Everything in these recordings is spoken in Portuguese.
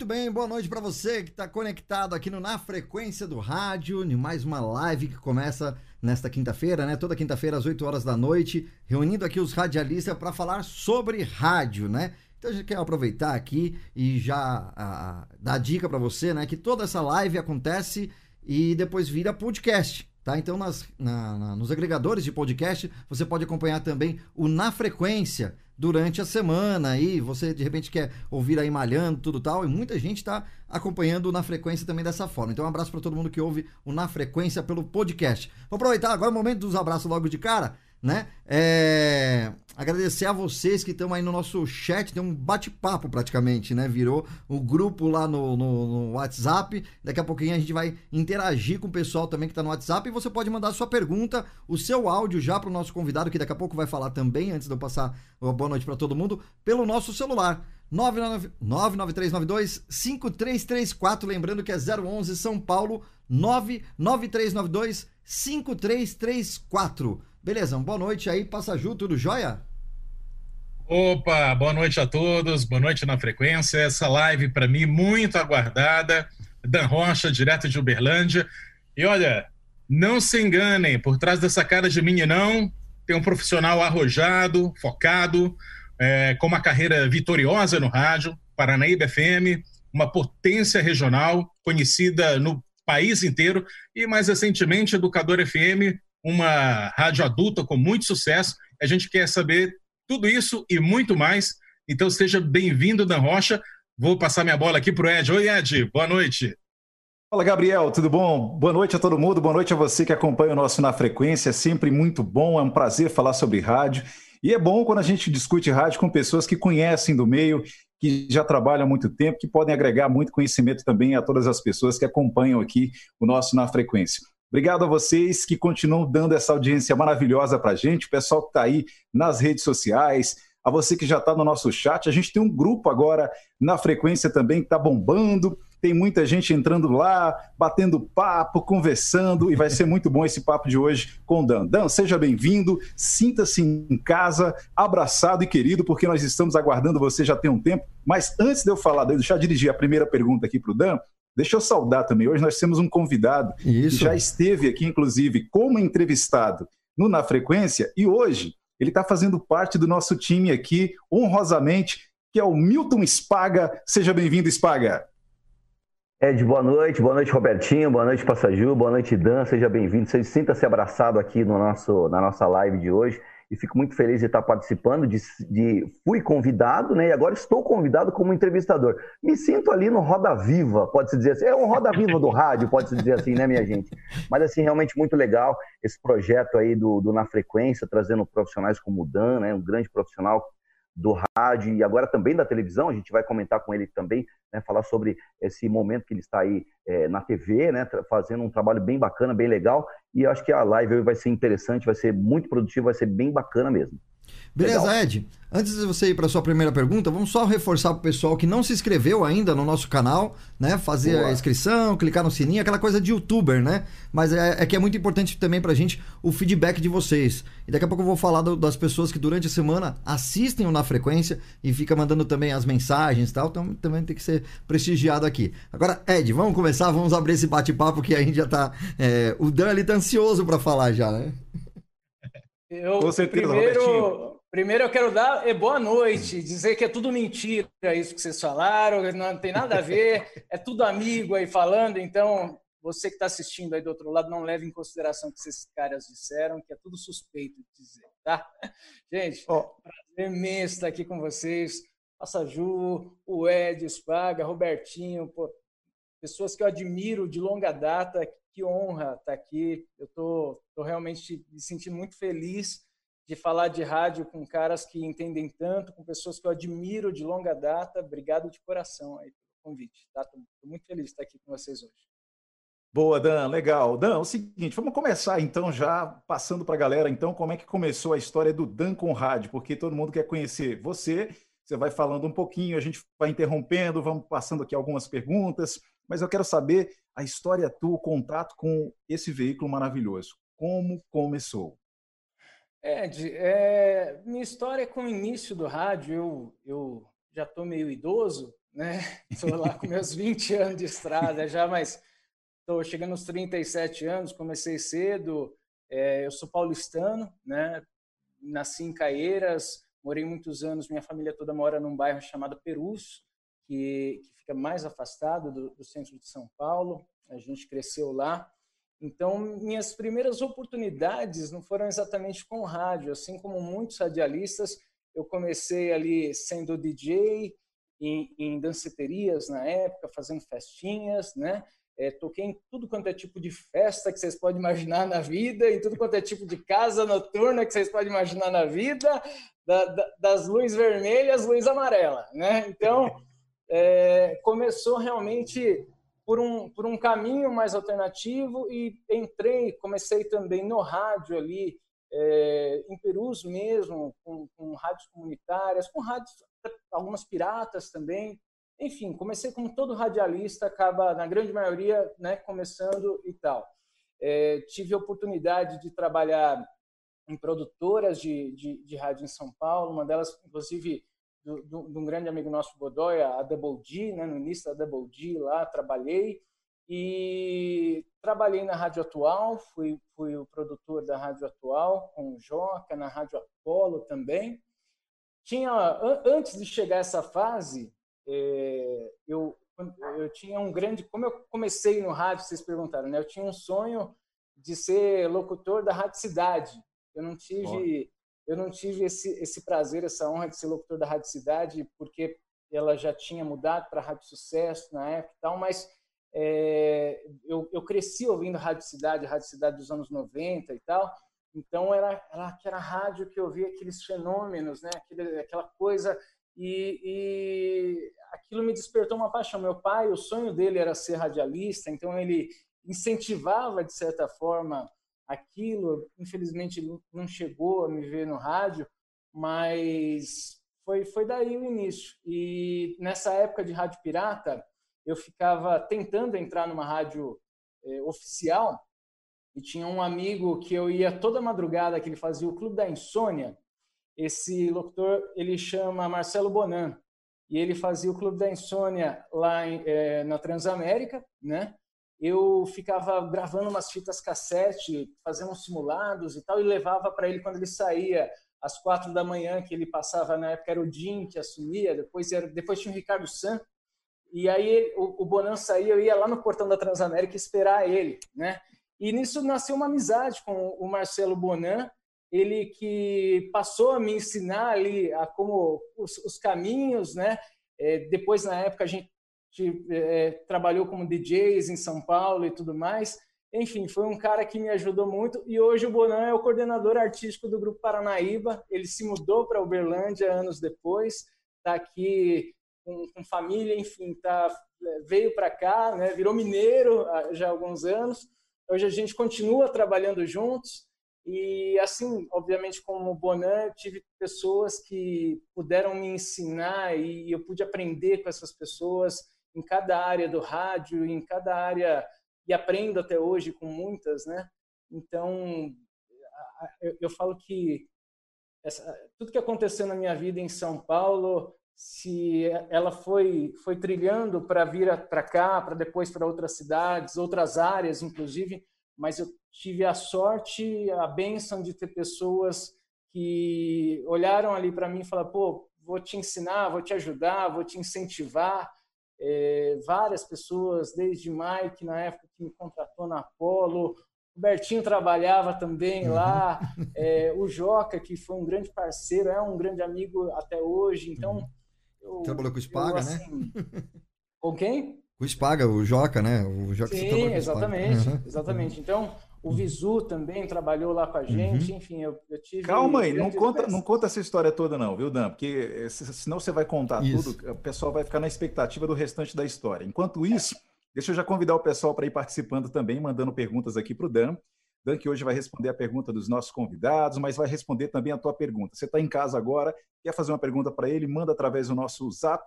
Muito bem, boa noite para você que está conectado aqui no Na Frequência do Rádio, em mais uma live que começa nesta quinta-feira, né? Toda quinta-feira às 8 horas da noite, reunindo aqui os radialistas para falar sobre rádio, né? Então a gente quer aproveitar aqui e já a, dar a dica para você, né? Que toda essa live acontece e depois vira podcast. Tá? Então, nas, na, na, nos agregadores de podcast, você pode acompanhar também o Na Frequência durante a semana. Aí você de repente quer ouvir aí malhando, tudo tal, e muita gente está acompanhando Na Frequência também dessa forma. Então, um abraço para todo mundo que ouve o Na Frequência pelo podcast. Vou aproveitar agora o momento dos abraços logo de cara né? É... Agradecer a vocês que estão aí no nosso chat, tem um bate-papo praticamente, né? Virou o grupo lá no, no, no, WhatsApp. Daqui a pouquinho a gente vai interagir com o pessoal também que está no WhatsApp e você pode mandar sua pergunta, o seu áudio já para o nosso convidado, que daqui a pouco vai falar também, antes de eu passar uma boa noite para todo mundo, pelo nosso celular. 99392 5334, lembrando que é 011 São Paulo 99392 5334. Beleza, boa noite aí, passa Ju, tudo jóia? Opa, boa noite a todos, boa noite na frequência. Essa live para mim muito aguardada. Dan Rocha, direto de Uberlândia. E olha, não se enganem, por trás dessa cara de meninão tem um profissional arrojado, focado, é, com uma carreira vitoriosa no rádio, Paranaíba FM, uma potência regional conhecida no país inteiro e mais recentemente Educador FM, uma rádio adulta com muito sucesso. A gente quer saber tudo isso e muito mais. Então seja bem-vindo, Dan Rocha. Vou passar minha bola aqui para o Ed. Oi, Ed, boa noite. Fala, Gabriel, tudo bom? Boa noite a todo mundo, boa noite a você que acompanha o nosso Na Frequência, é sempre muito bom, é um prazer falar sobre rádio. E é bom quando a gente discute rádio com pessoas que conhecem do meio, que já trabalham há muito tempo, que podem agregar muito conhecimento também a todas as pessoas que acompanham aqui o nosso Na Frequência. Obrigado a vocês que continuam dando essa audiência maravilhosa para a gente, o pessoal que está aí nas redes sociais, a você que já está no nosso chat. A gente tem um grupo agora na frequência também que está bombando. Tem muita gente entrando lá, batendo papo, conversando, e vai ser muito bom esse papo de hoje com o Dan. Dan, seja bem-vindo, sinta-se em casa, abraçado e querido, porque nós estamos aguardando você já tem um tempo. Mas antes de eu falar, deixar eu dirigir a primeira pergunta aqui para o Dan, Deixa eu saudar também. Hoje nós temos um convidado Isso. que já esteve aqui, inclusive, como entrevistado no Na Frequência, e hoje ele está fazendo parte do nosso time aqui, honrosamente, que é o Milton Spaga. Seja bem-vindo, Spaga. Ed, boa noite, boa noite, Robertinho, boa noite, Passaju, boa noite, Dan, seja bem-vindo. Sinta-se abraçado aqui no nosso, na nossa live de hoje e fico muito feliz de estar participando. De, de, fui convidado, né? E agora estou convidado como entrevistador. Me sinto ali no Roda Viva, pode-se dizer assim. É um Roda Viva do rádio, pode-se dizer assim, né, minha gente? Mas, assim, realmente muito legal esse projeto aí do, do Na Frequência, trazendo profissionais como o Dan, né? Um grande profissional do rádio e agora também da televisão. A gente vai comentar com ele também, né, falar sobre esse momento que ele está aí é, na TV, né, fazendo um trabalho bem bacana, bem legal. E acho que a live vai ser interessante, vai ser muito produtiva, vai ser bem bacana mesmo. Beleza, Legal. Ed. Antes de você ir para sua primeira pergunta, vamos só reforçar para o pessoal que não se inscreveu ainda no nosso canal, né? Fazer Boa. a inscrição, clicar no sininho, aquela coisa de youtuber, né? Mas é, é que é muito importante também para a gente o feedback de vocês. E daqui a pouco eu vou falar do, das pessoas que durante a semana assistem o Na Frequência e fica mandando também as mensagens e tal. Então também tem que ser prestigiado aqui. Agora, Ed, vamos começar, vamos abrir esse bate-papo que a gente já tá. É, o Dan ali tá ansioso para falar já, né? Eu, Com certeza, primeiro, Robertinho. Primeiro eu quero dar é boa noite, dizer que é tudo mentira isso que vocês falaram, não tem nada a ver, é tudo amigo aí falando, então você que está assistindo aí do outro lado não leve em consideração o que esses caras disseram, que é tudo suspeito de dizer, tá? Gente, oh. prazer imenso estar aqui com vocês, a Ju, o Ed, o Spaga, Robertinho, pô, pessoas que eu admiro de longa data, que honra estar aqui, eu tô, tô realmente me sentindo muito feliz de falar de rádio com caras que entendem tanto, com pessoas que eu admiro de longa data. Obrigado de coração aí pelo convite. Tá? Estou muito feliz de estar aqui com vocês hoje. Boa, Dan, legal. Dan, é o seguinte, vamos começar então já passando para a galera então como é que começou a história do Dan com rádio, porque todo mundo quer conhecer você. Você vai falando um pouquinho, a gente vai interrompendo, vamos passando aqui algumas perguntas, mas eu quero saber a história tua, o contato com esse veículo maravilhoso. Como começou? Ed, é, minha história é com o início do rádio. Eu, eu já estou meio idoso, né? Estou lá com meus 20 anos de estrada já, mas estou chegando aos 37 anos, comecei cedo. É, eu sou paulistano, né? Nasci em Caieiras, morei muitos anos, minha família toda mora num bairro chamado Perus, que, que fica mais afastado do, do centro de São Paulo. A gente cresceu lá. Então, minhas primeiras oportunidades não foram exatamente com rádio, assim como muitos radialistas, eu comecei ali sendo DJ em, em danceterias na época, fazendo festinhas, né? É, toquei em tudo quanto é tipo de festa que vocês podem imaginar na vida, em tudo quanto é tipo de casa noturna que vocês podem imaginar na vida, da, da, das luzes vermelhas, luz amarela, né? Então, é, começou realmente por um, por um caminho mais alternativo e entrei, comecei também no rádio ali, é, em Perus mesmo, com, com rádios comunitárias, com rádios, algumas piratas também. Enfim, comecei como todo radialista, acaba, na grande maioria, né, começando e tal. É, tive a oportunidade de trabalhar em produtoras de, de, de rádio em São Paulo, uma delas, inclusive, de um grande amigo nosso, Godoy, a Double D, né, no início da Double D lá, trabalhei. E trabalhei na Rádio Atual, fui, fui o produtor da Rádio Atual, com o Joca, na Rádio Apolo também. Tinha, antes de chegar essa fase, é, eu, eu tinha um grande. Como eu comecei no rádio, vocês perguntaram, né? Eu tinha um sonho de ser locutor da Rádio Cidade. Eu não tive eu não tive esse, esse prazer, essa honra de ser locutor da Rádio Cidade, porque ela já tinha mudado para Rádio Sucesso na época e tal, mas é, eu, eu cresci ouvindo Rádio Cidade, Rádio Cidade dos anos 90 e tal, então era, era aquela rádio que eu via aqueles fenômenos, né? Aquele, aquela coisa e, e, aquilo me despertou uma paixão. Meu pai, o sonho dele era ser radialista, então ele incentivava de certa forma aquilo. Infelizmente não chegou a me ver no rádio, mas foi, foi daí o início. E nessa época de rádio pirata, eu ficava tentando entrar numa rádio eh, oficial e tinha um amigo que eu ia toda madrugada que ele fazia o Clube da Insônia. Esse locutor ele chama Marcelo Bonan e ele fazia o Clube da Insônia lá eh, na Transamérica, né? Eu ficava gravando umas fitas cassete, fazendo simulados e tal, e levava para ele quando ele saía às quatro da manhã, que ele passava, na época era o Jim que assumia, depois, era, depois tinha o Ricardo San, e aí o, o Bonan saía, eu ia lá no portão da Transamérica esperar ele, né? E nisso nasceu uma amizade com o Marcelo Bonan, ele que passou a me ensinar ali a como os, os caminhos, né? É, depois na época a gente é, trabalhou como DJs em São Paulo e tudo mais. Enfim, foi um cara que me ajudou muito e hoje o Bonan é o coordenador artístico do Grupo Paranaíba. Ele se mudou para Uberlândia anos depois, está aqui com, com, família, enfim, tá, veio para cá, né, virou mineiro já há alguns anos. Hoje a gente continua trabalhando juntos e assim, obviamente, como Bonan, eu tive pessoas que puderam me ensinar e eu pude aprender com essas pessoas em cada área do rádio, em cada área, e aprendo até hoje com muitas, né? Então, eu, falo que essa, tudo que aconteceu na minha vida em São Paulo, se ela foi foi trilhando para vir para cá, para depois para outras cidades, outras áreas, inclusive, mas eu tive a sorte, a bênção de ter pessoas que olharam ali para mim e falaram: pô, vou te ensinar, vou te ajudar, vou te incentivar é, várias pessoas, desde Mike, na época que me contratou na Apollo, o Bertinho trabalhava também lá, é, o Joca, que foi um grande parceiro, é um grande amigo até hoje, então... Uhum. Eu, Trabalhou com o Spaga, eu, né? assim, né? Com quem? Com o Spaga, o Joca, né? O Joca Sim, exatamente, uhum. exatamente. Então, o Visu também trabalhou lá com a gente, uhum. enfim, eu, eu, tive. Calma aí, não conta, não conta essa história toda, não, viu, Dan? Porque senão você vai contar isso. tudo, o pessoal vai ficar na expectativa do restante da história. Enquanto isso, deixa eu já convidar o pessoal para ir participando também, mandando perguntas aqui para o Dan. Dan, que hoje vai responder a pergunta dos nossos convidados, mas vai responder também a tua pergunta. Você está em casa agora, quer fazer uma pergunta para ele, manda através do nosso zap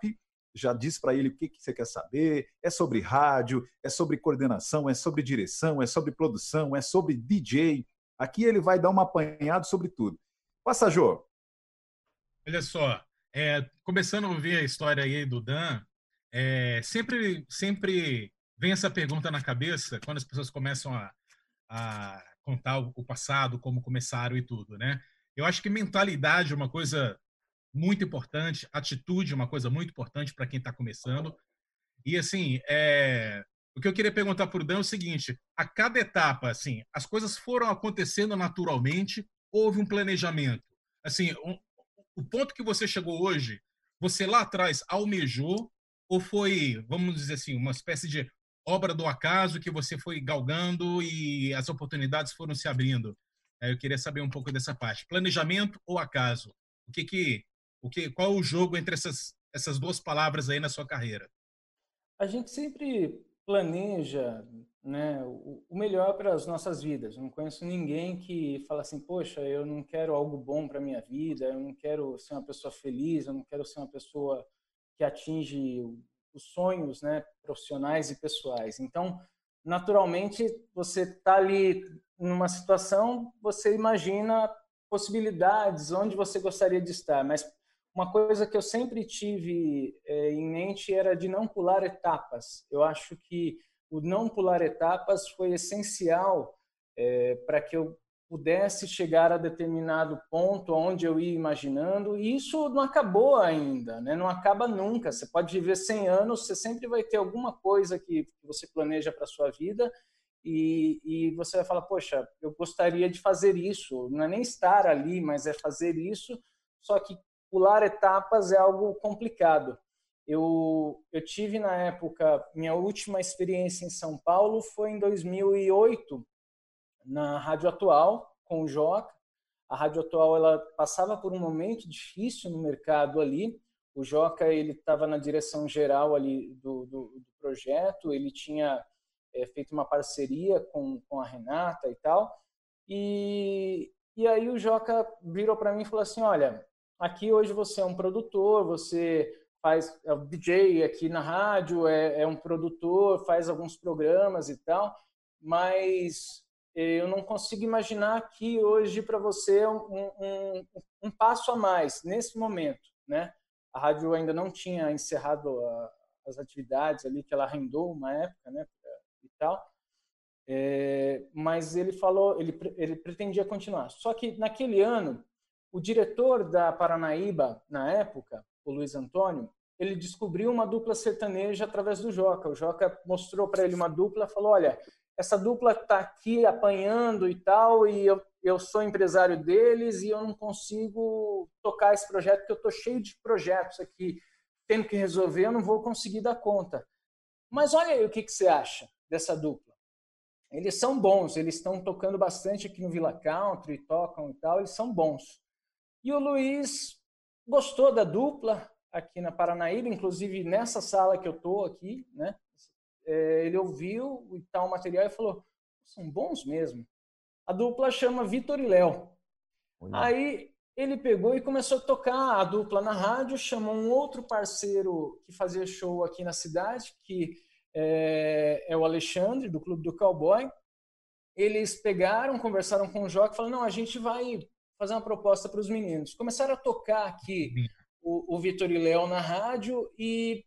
já diz para ele o que, que você quer saber. É sobre rádio, é sobre coordenação, é sobre direção, é sobre produção, é sobre DJ. Aqui ele vai dar um apanhado sobre tudo. Passa, Jô. Olha só, é, começando a ouvir a história aí do Dan, é, sempre, sempre vem essa pergunta na cabeça quando as pessoas começam a, a contar o passado, como começaram e tudo, né? Eu acho que mentalidade é uma coisa muito importante, atitude é uma coisa muito importante para quem está começando. E assim, é, o que eu queria perguntar para o Dan é o seguinte: a cada etapa, assim, as coisas foram acontecendo naturalmente, houve um planejamento. Assim, um, o ponto que você chegou hoje, você lá atrás almejou ou foi, vamos dizer assim, uma espécie de obra do acaso que você foi galgando e as oportunidades foram se abrindo? É, eu queria saber um pouco dessa parte. Planejamento ou acaso? O que que, o que, qual o jogo entre essas essas duas palavras aí na sua carreira? A gente sempre planeja né, o melhor para as nossas vidas. Eu não conheço ninguém que fala assim, poxa, eu não quero algo bom para minha vida, eu não quero ser uma pessoa feliz, eu não quero ser uma pessoa que atinge os sonhos né, profissionais e pessoais. Então, naturalmente, você está ali numa situação, você imagina possibilidades, onde você gostaria de estar, mas uma coisa que eu sempre tive é, em mente era de não pular etapas. Eu acho que o não pular etapas foi essencial é, para que eu pudesse chegar a determinado ponto onde eu ia imaginando, e isso não acabou ainda, né? não acaba nunca. Você pode viver 100 anos, você sempre vai ter alguma coisa que você planeja para sua vida, e, e, você vai falar, poxa, eu gostaria de fazer isso, não é nem estar ali, mas é fazer isso, só que pular etapas é algo complicado. Eu, eu tive na época, minha última experiência em São Paulo foi em 2008, na Rádio Atual, com o Joca. A Rádio Atual ela passava por um momento difícil no mercado ali. O Joca ele estava na direção geral ali do, do, do projeto, ele tinha é, feito uma parceria com, com a Renata e tal. E, e aí o Joca virou para mim e falou assim, olha, Aqui hoje você é um produtor, você faz é o DJ aqui na rádio, é, é um produtor, faz alguns programas e tal, mas eu não consigo imaginar aqui hoje para você um, um, um, passo a mais nesse momento, né? A rádio ainda não tinha encerrado a, as atividades ali que ela arrendou uma época, né? E tal. É, mas ele falou, ele, ele pretendia continuar. Só que naquele ano o diretor da Paranaíba, na época, o Luiz Antônio, ele descobriu uma dupla sertaneja através do Joca. O Joca mostrou para ele uma dupla, falou: olha, essa dupla está aqui apanhando e tal, e eu, eu sou empresário deles e eu não consigo tocar esse projeto, porque eu estou cheio de projetos aqui, tendo que resolver, eu não vou conseguir dar conta. Mas olha aí o que, que você acha dessa dupla. Eles são bons, eles estão tocando bastante aqui no Villa Country, tocam e tal, eles são bons. E o Luiz gostou da dupla aqui na Paranaíba, inclusive nessa sala que eu estou aqui, né? É, ele ouviu e tal material e falou: são bons mesmo. A dupla chama Vitor e Léo. Aí ele pegou e começou a tocar a dupla na rádio, chamou um outro parceiro que fazia show aqui na cidade, que é, é o Alexandre, do Clube do Cowboy. Eles pegaram, conversaram com o Joca e falaram: não, a gente vai fazer uma proposta para os meninos. Começaram a tocar aqui o, o Vitor e Léo na rádio e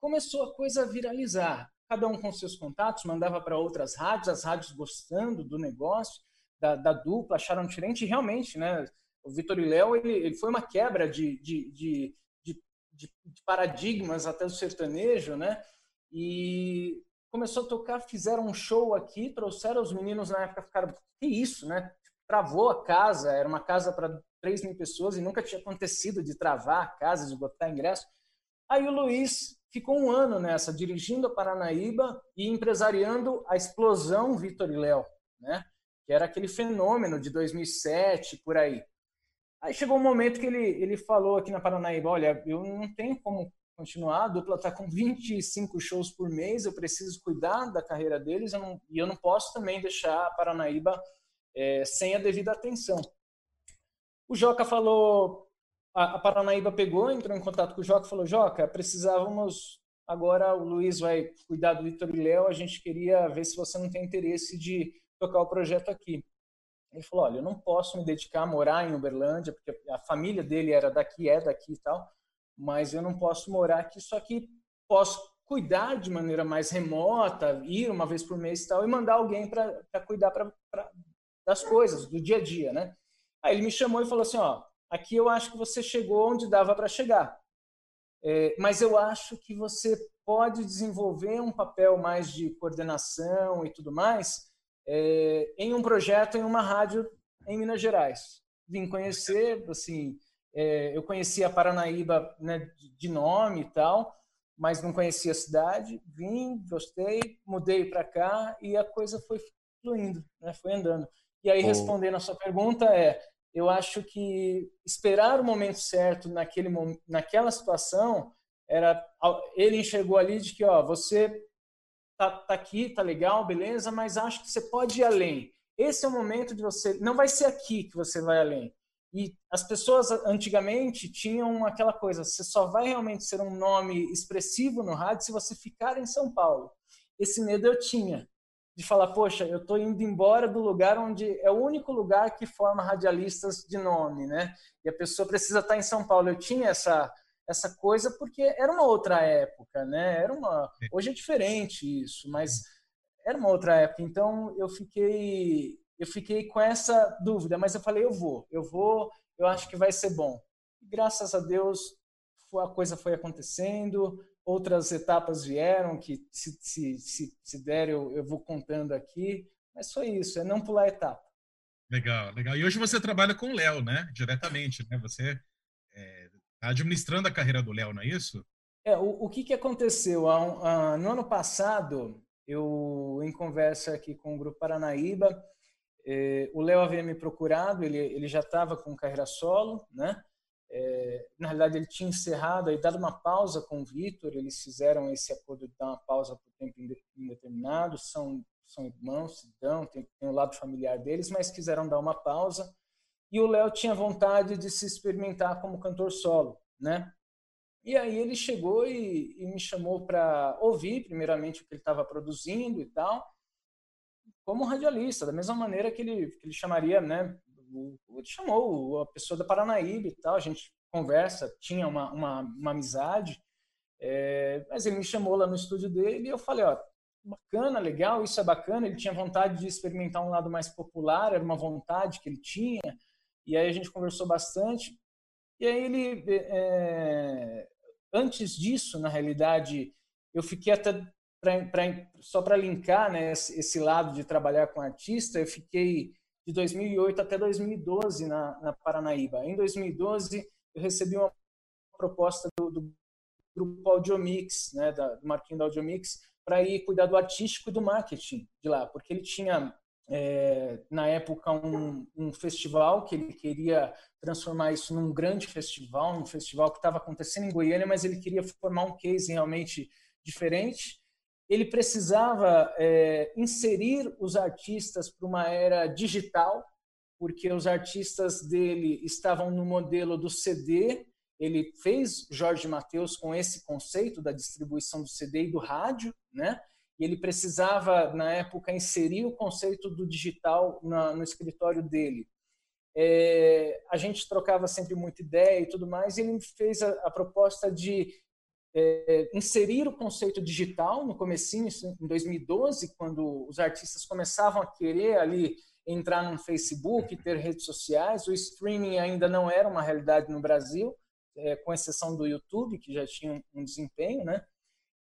começou a coisa a viralizar. Cada um com seus contatos, mandava para outras rádios, as rádios gostando do negócio, da, da dupla, acharam diferente. E realmente, né? O Vitor e Léo, ele, ele foi uma quebra de, de, de, de, de paradigmas até o sertanejo, né? E começou a tocar, fizeram um show aqui, trouxeram os meninos na época, ficaram, que isso, né? Travou a casa, era uma casa para 3 mil pessoas e nunca tinha acontecido de travar a casa, de botar ingresso. Aí o Luiz ficou um ano nessa, dirigindo a Paranaíba e empresariando a explosão Vitor e Léo, né? que era aquele fenômeno de 2007, por aí. Aí chegou um momento que ele, ele falou aqui na Paranaíba, olha, eu não tenho como continuar, a dupla está com 25 shows por mês, eu preciso cuidar da carreira deles eu não, e eu não posso também deixar a Paranaíba é, sem a devida atenção. O Joca falou, a, a, Paranaíba pegou, entrou em contato com o Joca falou, Joca, precisávamos, agora o Luiz vai cuidar do Vitor e Léo, a gente queria ver se você não tem interesse de tocar o projeto aqui. Ele falou, olha, eu não posso me dedicar a morar em Uberlândia, porque a família dele era daqui, é daqui e tal, mas eu não posso morar aqui, só que posso cuidar de maneira mais remota, ir uma vez por mês e tal, e mandar alguém para cuidar pra, pra, das coisas, do dia a dia, né? Aí ele me chamou e falou assim, ó, aqui eu acho que você chegou onde dava para chegar, é, mas eu acho que você pode desenvolver um papel mais de coordenação e tudo mais é, em um projeto, em uma rádio em Minas Gerais. Vim conhecer, assim, é, eu conhecia Paranaíba né, de nome e tal, mas não conhecia a cidade. Vim, gostei, mudei para cá e a coisa foi fluindo, né, foi andando. E aí, respondendo a sua pergunta, é eu acho que esperar o momento certo naquele naquela situação era ele enxergou ali de que ó você tá, tá aqui tá legal beleza mas acho que você pode ir além. Esse é o momento de você não vai ser aqui que você vai além. E as pessoas antigamente tinham aquela coisa você só vai realmente ser um nome expressivo no rádio se você ficar em São Paulo. Esse medo eu tinha de falar, poxa, eu estou indo embora do lugar onde é o único lugar que forma radialistas de nome, né? E a pessoa precisa estar em São Paulo. Eu tinha essa essa coisa porque era uma outra época, né? Era uma hoje é diferente isso, mas era uma outra época. Então eu fiquei eu fiquei com essa dúvida, mas eu falei eu vou, eu vou, eu acho que vai ser bom. E, graças a Deus a coisa foi acontecendo, outras etapas vieram que se, se, se, se der eu, eu vou contando aqui, mas foi isso, é não pular etapa. Legal, legal. E hoje você trabalha com o Léo, né? Diretamente, né? Você está é, administrando a carreira do Léo, não é isso? É, o, o que, que aconteceu? no ano passado, eu, em conversa aqui com o Grupo Paranaíba, eh, o Léo havia me procurado, ele, ele já estava com carreira solo, né? É, na realidade, ele tinha encerrado e dado uma pausa com o Vitor. Eles fizeram esse acordo de dar uma pausa por tempo indeterminado. São, são irmãos, se dão, tem, tem o lado familiar deles, mas quiseram dar uma pausa. E o Léo tinha vontade de se experimentar como cantor solo, né? E aí ele chegou e, e me chamou para ouvir, primeiramente, o que ele estava produzindo e tal, como radialista, da mesma maneira que ele, que ele chamaria, né, ele chamou a pessoa da Paranaíba e tal, a gente conversa, tinha uma, uma, uma amizade, é, mas ele me chamou lá no estúdio dele e eu falei, ó, bacana, legal, isso é bacana, ele tinha vontade de experimentar um lado mais popular, era uma vontade que ele tinha, e aí a gente conversou bastante, e aí ele, é, antes disso, na realidade, eu fiquei até, pra, pra, só para linkar né, esse lado de trabalhar com artista, eu fiquei de 2008 até 2012 na, na Paranaíba. Em 2012, eu recebi uma proposta do, do grupo Audiomix, né, da, do Marquinho da Audiomix, para ir cuidar do artístico e do marketing de lá, porque ele tinha, é, na época, um, um festival que ele queria transformar isso num grande festival, um festival que estava acontecendo em Goiânia, mas ele queria formar um case realmente diferente ele precisava é, inserir os artistas para uma era digital, porque os artistas dele estavam no modelo do CD. Ele fez Jorge Mateus com esse conceito da distribuição do CD e do rádio, né? E ele precisava, na época, inserir o conceito do digital na, no escritório dele. É, a gente trocava sempre muita ideia e tudo mais, e ele fez a, a proposta de é, inserir o conceito digital no comecinho, em 2012, quando os artistas começavam a querer ali entrar no Facebook, ter redes sociais, o streaming ainda não era uma realidade no Brasil, é, com exceção do YouTube, que já tinha um desempenho, né?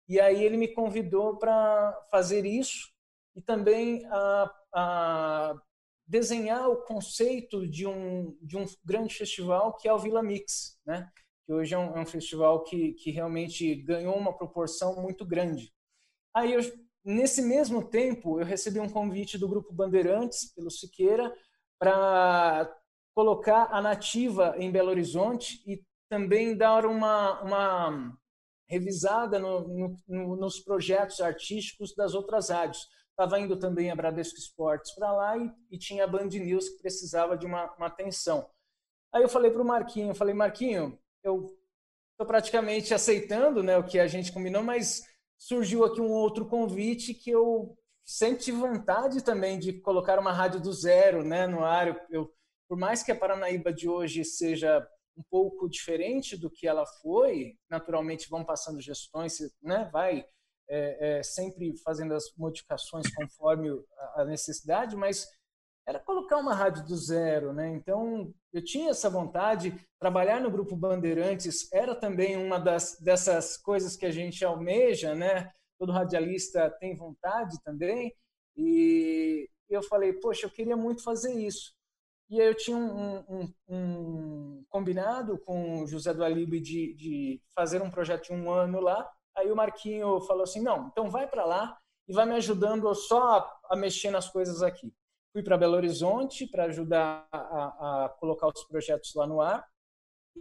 E aí ele me convidou para fazer isso e também a, a, desenhar o conceito de um, de um grande festival que é o Vila Mix, né? Que hoje é um, é um festival que, que realmente ganhou uma proporção muito grande. Aí, eu, nesse mesmo tempo, eu recebi um convite do Grupo Bandeirantes, pelo Siqueira, para colocar a Nativa em Belo Horizonte e também dar uma, uma revisada no, no, nos projetos artísticos das outras rádios. Estava indo também a Bradesco Esportes para lá e, e, tinha a Band News que precisava de uma, uma atenção. Aí eu falei para o Marquinho, falei, Marquinho, eu estou praticamente aceitando né, o que a gente combinou, mas surgiu aqui um outro convite que eu sempre tive vontade também de colocar uma rádio do zero né, no ar. Eu, por mais que a Paranaíba de hoje seja um pouco diferente do que ela foi. Naturalmente, vão passando gestões, né? vai é, é, sempre fazendo as modificações conforme a necessidade, mas era colocar uma rádio do zero, né? Então eu tinha essa vontade. Trabalhar no grupo Bandeirantes era também uma das dessas coisas que a gente almeja, né? Todo radialista tem vontade também. E eu falei, poxa, eu queria muito fazer isso. E aí eu tinha um, um, um combinado com o José do Alibe de, de fazer um projeto de um ano lá. Aí o Marquinho falou assim, não, então vai para lá e vai me ajudando só a, a mexer nas coisas aqui. Fui para Belo Horizonte para ajudar a, a, colocar os projetos lá no ar.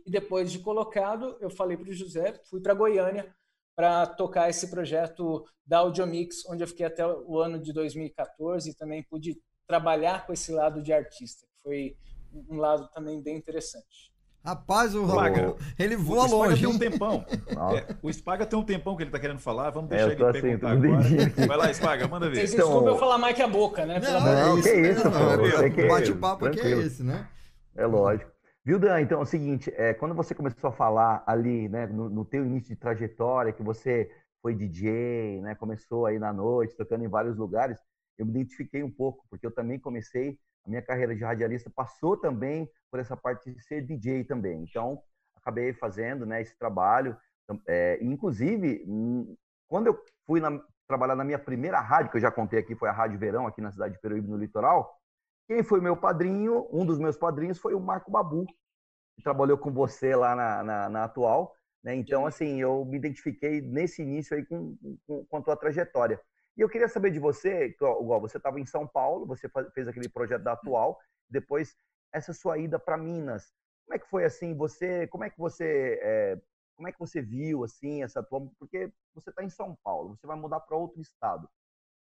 E depois de colocado, eu falei para o José, fui para Goiânia para tocar esse projeto da Audiomix, onde eu fiquei até o ano de 2014 e também pude trabalhar com esse lado de artista, que foi um lado também bem interessante. Rapaz, o Spaga, ele voa o longe. tem um tempão. É, o Spaga tem um tempão que ele tá querendo falar. Vamos deixar é, ele assim, perguntar agora. Vai lá, Spaga, manda ver. Vocês então... desculpa eu falar mais que a boca, né? Não, não, que isso, pô. Bate-papo que é esse, né? É lógico. Viu, Dan? Então é o seguinte, é, quando você começou a falar ali, né, no, no teu início de trajetória, que você foi DJ, né, começou aí na noite, tocando em vários lugares, eu me identifiquei um pouco, porque eu também comecei a minha carreira de radialista passou também por essa parte de ser DJ também. Então, acabei fazendo né, esse trabalho. É, inclusive, hum, quando eu fui na, trabalhar na minha primeira rádio, que eu já contei aqui, foi a Rádio Verão, aqui na cidade de Peruíbe, no litoral, quem foi meu padrinho, um dos meus padrinhos, foi o Marco Babu, que trabalhou com você lá na, na, na atual. Né? Então, assim, eu me identifiquei nesse início aí com, com, com a tua trajetória. E eu queria saber de você, igual você estava em São Paulo, você fez aquele projeto da Atual, depois essa sua ida para Minas. Como é que foi assim? Você, como é que você, é, como é que você viu assim essa tua? Porque você está em São Paulo, você vai mudar para outro estado.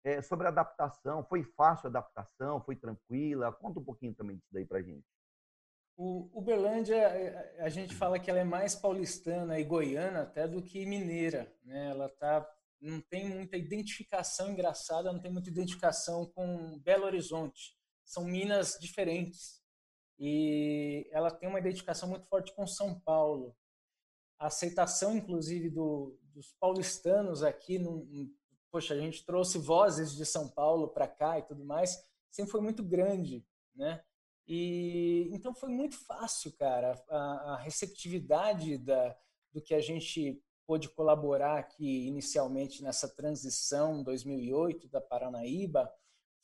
É, sobre a adaptação, foi fácil a adaptação? Foi tranquila? Conta um pouquinho também disso daí para gente. O Uberlândia, a gente fala que ela é mais paulistana e goiana até do que mineira, né? Ela está não tem muita identificação engraçada, não tem muita identificação com Belo Horizonte. São minas diferentes. E ela tem uma identificação muito forte com São Paulo. A aceitação, inclusive, do, dos paulistanos aqui, num, poxa, a gente trouxe vozes de São Paulo para cá e tudo mais, sempre foi muito grande, né? E então foi muito fácil, cara, a, a receptividade da, do que a gente pôde colaborar aqui inicialmente nessa transição 2008 da Paranaíba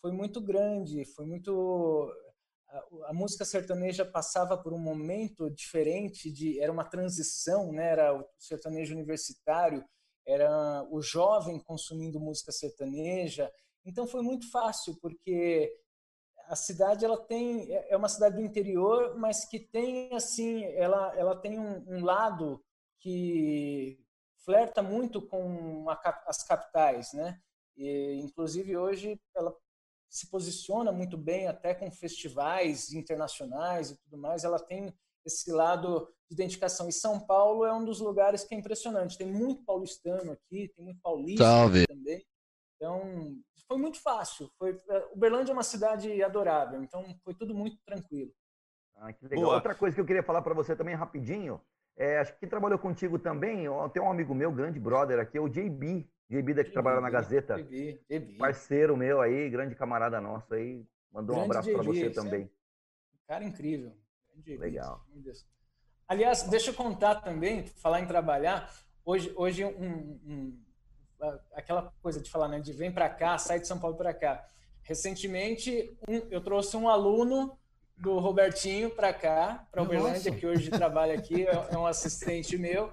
foi muito grande, foi muito a, música sertaneja passava por um momento diferente de era uma transição, né? Era o sertanejo universitário, era o jovem consumindo música sertaneja. Então foi muito fácil porque a cidade ela tem é, é uma cidade do interior, mas que tem assim, ela ela tem um, um lado que flerta muito com a, as capitais, né? E, inclusive hoje ela se posiciona muito bem até com festivais internacionais e tudo mais. Ela tem esse lado de identificação. E São Paulo é um dos lugares que é impressionante. Tem muito paulistano aqui, tem muito paulista Salve. também. Então, foi muito fácil. Foi, Uberlândia é uma cidade adorável, então foi tudo muito tranquilo. Ah, que legal. Boa. Outra coisa que eu queria falar para você também rapidinho, é, acho que quem trabalhou contigo também, tem um amigo meu, grande brother aqui, é o JB. JB daqui trabalha na Gazeta. JB, JB. Parceiro meu aí, grande camarada nosso aí. Mandou grande um abraço para você também. cara incrível. Legal. Aliás, deixa eu contar também, falar em trabalhar. Hoje, hoje um, um, aquela coisa de falar, né, de vem para cá, sai de São Paulo para cá. Recentemente, um, eu trouxe um aluno do Robertinho para cá, para Uberlândia, que hoje trabalha aqui, é, é um assistente meu,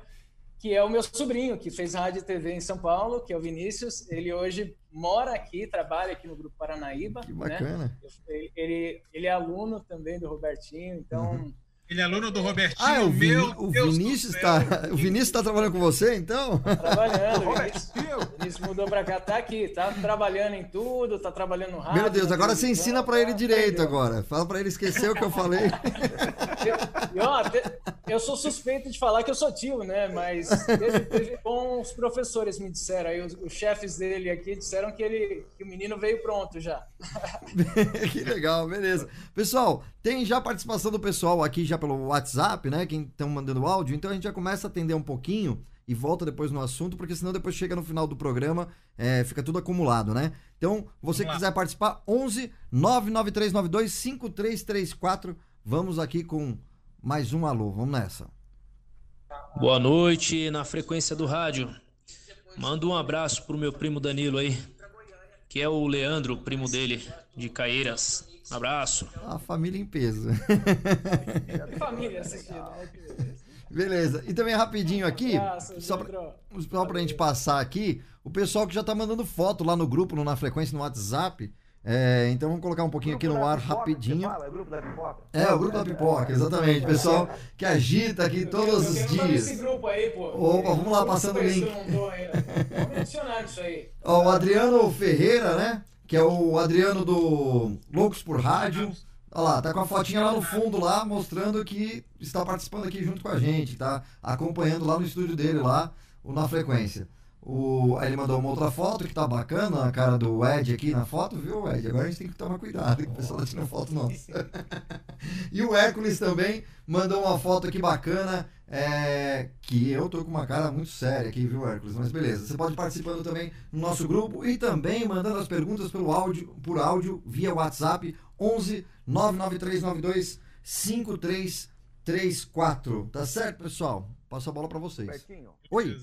que é o meu sobrinho, que fez rádio e TV em São Paulo, que é o Vinícius. Ele hoje mora aqui, trabalha aqui no Grupo Paranaíba. Que né? bacana. Né? Ele, ele, ele, é aluno também do Robertinho, então uhum. Ele é aluno do Robertinho. Ah, é o, Vin meu o Vinícius está. O Vinícius está trabalhando com você, então? Tá trabalhando. o Vinícius, Vinícius mudou para cá, tá aqui, tá trabalhando em tudo, tá trabalhando no rádio. Meu Deus, agora você ensina para ele direito agora. Fala para ele esquecer o que eu falei. Eu, eu, eu, sou suspeito de falar que eu sou tio, né? Mas teve, teve bons professores me disseram aí, os, os, chefes dele aqui disseram que ele que o menino veio pronto já. que legal, beleza. Pessoal, tem já participação do pessoal aqui já pelo WhatsApp, né? Quem estão mandando áudio, então a gente já começa a atender um pouquinho e volta depois no assunto, porque senão depois chega no final do programa, é, fica tudo acumulado, né? Então, você que quiser participar, 11 99392 5334. Vamos aqui com mais um alô. Vamos nessa. Boa noite na frequência do rádio. Manda um abraço pro meu primo Danilo aí, que é o Leandro, primo dele, de Caeiras. Um abraço. A família em peso. família assistindo. Beleza. E também rapidinho aqui, só pra, só pra gente passar aqui, o pessoal que já tá mandando foto lá no grupo, no Na Frequência, no WhatsApp. É, então vamos colocar um pouquinho aqui no ar pipoca, rapidinho. Fala, é o grupo da pipoca? É, o grupo da pipoca, exatamente. Pessoal que agita aqui todos os dias. Esse grupo aí, pô. Opa, vamos lá passando o link. Vamos mencionar isso aí. Ó, o Adriano Ferreira, né? Que é o Adriano do Loucos por Rádio. Olha lá, tá com a fotinha lá no fundo lá, mostrando que está participando aqui junto com a gente, tá acompanhando lá no estúdio dele lá, Na Frequência. O, aí ele mandou uma outra foto que tá bacana, a cara do Ed aqui na foto, viu, Ed? Agora a gente tem que tomar cuidado, que o pessoal tá tirando foto nossa. e o Hércules também mandou uma foto aqui bacana, é, que eu tô com uma cara muito séria aqui, viu, Hércules? Mas beleza, você pode participando também no nosso grupo e também mandando as perguntas pelo áudio, por áudio via WhatsApp 11 99392 5334. Tá certo, pessoal? Passo a bola para vocês. Oi.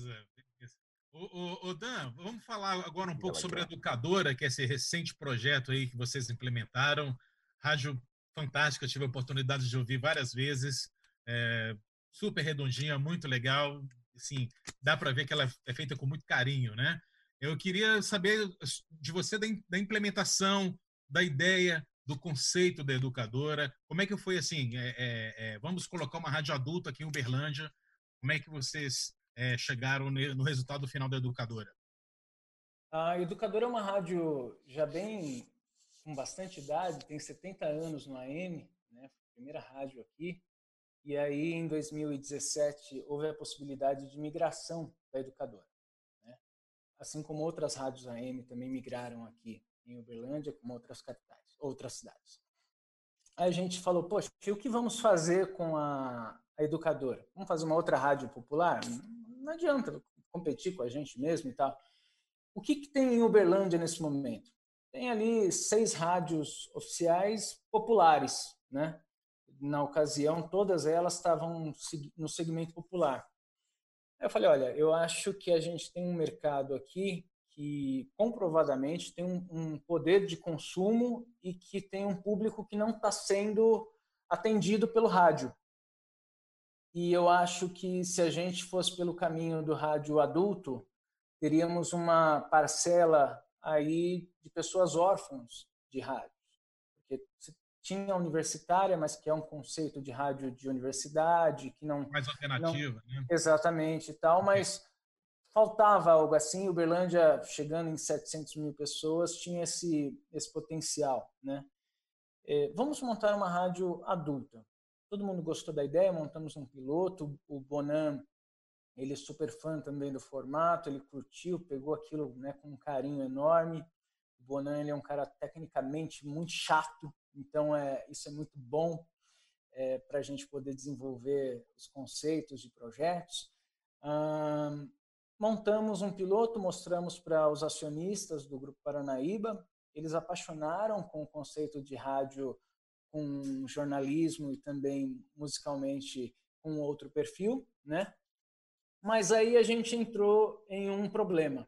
O, o, Dan, vamos falar agora um pouco sobre a Educadora, que é esse recente projeto aí que vocês implementaram. Rádio fantástica, tive a oportunidade de ouvir várias vezes. É, super redondinha, muito legal. Assim, dá para ver que ela é feita com muito carinho, né? Eu queria saber de você da, da implementação, da ideia, do conceito da educadora. Como é que foi assim? É, é, é, vamos colocar uma rádio adulta aqui em Uberlândia. Como é que vocês é, chegaram no resultado final da educadora? A educadora é uma rádio já bem com bastante idade, tem 70 anos no AM, né? Primeira rádio aqui. E aí, em 2017, houve a possibilidade de migração da educadora. Né? Assim como outras rádios AM também migraram aqui em Uberlândia, como outras capitais, outras cidades. Aí a gente falou, poxa, e o que vamos fazer com a, a educadora? Vamos fazer uma outra rádio popular? Não adianta competir com a gente mesmo e tal. O que, que tem em Uberlândia nesse momento? Tem ali seis rádios oficiais populares, né? Na ocasião, todas elas estavam no segmento popular. Eu falei, olha, eu acho que a gente tem um mercado aqui que comprovadamente tem um, um poder de consumo e que tem um público que não está sendo atendido pelo rádio. E eu acho que se a gente fosse pelo caminho do rádio adulto, teríamos uma parcela aí de pessoas órfãos de rádio. Porque tinha universitária, mas que é um conceito de rádio de universidade, que não... Mais alternativa, não, né? Exatamente e tal, mas faltava algo assim. Uberlândia, chegando em 700 mil pessoas, tinha esse, esse potencial, né? É, vamos montar uma rádio adulta. Todo mundo gostou da ideia, montamos um piloto. O Bonan, ele é super fã também do formato, ele curtiu, pegou aquilo né, com um carinho enorme. O Bonan ele é um cara tecnicamente muito chato, então é, isso é muito bom é, para a gente poder desenvolver os conceitos de projetos. Hum, montamos um piloto, mostramos para os acionistas do Grupo Paranaíba, eles apaixonaram com o conceito de rádio com jornalismo e também musicalmente com outro perfil, né? Mas aí a gente entrou em um problema.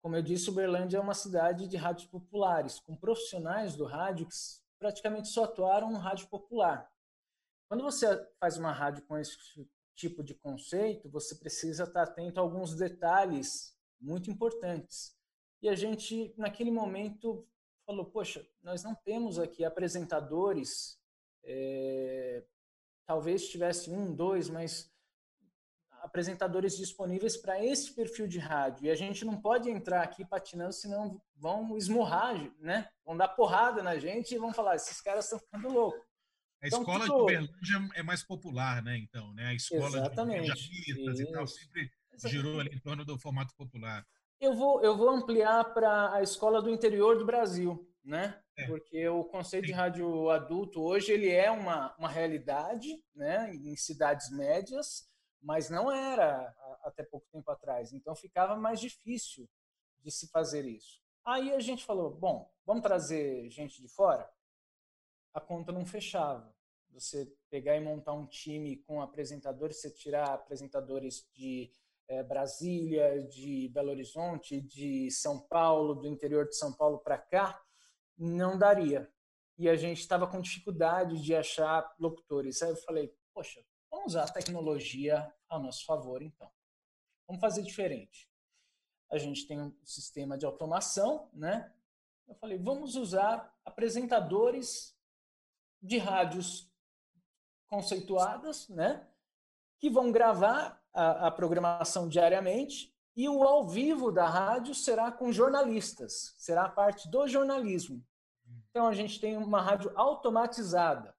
Como eu disse, Uberlândia é uma cidade de rádios populares, com profissionais do rádio que praticamente só atuaram no rádio popular. Quando você faz uma rádio com esse tipo de conceito, você precisa estar atento a alguns detalhes muito importantes. E a gente, naquele momento, falou: Poxa, nós não temos aqui apresentadores, é, talvez tivesse um, dois, mas apresentadores disponíveis para esse perfil de rádio. E a gente não pode entrar aqui patinando, senão vão esmurrar, né? Vão dar porrada na gente e vão falar: esses caras estão ficando loucos. A então, escola tipo... de Uberlândia é mais popular, né? Então, né? A escola Exatamente. de e tal sempre girou ali em torno do formato popular eu vou, eu vou ampliar para a escola do interior do Brasil. né? É. Porque o conceito de rádio adulto hoje ele é uma, uma realidade, né? Em cidades médias, mas não era até pouco tempo atrás. Então ficava mais difícil de se fazer isso. Aí a gente falou, bom, vamos trazer gente de fora? A conta não fechava. Você pegar e montar um time com apresentadores, você tirar apresentadores de Brasília, de Belo Horizonte, de São Paulo, do interior de São Paulo para cá, não daria. E a gente estava com dificuldade de achar locutores. Aí eu falei, poxa, vamos usar a tecnologia a nosso favor, então. Vamos fazer diferente. A gente tem um sistema de automação, né? Eu falei, vamos usar apresentadores de rádios conceituadas, né? Que vão gravar a, a programação diariamente e o ao vivo da rádio será com jornalistas, será parte do jornalismo. Então a gente tem uma rádio automatizada.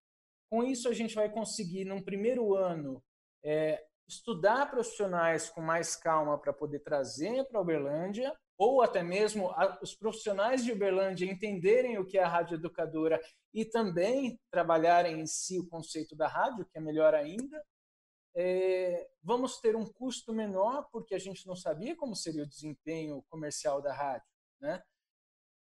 Com isso a gente vai conseguir, num primeiro ano, é, estudar profissionais com mais calma para poder trazer para Uberlândia, ou até mesmo a, os profissionais de Uberlândia entenderem o que é a rádio educadora e também trabalharem em si o conceito da rádio, que é melhor ainda. É, vamos ter um custo menor, porque a gente não sabia como seria o desempenho comercial da rádio. Né?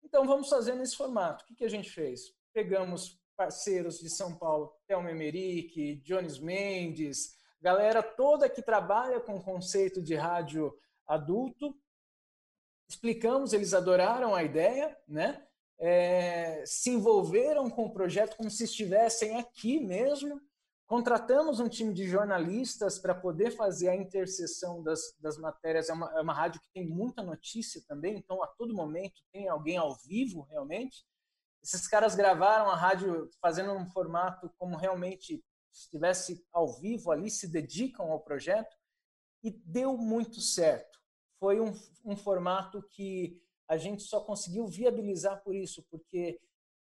Então, vamos fazer nesse formato. O que, que a gente fez? Pegamos parceiros de São Paulo, Thelma Emerick, Jones Mendes, galera toda que trabalha com o conceito de rádio adulto. Explicamos, eles adoraram a ideia, né? É, se envolveram com o projeto como se estivessem aqui mesmo, Contratamos um time de jornalistas para poder fazer a interseção das, das matérias. É uma, é uma rádio que tem muita notícia também, então a todo momento tem alguém ao vivo, realmente. Esses caras gravaram a rádio fazendo um formato como realmente estivesse ao vivo ali, se dedicam ao projeto e deu muito certo. Foi um, um formato que a gente só conseguiu viabilizar por isso, porque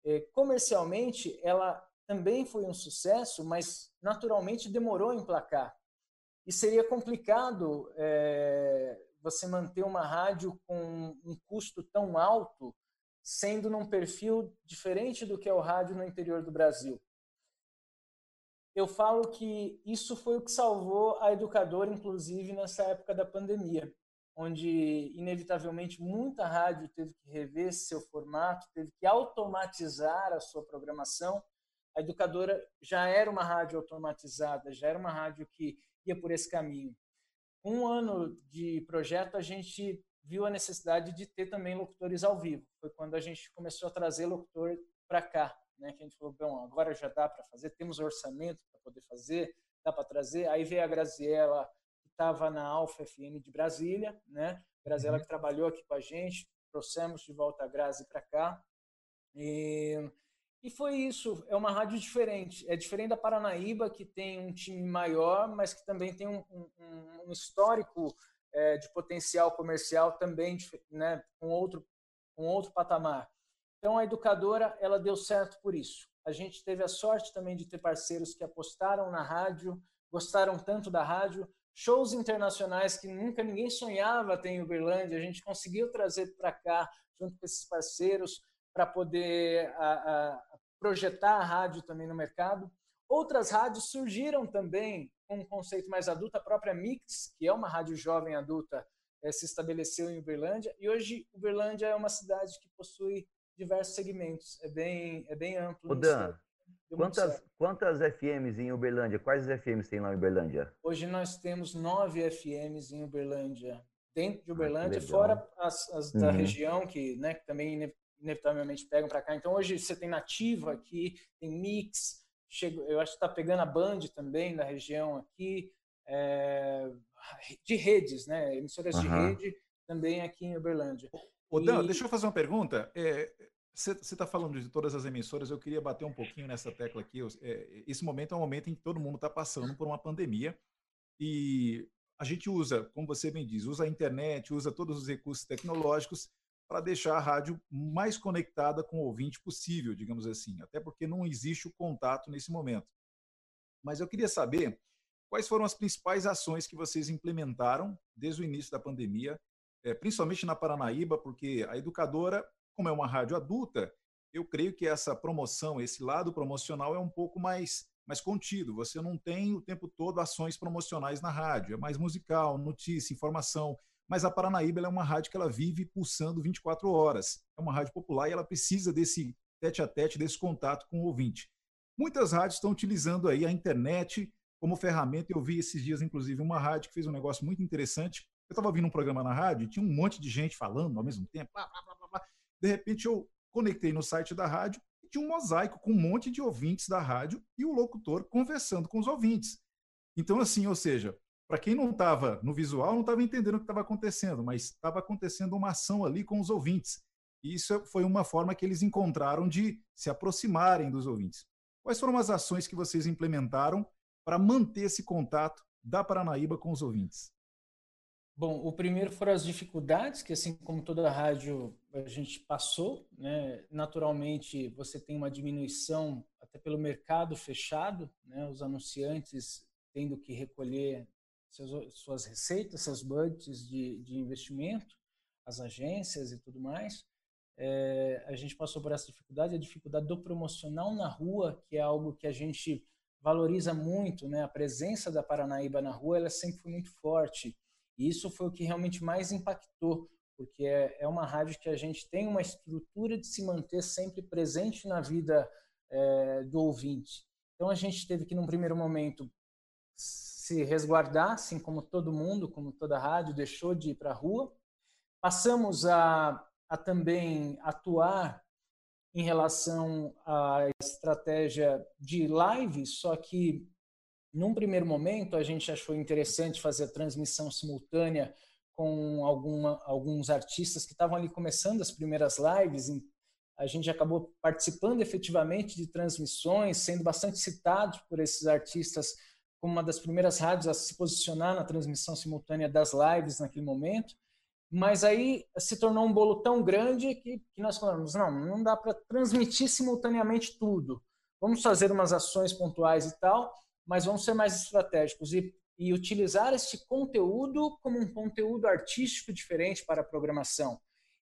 eh, comercialmente ela também foi um sucesso, mas naturalmente demorou a emplacar. E seria complicado é, você manter uma rádio com um custo tão alto, sendo num perfil diferente do que é o rádio no interior do Brasil. Eu falo que isso foi o que salvou a educadora, inclusive nessa época da pandemia, onde inevitavelmente muita rádio teve que rever seu formato, teve que automatizar a sua programação a educadora já era uma rádio automatizada, já era uma rádio que ia por esse caminho. Um ano de projeto, a gente viu a necessidade de ter também locutores ao vivo. Foi quando a gente começou a trazer locutor para cá, né? Que a gente falou, bom, agora já dá para fazer, temos orçamento para poder fazer, dá para trazer. Aí veio a Graziela, que estava na Alfa FM de Brasília, né? Graziela uhum. que trabalhou aqui com a gente, trouxemos de volta a Grazi para cá. E e foi isso, é uma rádio diferente. É diferente da Paranaíba, que tem um time maior, mas que também tem um, um, um histórico é, de potencial comercial também né, com, outro, com outro patamar. Então, a educadora ela deu certo por isso. A gente teve a sorte também de ter parceiros que apostaram na rádio, gostaram tanto da rádio, shows internacionais que nunca ninguém sonhava ter em Uberlândia, a gente conseguiu trazer para cá, junto com esses parceiros, para poder a, a, projetar a rádio também no mercado. Outras rádios surgiram também com um conceito mais adulto. A própria Mix, que é uma rádio jovem adulta, é, se estabeleceu em Uberlândia. E hoje, Uberlândia é uma cidade que possui diversos segmentos. É bem, é bem amplo. O Dan, quantas, quantas FMs em Uberlândia? Quais FMs tem lá em Uberlândia? Hoje nós temos nove FMs em Uberlândia. Dentro de ah, Uberlândia, ah, fora as, as da uhum. região, que, né, que também inevitavelmente pegam para cá. Então hoje você tem nativa aqui, tem mix, chego, eu acho que está pegando a Band também da região aqui, é, de redes, né? Emissoras uhum. de rede também aqui em Uberlândia. Ô, Dan, e... deixa eu fazer uma pergunta. Você é, está falando de todas as emissoras, eu queria bater um pouquinho nessa tecla aqui. É, esse momento é um momento em que todo mundo está passando por uma pandemia e a gente usa, como você bem diz, usa a internet, usa todos os recursos tecnológicos para deixar a rádio mais conectada com o ouvinte possível, digamos assim, até porque não existe o contato nesse momento. Mas eu queria saber quais foram as principais ações que vocês implementaram desde o início da pandemia, é, principalmente na Paranaíba, porque a educadora, como é uma rádio adulta, eu creio que essa promoção, esse lado promocional é um pouco mais, mais contido. Você não tem o tempo todo ações promocionais na rádio, é mais musical, notícia, informação. Mas a Paranaíba é uma rádio que ela vive pulsando 24 horas. É uma rádio popular e ela precisa desse tete a tete, desse contato com o ouvinte. Muitas rádios estão utilizando aí a internet como ferramenta. Eu vi esses dias, inclusive, uma rádio que fez um negócio muito interessante. Eu estava ouvindo um programa na rádio e tinha um monte de gente falando ao mesmo tempo. Blá, blá, blá, blá. De repente eu conectei no site da rádio e tinha um mosaico com um monte de ouvintes da rádio e o locutor conversando com os ouvintes. Então, assim, ou seja, para quem não estava no visual, não estava entendendo o que estava acontecendo, mas estava acontecendo uma ação ali com os ouvintes. E isso foi uma forma que eles encontraram de se aproximarem dos ouvintes. Quais foram as ações que vocês implementaram para manter esse contato da Paranaíba com os ouvintes? Bom, o primeiro foram as dificuldades, que assim como toda a rádio a gente passou, né? Naturalmente, você tem uma diminuição até pelo mercado fechado, né? Os anunciantes tendo que recolher seus, suas receitas, seus budgets de, de investimento, as agências e tudo mais. É, a gente passou por essa dificuldade, a dificuldade do promocional na rua, que é algo que a gente valoriza muito, né? A presença da Paranaíba na rua, ela sempre foi muito forte e isso foi o que realmente mais impactou, porque é, é uma rádio que a gente tem uma estrutura de se manter sempre presente na vida é, do ouvinte. Então a gente teve que, num primeiro momento, se resguardar, assim como todo mundo, como toda rádio, deixou de ir para a rua. Passamos a, a também atuar em relação à estratégia de live, só que num primeiro momento, a gente achou interessante fazer a transmissão simultânea com alguma, alguns artistas que estavam ali começando as primeiras lives. A gente acabou participando efetivamente de transmissões, sendo bastante citado por esses artistas como uma das primeiras rádios a se posicionar na transmissão simultânea das lives naquele momento. Mas aí se tornou um bolo tão grande que, que nós falamos: não, não dá para transmitir simultaneamente tudo. Vamos fazer umas ações pontuais e tal mas vamos ser mais estratégicos e, e utilizar esse conteúdo como um conteúdo artístico diferente para a programação.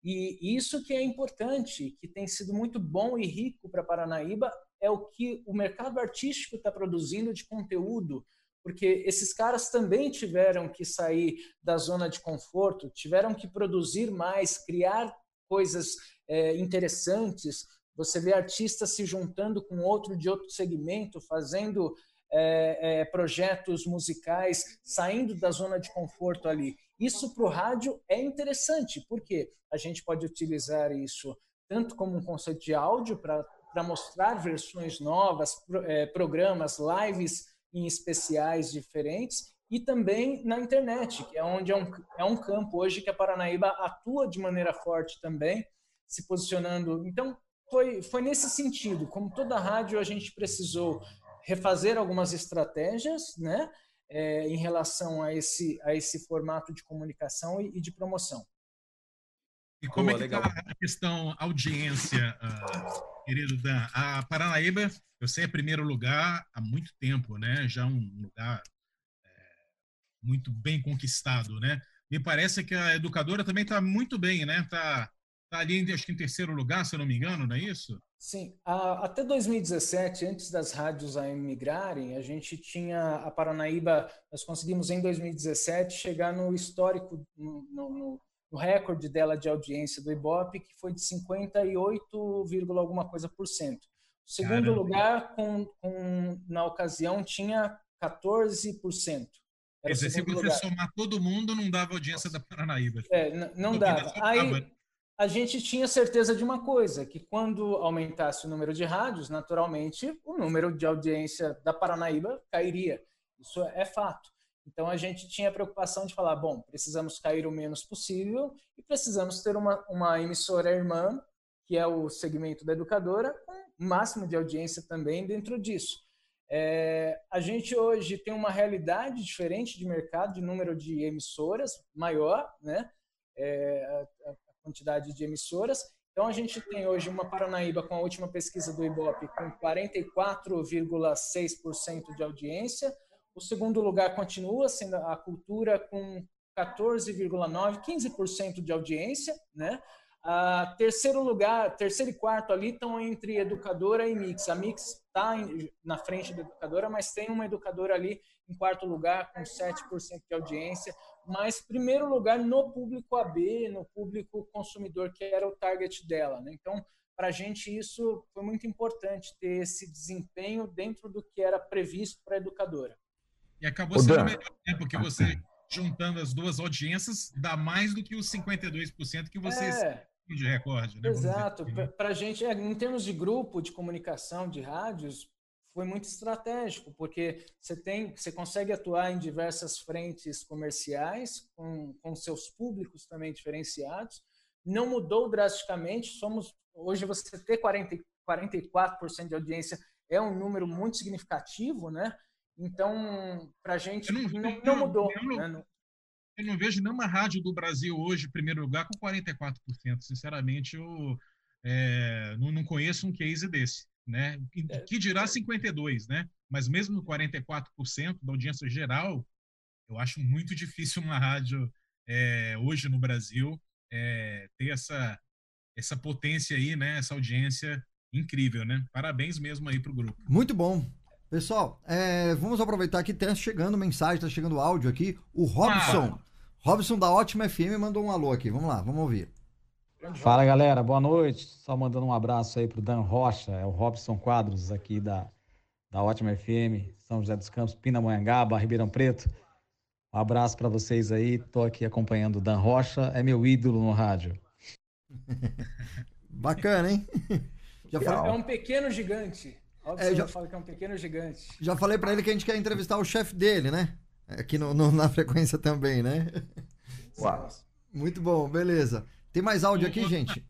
E isso que é importante, que tem sido muito bom e rico para Paranaíba, é o que o mercado artístico está produzindo de conteúdo, porque esses caras também tiveram que sair da zona de conforto, tiveram que produzir mais, criar coisas é, interessantes. Você vê artistas se juntando com outro de outro segmento, fazendo é, é, projetos musicais, saindo da zona de conforto ali. Isso para o rádio é interessante, porque a gente pode utilizar isso tanto como um conceito de áudio para mostrar versões novas, é, programas, lives em especiais diferentes, e também na internet, que é onde é um, é um campo hoje que a Paranaíba atua de maneira forte também, se posicionando. Então, foi, foi nesse sentido, como toda rádio, a gente precisou refazer algumas estratégias, né, é, em relação a esse, a esse formato de comunicação e, e de promoção. E como Boa, é que está a questão audiência, uh, querido Dan? A Paranaíba, eu sei, é primeiro lugar há muito tempo, né? Já um lugar é, muito bem conquistado, né? Me parece que a educadora também está muito bem, né? Está tá ali, acho que em terceiro lugar, se eu não me engano, não é isso? Sim, até 2017, antes das rádios a migrarem, a gente tinha a Paranaíba, nós conseguimos em 2017 chegar no histórico, no, no, no recorde dela de audiência do Ibope, que foi de 58, alguma coisa por cento. O segundo Caramba. lugar, com, com, na ocasião, tinha 14%. Quer dizer, se você lugar. somar todo mundo, não dava audiência da Paranaíba. É, não dava. Aí, a gente tinha certeza de uma coisa, que quando aumentasse o número de rádios, naturalmente o número de audiência da Paranaíba cairia. Isso é fato. Então a gente tinha a preocupação de falar, bom, precisamos cair o menos possível e precisamos ter uma, uma emissora irmã, que é o segmento da educadora, com máximo de audiência também dentro disso. É, a gente hoje tem uma realidade diferente de mercado, de número de emissoras maior, né? É, quantidade de emissoras. Então, a gente tem hoje uma Paranaíba, com a última pesquisa do Ibope, com 44,6% de audiência. O segundo lugar continua sendo a cultura, com 14,9%, 15% de audiência. Né? A terceiro lugar, terceiro e quarto ali estão entre educadora e mix. A mix está na frente da educadora, mas tem uma educadora ali em quarto lugar com 7% de audiência, mas primeiro lugar no público AB, no público consumidor que era o target dela. Né? Então, para a gente isso foi muito importante ter esse desempenho dentro do que era previsto para a educadora. E acabou sendo melhor, né? porque você juntando as duas audiências dá mais do que os 52% que vocês é, de recorde. Né? Exato. Assim. Para a gente, é, em termos de grupo de comunicação de rádios, foi muito estratégico, porque você tem, você consegue atuar em diversas frentes comerciais, com, com seus públicos também diferenciados. Não mudou drasticamente, somos hoje você ter 40, 44% de audiência é um número muito significativo, né? Então, para a gente não, não, não, mudou. Eu não, né? eu não vejo nenhuma rádio do Brasil hoje, em primeiro lugar, com 44%. Sinceramente, eu é, não, não, conheço um case desse. Né? É. Que dirá 52%, né? Mas mesmo 44% da audiência geral, eu acho muito difícil uma rádio é, hoje no Brasil é, ter essa, essa potência aí, né? Essa audiência incrível, né? Parabéns mesmo aí para o grupo. Muito bom. Pessoal, é, vamos aproveitar que está chegando mensagem, está chegando áudio aqui. O Robson, ah. Robson da Ótima FM mandou um alô aqui. Vamos lá, vamos ouvir. Fala galera, boa noite. Só mandando um abraço aí pro Dan Rocha, é o Robson Quadros aqui da, da Ótima FM, São José dos Campos, Pindamonhangaba, Ribeirão Preto. Um abraço para vocês aí. Tô aqui acompanhando o Dan Rocha, é meu ídolo no rádio. Bacana, hein? Já falei... É um pequeno gigante. Óbvio é, já fala que é um pequeno gigante. Já falei para ele que a gente quer entrevistar o chefe dele, né? Aqui no, no, na frequência também, né? Uau. Muito bom, beleza. Tem mais áudio aqui, gente?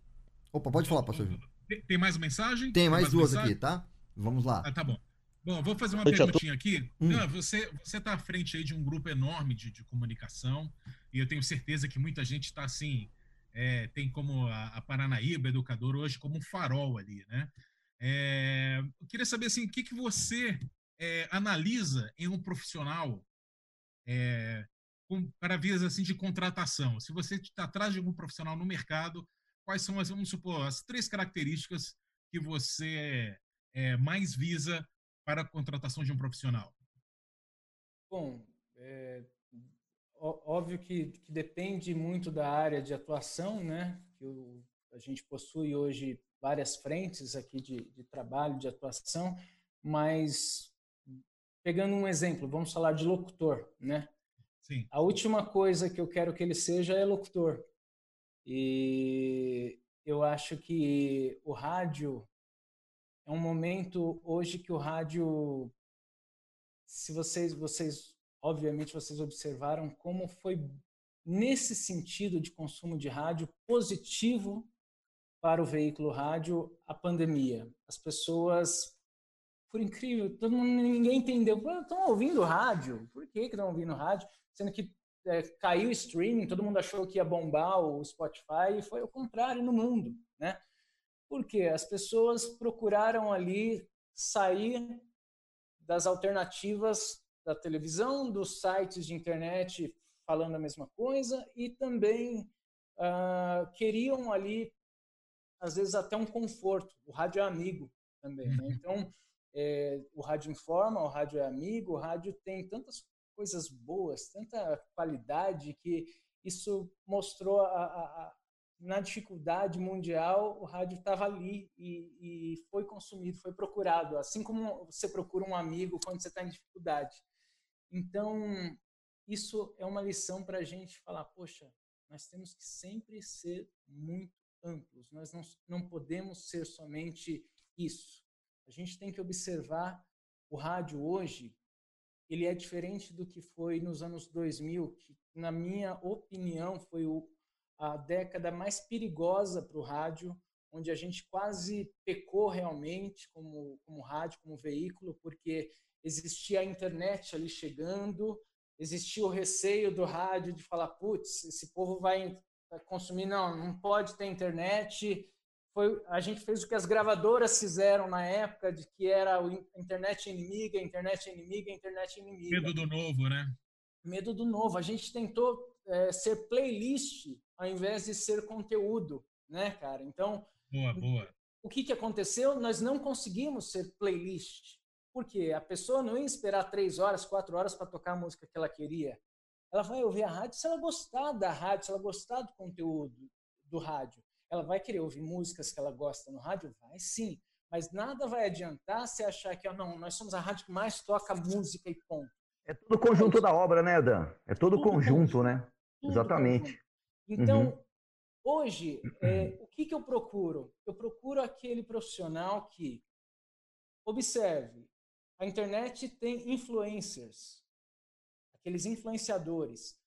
Opa, pode falar, pastor Júlio. Tem mais mensagem? Tem, Tem mais, mais, duas mensagem? aqui, tá? Vamos lá. Ah, tá bom. Bom, vou fazer uma perguntinha aqui. Hum. Não, você você está à frente aí de um grupo enorme de, de comunicação e eu tenho certeza que muita gente está assim, é, tem como a, a Paranaíba Educador hoje como um farol ali, né? É, eu queria saber assim, o que, que você é, analisa em um profissional é, com, para vias assim de contratação. Se você está atrás de algum profissional no mercado, quais são as, vamos supor, as três características que você é, mais visa para a contratação de um profissional? Bom, é, óbvio que, que, depende muito da área de atuação, né? Que o, a gente possui hoje várias frentes aqui de, de trabalho, de atuação, mas pegando um exemplo, vamos falar de locutor, né? Sim. A última coisa que eu quero que ele seja é locutor. E eu acho que o rádio é um momento hoje que o rádio se vocês vocês obviamente vocês observaram como foi nesse sentido de consumo de rádio positivo para o veículo rádio a pandemia. As pessoas, por incrível, todo mundo, ninguém entendeu. Estão ouvindo rádio? Por que estão ouvindo rádio? Sendo que é, caiu o streaming, todo mundo achou que ia bombar o Spotify e foi o contrário no mundo, né? Porque as pessoas procuraram ali sair das alternativas da televisão, dos sites de internet falando a mesma coisa e também uh, queriam ali às vezes até um conforto. O rádio é amigo também. Né? Uhum. Então, é, o rádio informa, o rádio é amigo, o rádio tem tantas coisas boas, tanta qualidade que isso mostrou a, a, a na dificuldade mundial, o rádio estava ali e, e, foi consumido, foi procurado, assim como você procura um amigo quando você está em dificuldade. Então, isso é uma lição para a gente falar, poxa, nós temos que sempre ser muito amplos. Nós não, não podemos ser somente isso. A gente tem que observar o rádio hoje, ele é diferente do que foi nos anos 2000, que, na minha opinião, foi o, a década mais perigosa para o rádio, onde a gente quase pecou realmente como, como rádio, como veículo, porque existia a internet ali chegando, existia o receio do rádio de falar, putz, esse povo vai consumir, não, não pode ter internet. Foi, a gente fez o que as gravadoras fizeram na época, de que era a internet inimiga, internet inimiga, internet inimiga. Medo do novo, né? Medo do novo. A gente tentou é, ser playlist ao invés de ser conteúdo, né, cara? Então, boa, boa. o que, que aconteceu? Nós não conseguimos ser playlist. Por quê? A pessoa não ia esperar três horas, quatro horas para tocar a música que ela queria. Ela vai ouvir a rádio se ela gostar da rádio, se ela gostar do conteúdo do rádio. Ela vai querer ouvir músicas que ela gosta no rádio? Vai sim. Mas nada vai adiantar se achar que, oh, não, nós somos a rádio que mais toca música e ponto. É todo o conjunto da obra, né, Dan? É todo o conjunto, conjunto, né? Exatamente. Então, uhum. hoje, é, o que, que eu procuro? Eu procuro aquele profissional que observe. A internet tem influencers, aqueles influenciadores.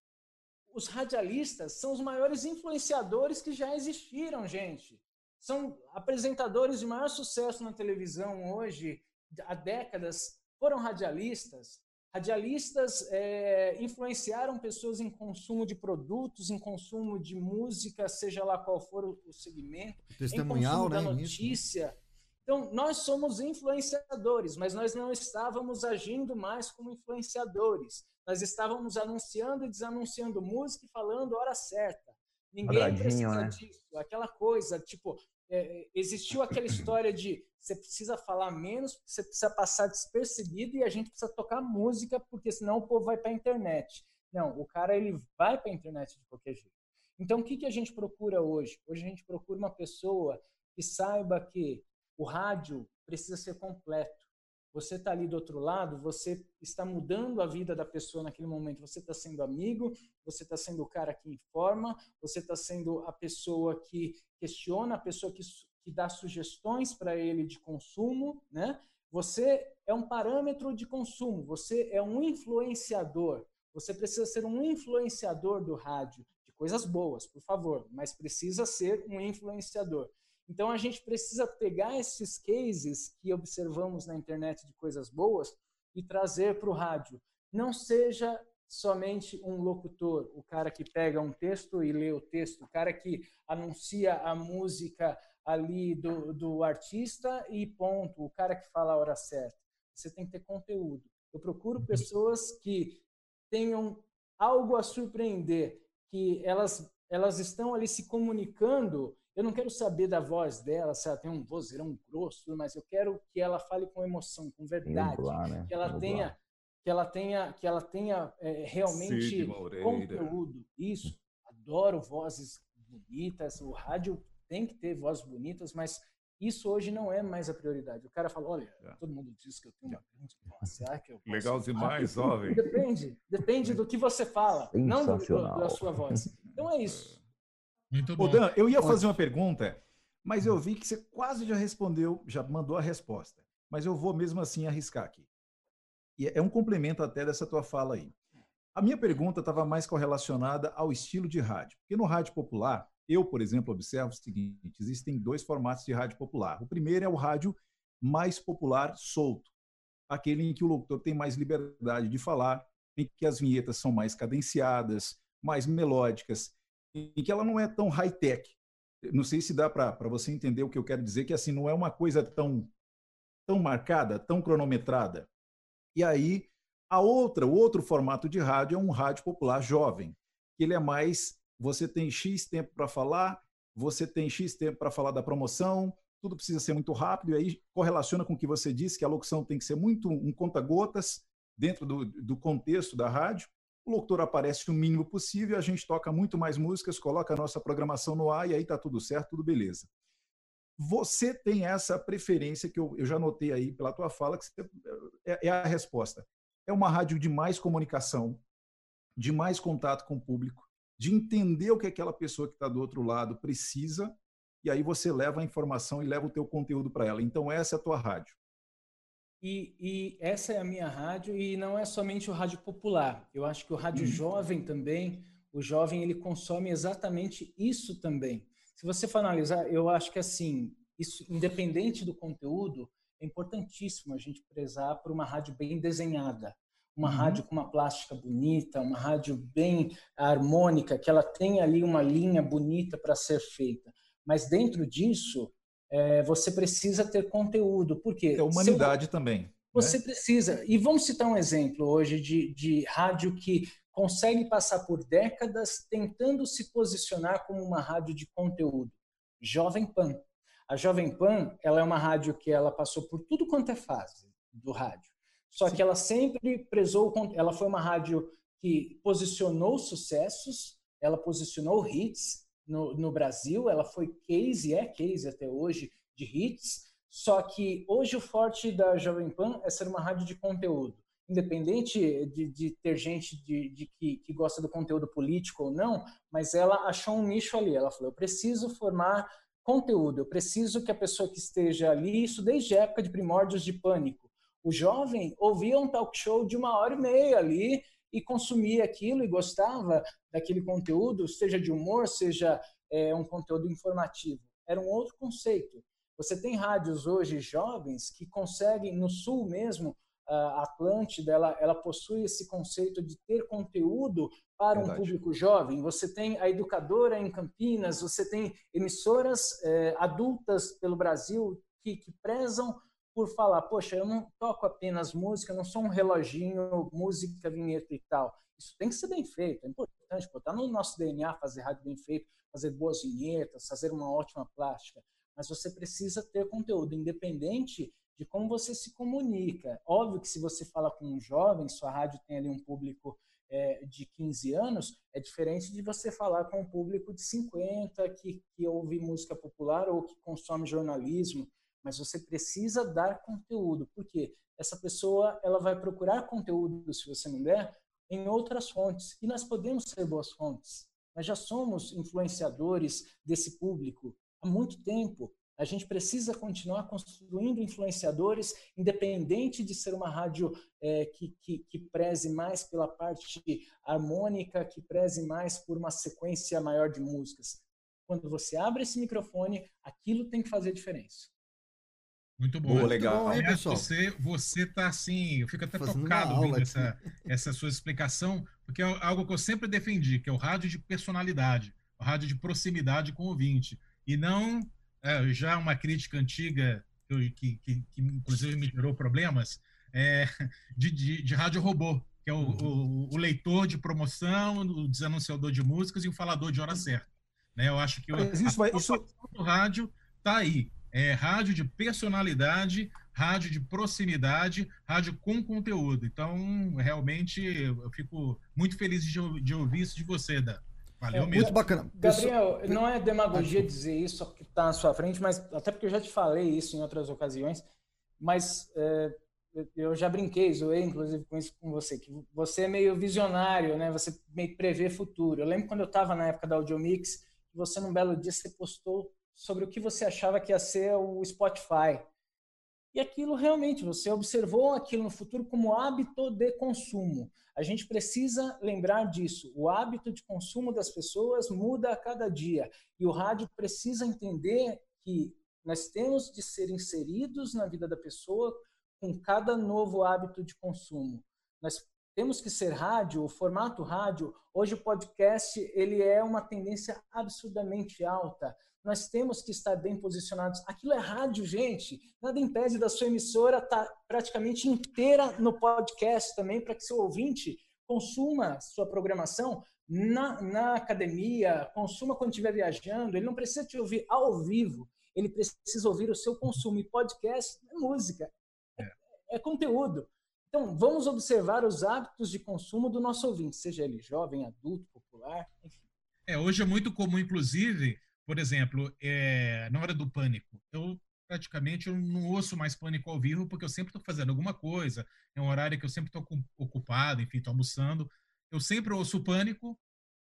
Os radialistas são os maiores influenciadores que já existiram, gente são apresentadores de maior sucesso na televisão hoje, há décadas, foram radialistas. Radialistas é, influenciaram pessoas em consumo de produtos, em consumo de música, seja lá qual for o, segmento, Testemunhal, em né, da notícia. Nisso. Então, nós somos influenciadores, mas nós não estávamos agindo mais como influenciadores. Nós estávamos anunciando e desanunciando música e falando hora certa. Ninguém precisa né? disso. Aquela coisa, tipo, é, existiu aquela história de você precisa falar menos, você precisa passar despercebido e a gente precisa tocar música, porque senão o povo vai para a internet. Não, o cara ele vai para a internet de qualquer jeito. Então, o que, que a gente procura hoje? Hoje a gente procura uma pessoa que saiba que o rádio precisa ser completo. Você está ali do outro lado, você está mudando a vida da pessoa naquele momento. Você está sendo amigo, você está sendo o cara que informa, você está sendo a pessoa que questiona, a pessoa que, que dá sugestões para ele de consumo, né? Você é um parâmetro de consumo, você é um influenciador. Você precisa ser um influenciador do rádio, de coisas boas, por favor, mas precisa ser um influenciador. Então a gente precisa pegar esses cases que observamos na internet de coisas boas e trazer para o rádio. Não seja somente um locutor, o cara que pega um texto e lê o texto, o cara que anuncia a música ali do, do artista e ponto, o cara que fala a hora certa. Você tem que ter conteúdo. Eu procuro uhum. pessoas que tenham algo a surpreender, que elas, elas estão ali se comunicando eu não quero saber da voz dela, se ela tem um vozeirão grosso, mas eu quero que ela fale com emoção, com verdade, né? que ela tenha, que ela tenha, que ela tenha é, realmente conteúdo. Isso. Adoro vozes bonitas. O rádio tem que ter vozes bonitas, mas isso hoje não é mais a prioridade. O cara fala, olha, é. todo mundo diz que eu tenho uma grande voz. Será que eu Legal demais, jovem. Depende, depende do que você fala, não do, do, da sua voz. Então é isso. Muito bom. Ô Dan, eu ia fazer uma pergunta, mas eu vi que você quase já respondeu, já mandou a resposta. Mas eu vou mesmo assim arriscar aqui. E é um complemento até dessa tua fala aí. A minha pergunta estava mais correlacionada ao estilo de rádio. Porque no rádio popular, eu, por exemplo, observo o seguinte: existem dois formatos de rádio popular. O primeiro é o rádio mais popular solto, aquele em que o locutor tem mais liberdade de falar, em que as vinhetas são mais cadenciadas, mais melódicas, em que ela não é tão high-tech. Não sei se dá para você entender o que eu quero dizer, que assim não é uma coisa tão, tão marcada, tão cronometrada. E aí, a outra, o outro formato de rádio é um rádio popular jovem, que ele é mais, você tem X tempo para falar, você tem X tempo para falar da promoção, tudo precisa ser muito rápido, e aí correlaciona com o que você disse, que a locução tem que ser muito um conta-gotas dentro do, do contexto da rádio, o locutor aparece o mínimo possível, a gente toca muito mais músicas, coloca a nossa programação no ar e aí está tudo certo, tudo beleza. Você tem essa preferência que eu, eu já notei aí pela tua fala, que você, é, é a resposta. É uma rádio de mais comunicação, de mais contato com o público, de entender o que aquela pessoa que está do outro lado precisa, e aí você leva a informação e leva o teu conteúdo para ela. Então essa é a tua rádio. E, e, essa é a minha rádio e não é somente o rádio popular. Eu acho que o rádio uhum. jovem também, o jovem ele consome exatamente isso também. Se você for analisar, eu acho que assim, isso independente do conteúdo, é importantíssimo a gente prezar por uma rádio bem desenhada, uma uhum. rádio com uma plástica bonita, uma rádio bem harmônica, que ela tem ali uma linha bonita para ser feita. Mas dentro disso, é, você precisa ter conteúdo. Por quê? É humanidade também. Né? Você né? precisa. E vamos citar um exemplo hoje de, de rádio que consegue passar por décadas tentando se posicionar como uma rádio de conteúdo. Jovem Pan. A Jovem Pan, ela é uma rádio que ela passou por tudo quanto é fase do rádio. Só Sim. que ela sempre prezou, ela foi uma rádio que posicionou sucessos, ela posicionou hits no, no Brasil, ela foi case, é case até hoje, de hits, só que hoje o forte da Jovem Pan é ser uma rádio de conteúdo. Independente de, de ter gente de, de que, que, gosta do conteúdo político ou não, mas ela achou um nicho ali. Ela falou: eu preciso formar conteúdo, eu preciso que a pessoa que esteja ali, isso desde a época de primórdios de pânico. O jovem ouvia um talk show de uma hora e meia ali e consumia aquilo e gostava daquele conteúdo, seja de humor, seja é, um conteúdo informativo. Era um outro conceito. Você tem rádios hoje jovens que conseguem, no sul mesmo, a Atlântida, ela, ela possui esse conceito de ter conteúdo para Verdade. um público jovem. Você tem a Educadora em Campinas, você tem emissoras é, adultas pelo Brasil que, que prezam por falar, poxa, eu não toco apenas música, eu não sou um reloginho, música, vinheta e tal. Isso tem que ser bem feito, é importante, botar no nosso DNA fazer rádio bem feito, fazer boas vinhetas, fazer uma ótima plástica mas você precisa ter conteúdo independente de como você se comunica. Óbvio que se você fala com um jovem, sua rádio tem ali um público é, de 15 anos, é diferente de você falar com um público de 50 que, que ouve música popular ou que consome jornalismo, mas você precisa dar conteúdo, porque essa pessoa ela vai procurar conteúdo, se você não der, em outras fontes. E nós podemos ser boas fontes. Nós já somos influenciadores desse público há muito tempo. A gente precisa continuar construindo influenciadores, independente de ser uma rádio é, que, que, que, preze mais pela parte harmônica, que preze mais por uma sequência maior de músicas. Quando você abre esse microfone, aquilo tem que fazer diferença. Muito bom. Boa, legal. Bom, pessoal? Você, você tá assim, eu fico até Fazendo tocado ouvindo essa, essa sua explicação, porque é algo que eu sempre defendi, que é o rádio de personalidade, o rádio de proximidade com o ouvinte e não é, já uma crítica antiga que, que, que, que, inclusive me gerou problemas é, de, de, de rádio robô, que é o, o, o, leitor de promoção, o desanunciador de músicas e o falador de hora certa. Né? Eu acho que o, isso, a isso... do rádio está aí. É rádio de personalidade, rádio de proximidade, rádio com conteúdo. Então, realmente, eu fico muito feliz de, de ouvir isso de você, Dan. Valeu é, mesmo. Muito bacana. Gabriel, não é demagogia dizer isso que está na sua frente, mas até porque eu já te falei isso em outras ocasiões, mas é, eu já brinquei, zoei inclusive com isso com você, que você é meio visionário, né? Você meio prevê futuro. Eu lembro quando eu estava na época da Audiomix, que você num belo dia você postou sobre o que você achava que ia ser o Spotify. E aquilo realmente, você observou aquilo no futuro como hábito de consumo. A gente precisa lembrar disso. O hábito de consumo das pessoas muda a cada dia. E o rádio precisa entender que nós temos de ser inseridos na vida da pessoa com cada novo hábito de consumo. Nós temos que ser rádio, o formato rádio. Hoje o podcast ele é uma tendência absurdamente alta nós temos que estar bem posicionados. Aquilo é rádio, gente. Nada impede da sua emissora estar tá praticamente inteira no podcast também, para que seu ouvinte consuma sua programação na, na academia, consuma quando estiver viajando. Ele não precisa te ouvir ao vivo, ele precisa ouvir o seu consumo. E podcast é música, é, é conteúdo. Então, vamos observar os hábitos de consumo do nosso ouvinte, seja ele jovem, adulto, popular, enfim. É, hoje é muito comum, inclusive, por exemplo, é, na hora do pânico, eu praticamente eu não ouço mais pânico ao vivo porque eu sempre estou fazendo alguma coisa, é um horário que eu sempre estou ocupado, enfim, estou almoçando. Eu sempre ouço pânico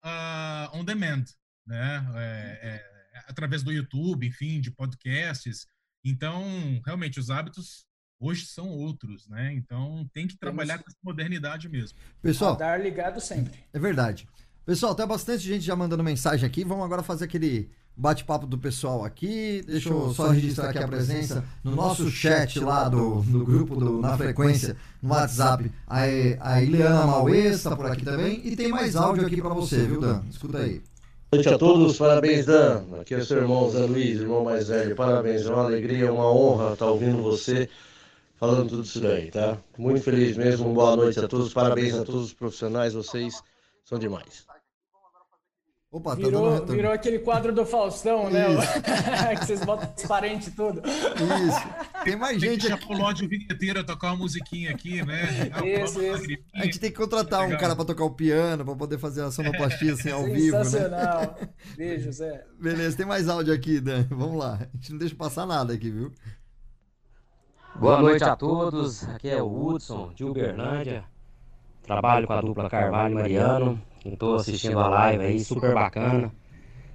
uh, on demand, né? É, é, através do YouTube, enfim, de podcasts. Então, realmente, os hábitos hoje são outros, né? Então, tem que trabalhar Temos... com essa modernidade mesmo. Pessoal, dar ligado sempre. É verdade. Pessoal, tem bastante gente já mandando mensagem aqui. Vamos agora fazer aquele bate-papo do pessoal aqui. Deixa eu só registrar aqui a presença no nosso chat lá do, do grupo do Na Frequência, no WhatsApp. A, a Ileana Mauê está por aqui também. E tem mais áudio aqui para você, viu, Dan? Escuta aí. Boa noite a todos, parabéns Dan. Aqui é o seu irmão Zé Luiz, irmão mais velho. Parabéns, é uma alegria, uma honra estar ouvindo você falando tudo isso daí, tá? Muito feliz mesmo, boa noite a todos, parabéns a todos os profissionais, vocês são demais. Opa, tá virou, virou aquele quadro do Faustão, né? que vocês botam transparente tudo. Isso. Tem mais tem gente. Já pulou de vinheteira tocar uma musiquinha aqui, né? Isso, isso. A gente tem que contratar Legal. um cara para tocar o piano, para poder fazer a sonoplastia assim ao vivo. Né? Sensacional. Né? Beijo, Zé. Beleza, tem mais áudio aqui, Dan. Vamos lá. A gente não deixa passar nada aqui, viu? Boa noite a todos. Aqui é o Hudson, de Uberlândia. Trabalho com a dupla Carvalho e Mariano. Estou assistindo a live aí, super bacana.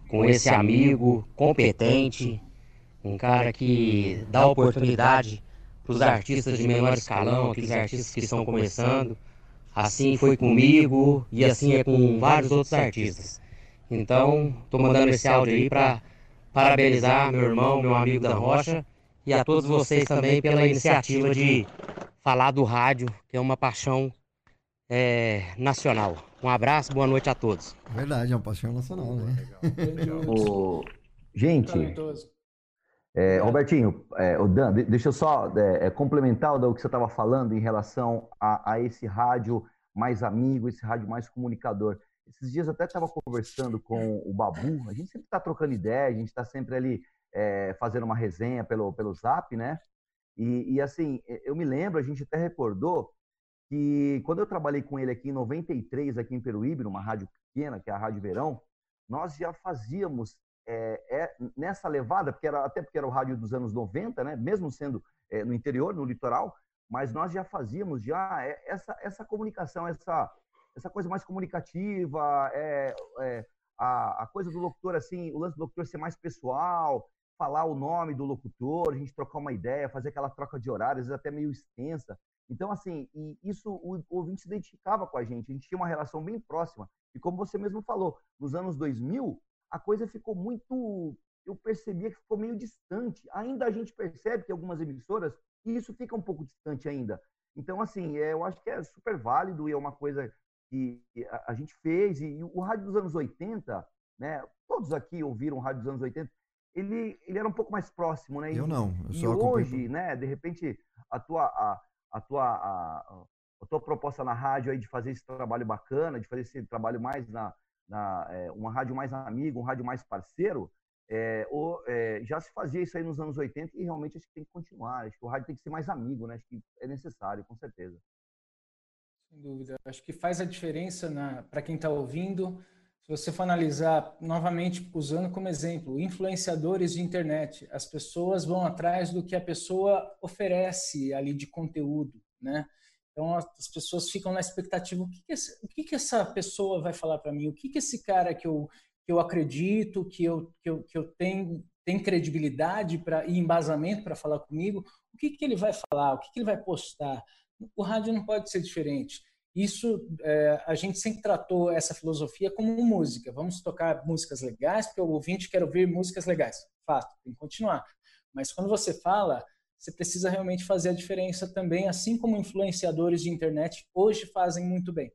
Com esse amigo competente, um cara que dá oportunidade para os artistas de menor escalão, aqueles artistas que estão começando. Assim foi comigo e assim é com vários outros artistas. Então, estou mandando esse áudio aí para parabenizar meu irmão, meu amigo da Rocha e a todos vocês também pela iniciativa de falar do rádio, que é uma paixão é, nacional. Um abraço, boa noite a todos. Verdade, é uma paixão nacional, né? o... Gente, é, Robertinho, é, o Dan, deixa eu só é, é complementar o que você estava falando em relação a, a, esse rádio mais amigo, esse rádio mais comunicador. Esses dias eu até estava conversando com o Babu, a gente sempre está trocando ideia, a gente está sempre ali é, fazendo uma resenha pelo, pelo Zap, né? E, e, assim, eu me lembro, a gente até recordou que quando eu trabalhei com ele aqui em 93, aqui em Peruíbe, numa rádio pequena, que é a Rádio Verão, nós já fazíamos é, é, nessa levada, porque era, até porque era o rádio dos anos 90, né? mesmo sendo é, no interior, no litoral, mas nós já fazíamos já é, essa, essa comunicação, essa, essa coisa mais comunicativa, é, é, a, a coisa do locutor, assim, o lance do locutor ser mais pessoal, falar o nome do locutor, a gente trocar uma ideia, fazer aquela troca de horários, até meio extensa. Então, assim, e isso o, ouvinte se identificava com a gente, a gente tinha uma relação bem próxima. E como você mesmo falou, nos anos 2000, a coisa ficou muito. Eu percebia que ficou meio distante. Ainda a gente percebe que algumas emissoras, e isso fica um pouco distante ainda. Então, assim, é, eu acho que é super válido e é uma coisa que a, gente fez. E, o rádio dos anos 80, né? Todos aqui ouviram o rádio dos anos 80 ele, ele era um pouco mais próximo, né? Eu não. Eu e hoje, né? De repente, a tua, a, a tua, a, a, tua proposta na rádio aí de fazer esse trabalho bacana, de fazer esse trabalho mais na, na é, uma rádio mais amigo, um rádio mais parceiro, é, ou, é, já se fazia isso aí nos anos 80 e realmente acho que tem que continuar. Acho que o rádio tem que ser mais amigo, né? Acho que é necessário, com certeza. Sem dúvida. Acho que faz a diferença para quem está ouvindo você for analisar novamente, usando como exemplo, influenciadores de internet, as pessoas vão atrás do que a pessoa oferece ali de conteúdo, né? Então as pessoas ficam na expectativa: o que, que, esse, o que, que essa pessoa vai falar para mim? O que, que esse cara que eu, que eu acredito, que eu, que eu, que eu tenho, tem credibilidade pra, e embasamento para falar comigo, o que, que ele vai falar? O que, que ele vai postar? O rádio não pode ser diferente. Isso, é, a gente sempre tratou essa filosofia como música. Vamos tocar músicas legais, porque o ouvinte quer ouvir músicas legais. Fato, tem que continuar. Mas quando você fala, você precisa realmente fazer a diferença também, assim como influenciadores de internet hoje fazem muito bem.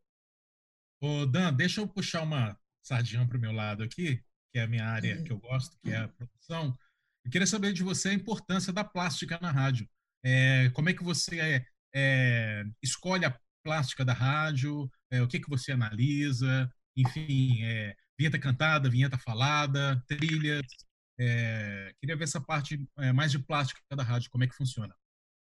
Ô Dan, deixa eu puxar uma sardinha para o meu lado aqui, que é a minha área que eu gosto, que é a produção. Eu queria saber de você a importância da plástica na rádio. É, como é que você é, é, escolhe a plástica da rádio, é, o que, que você analisa, enfim, é, vinheta cantada, vinheta falada, trilhas. É, queria ver essa parte é, mais de plástica da rádio, como é que funciona.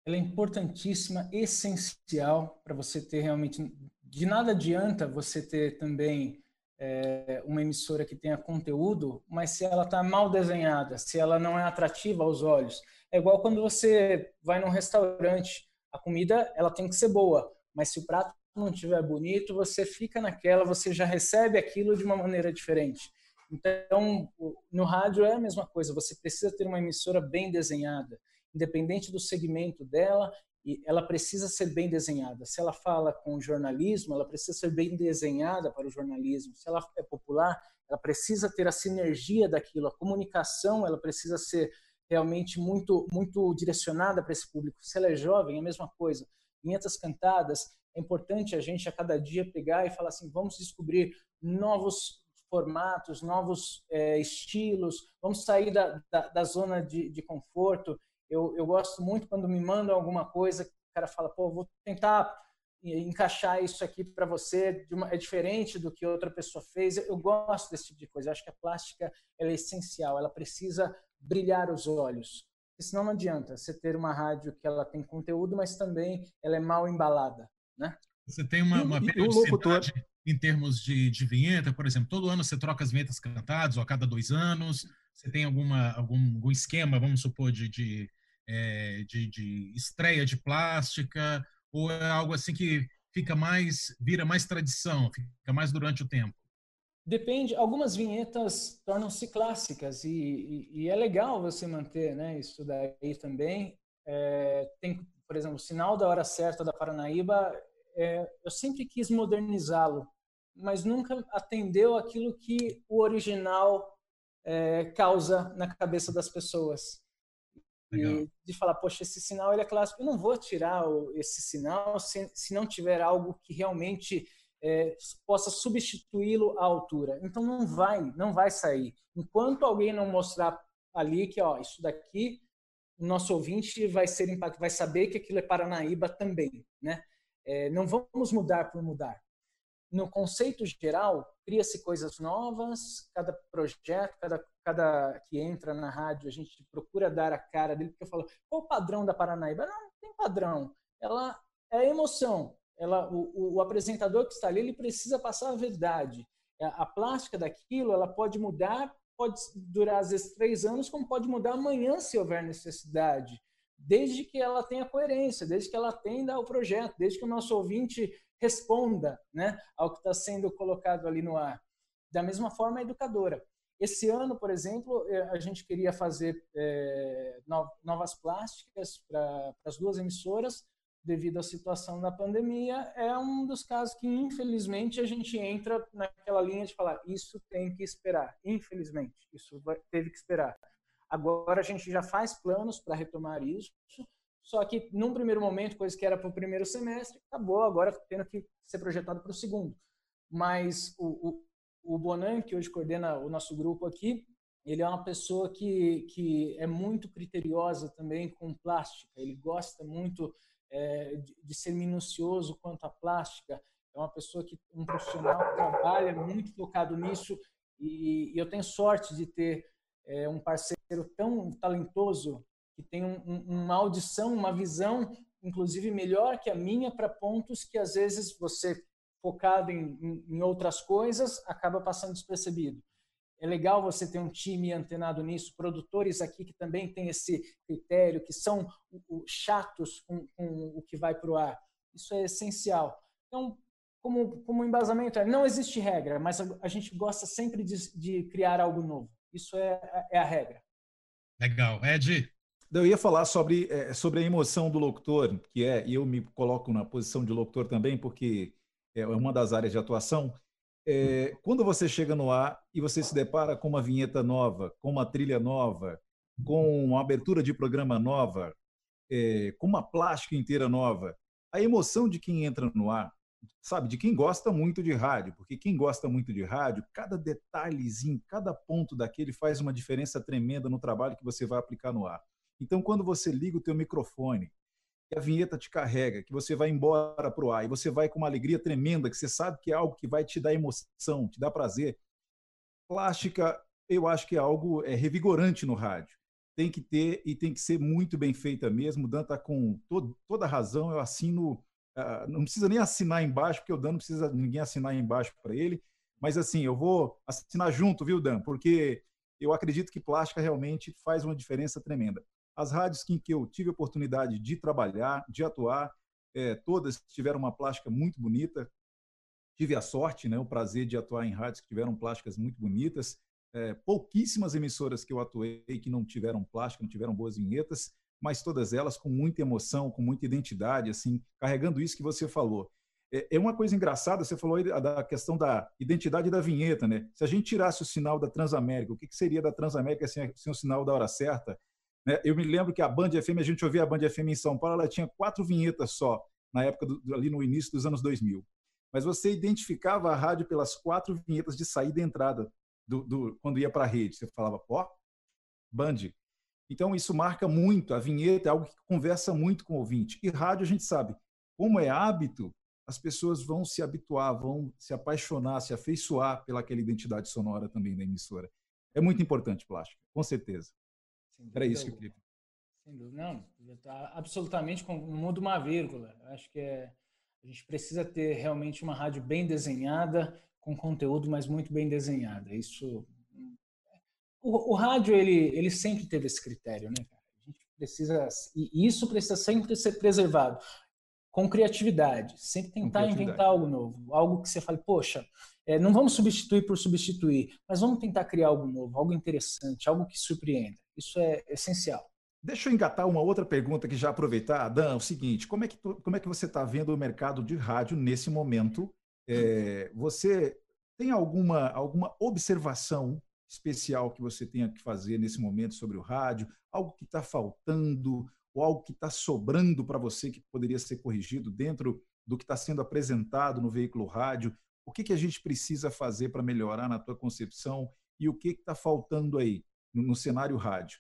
Ela é importantíssima, essencial para você ter realmente. De nada adianta você ter também é, uma emissora que tenha conteúdo, mas se ela está mal desenhada, se ela não é atrativa aos olhos, é igual quando você vai num restaurante, a comida ela tem que ser boa, mas se o prato não estiver bonito, você fica naquela, você já recebe aquilo de uma maneira diferente. Então, no rádio é a mesma coisa, você precisa ter uma emissora bem desenhada, independente do segmento dela, e ela precisa ser bem desenhada. Se ela fala com jornalismo, ela precisa ser bem desenhada para o jornalismo. Se ela é popular, ela precisa ter a sinergia daquilo. A comunicação, ela precisa ser realmente muito muito direcionada para esse público. Se ela é jovem, é a mesma coisa vinhetas cantadas, é importante a gente a cada dia pegar e falar assim, vamos descobrir novos formatos, novos é, estilos, vamos sair da, da, da zona de, de conforto. Eu, eu gosto muito quando me mandam alguma coisa, o cara fala, pô, vou tentar encaixar isso aqui para você uma, é diferente do que outra pessoa fez. Eu, eu gosto desse tipo de coisa. Eu acho que a plástica é essencial. Ela precisa brilhar os olhos. Senão não adianta você ter uma rádio que ela tem conteúdo, mas também ela é mal embalada, né? Você tem uma, uma periodicidade em termos de, de vinheta, por exemplo, todo ano você troca as vinhetas cantadas, ou a cada dois anos, você tem alguma, algum, algum esquema, vamos supor, de, de, é, de, de estreia de plástica, ou é algo assim que fica mais, vira mais tradição, fica mais durante o tempo? Depende, algumas vinhetas tornam-se clássicas e, e, e, é legal você manter né, isso daí também. É, tem, por exemplo, o Sinal da Hora Certa da Paranaíba, é, eu sempre quis modernizá-lo, mas nunca atendeu aquilo que o original é, causa na cabeça das pessoas. E de falar, poxa, esse sinal ele é clássico. Eu não vou tirar esse sinal se, se não tiver algo que realmente é, possa substituí-lo à altura. Então não vai, não vai sair. Enquanto alguém não mostrar ali que, ó, isso daqui, o nosso ouvinte vai ser vai saber que aquilo é Paranaíba também, né? É, não vamos mudar por mudar. No conceito geral, cria-se coisas novas, cada projeto, cada, cada que entra na rádio, a gente procura dar a cara dele, porque eu falo, qual o padrão da Paranaíba? Não, não tem padrão. Ela é emoção. Ela, o, o, apresentador que está ali, ele precisa passar a verdade. A, é, a plástica daquilo, ela pode mudar, pode durar às vezes três anos, como pode mudar amanhã se houver necessidade desde que ela tenha coerência, desde que ela atenda ao projeto, desde que o nosso ouvinte responda né, ao que está sendo colocado ali no ar. Da mesma forma, a educadora. Esse ano, por exemplo, eh, a gente queria fazer é, novas plásticas para as duas emissoras, devido à situação da pandemia. É um dos casos que, infelizmente, a gente entra naquela linha de falar: isso tem que esperar. Infelizmente, isso vai, teve que esperar. Agora a gente já faz planos para retomar isso, só que num primeiro momento, coisa que era para o primeiro semestre, acabou agora tendo que ser projetado para o segundo. Mas o, o, o Bonan, que hoje coordena o nosso grupo aqui, ele é uma pessoa que, que é muito criteriosa também com plástica. Ele gosta muito é, de, de, ser minucioso quanto à plástica. É uma pessoa que, um profissional que trabalha muito focado nisso. E, e eu tenho sorte de ter é, um parceiro tão talentoso que tem um, um, uma audição, uma visão, inclusive melhor que a minha para pontos que às vezes você focado em, em, em, outras coisas acaba passando despercebido. É legal você ter um time antenado nisso, produtores aqui que também têm esse critério, que são chatos com, com, o que vai para o ar. Isso é essencial. Então, como, como embasamento, é, não existe regra, mas a, a gente gosta sempre de, de criar algo novo. Isso é, é a regra. Legal. Ed? Eu ia falar sobre, é, sobre a emoção do locutor, que é, e eu me coloco na posição de locutor também, porque é uma das áreas de atuação. É, quando você chega no ar e você se depara com uma vinheta nova, com uma trilha nova, com uma abertura de programa nova, é, com uma plástica inteira nova, a emoção de quem entra no ar sabe, de quem gosta muito de rádio, porque quem gosta muito de rádio, cada detalhezinho, cada ponto daquele faz uma diferença tremenda no trabalho que você vai aplicar no ar. Então, quando você liga o teu microfone, a vinheta te carrega, que você vai embora para o ar e você vai com uma alegria tremenda, que você sabe que é algo que vai te dar emoção, te dar prazer. Plástica, eu acho que é algo é, revigorante no rádio. Tem que ter e tem que ser muito bem feita mesmo. O Dan está com todo, toda a razão, eu assino Uh, não precisa nem assinar embaixo, porque o Dan não precisa ninguém assinar embaixo para ele. Mas assim, eu vou assinar junto, viu, Dan? Porque eu acredito que plástica realmente faz uma diferença tremenda. As rádios em que eu tive a oportunidade de trabalhar, de atuar, é, todas tiveram uma plástica muito bonita. Tive a sorte, né, o prazer de atuar em rádios que tiveram plásticas muito bonitas. É, pouquíssimas emissoras que eu atuei que não tiveram plástica, não tiveram boas vinhetas mas todas elas com muita emoção, com muita identidade, assim, carregando isso que você falou. É, é uma coisa engraçada, você falou da questão da identidade da vinheta, né? Se a gente tirasse o sinal da Transamérica, o que seria da Transamérica sem, sem o sinal da hora certa? Né? Eu me lembro que a Band FM, a gente ouvia a Band FM em São Paulo, ela tinha quatro vinhetas só, na época, do, ali no início dos anos 2000. Mas você identificava a rádio pelas quatro vinhetas de saída e entrada do, do quando ia para a rede. Você falava, pô, Band, então, isso marca muito. A vinheta é algo que conversa muito com o ouvinte. E rádio, a gente sabe, como é hábito, as pessoas vão se habituar, vão se apaixonar, se afeiçoar pelaquela identidade sonora também da emissora. É muito importante, Plástica, com certeza. Era isso que eu queria. Sem dúvida, não. Tá absolutamente, não muda uma vírgula. Acho que é, a gente precisa ter realmente uma rádio bem desenhada, com conteúdo, mas muito bem desenhada. Isso. O, o rádio, ele, ele sempre teve esse critério, né, cara? A gente precisa. E isso precisa sempre ser preservado com criatividade, sempre tentar inventar algo novo, algo que você fale, poxa, é, não vamos substituir por substituir, mas vamos tentar criar algo novo, algo interessante, algo que surpreenda. Isso é essencial. Deixa eu engatar uma outra pergunta que já aproveitar, Dan, é o seguinte, como é que, tu, como é que você está vendo o mercado de rádio nesse momento? É, você tem alguma, alguma observação especial que você tenha que fazer nesse momento sobre o rádio? Algo que está faltando? Ou algo que está sobrando para você que poderia ser corrigido dentro do que está sendo apresentado no veículo rádio? O que, que a gente precisa fazer para melhorar na tua concepção e o que está faltando aí no, no, cenário rádio?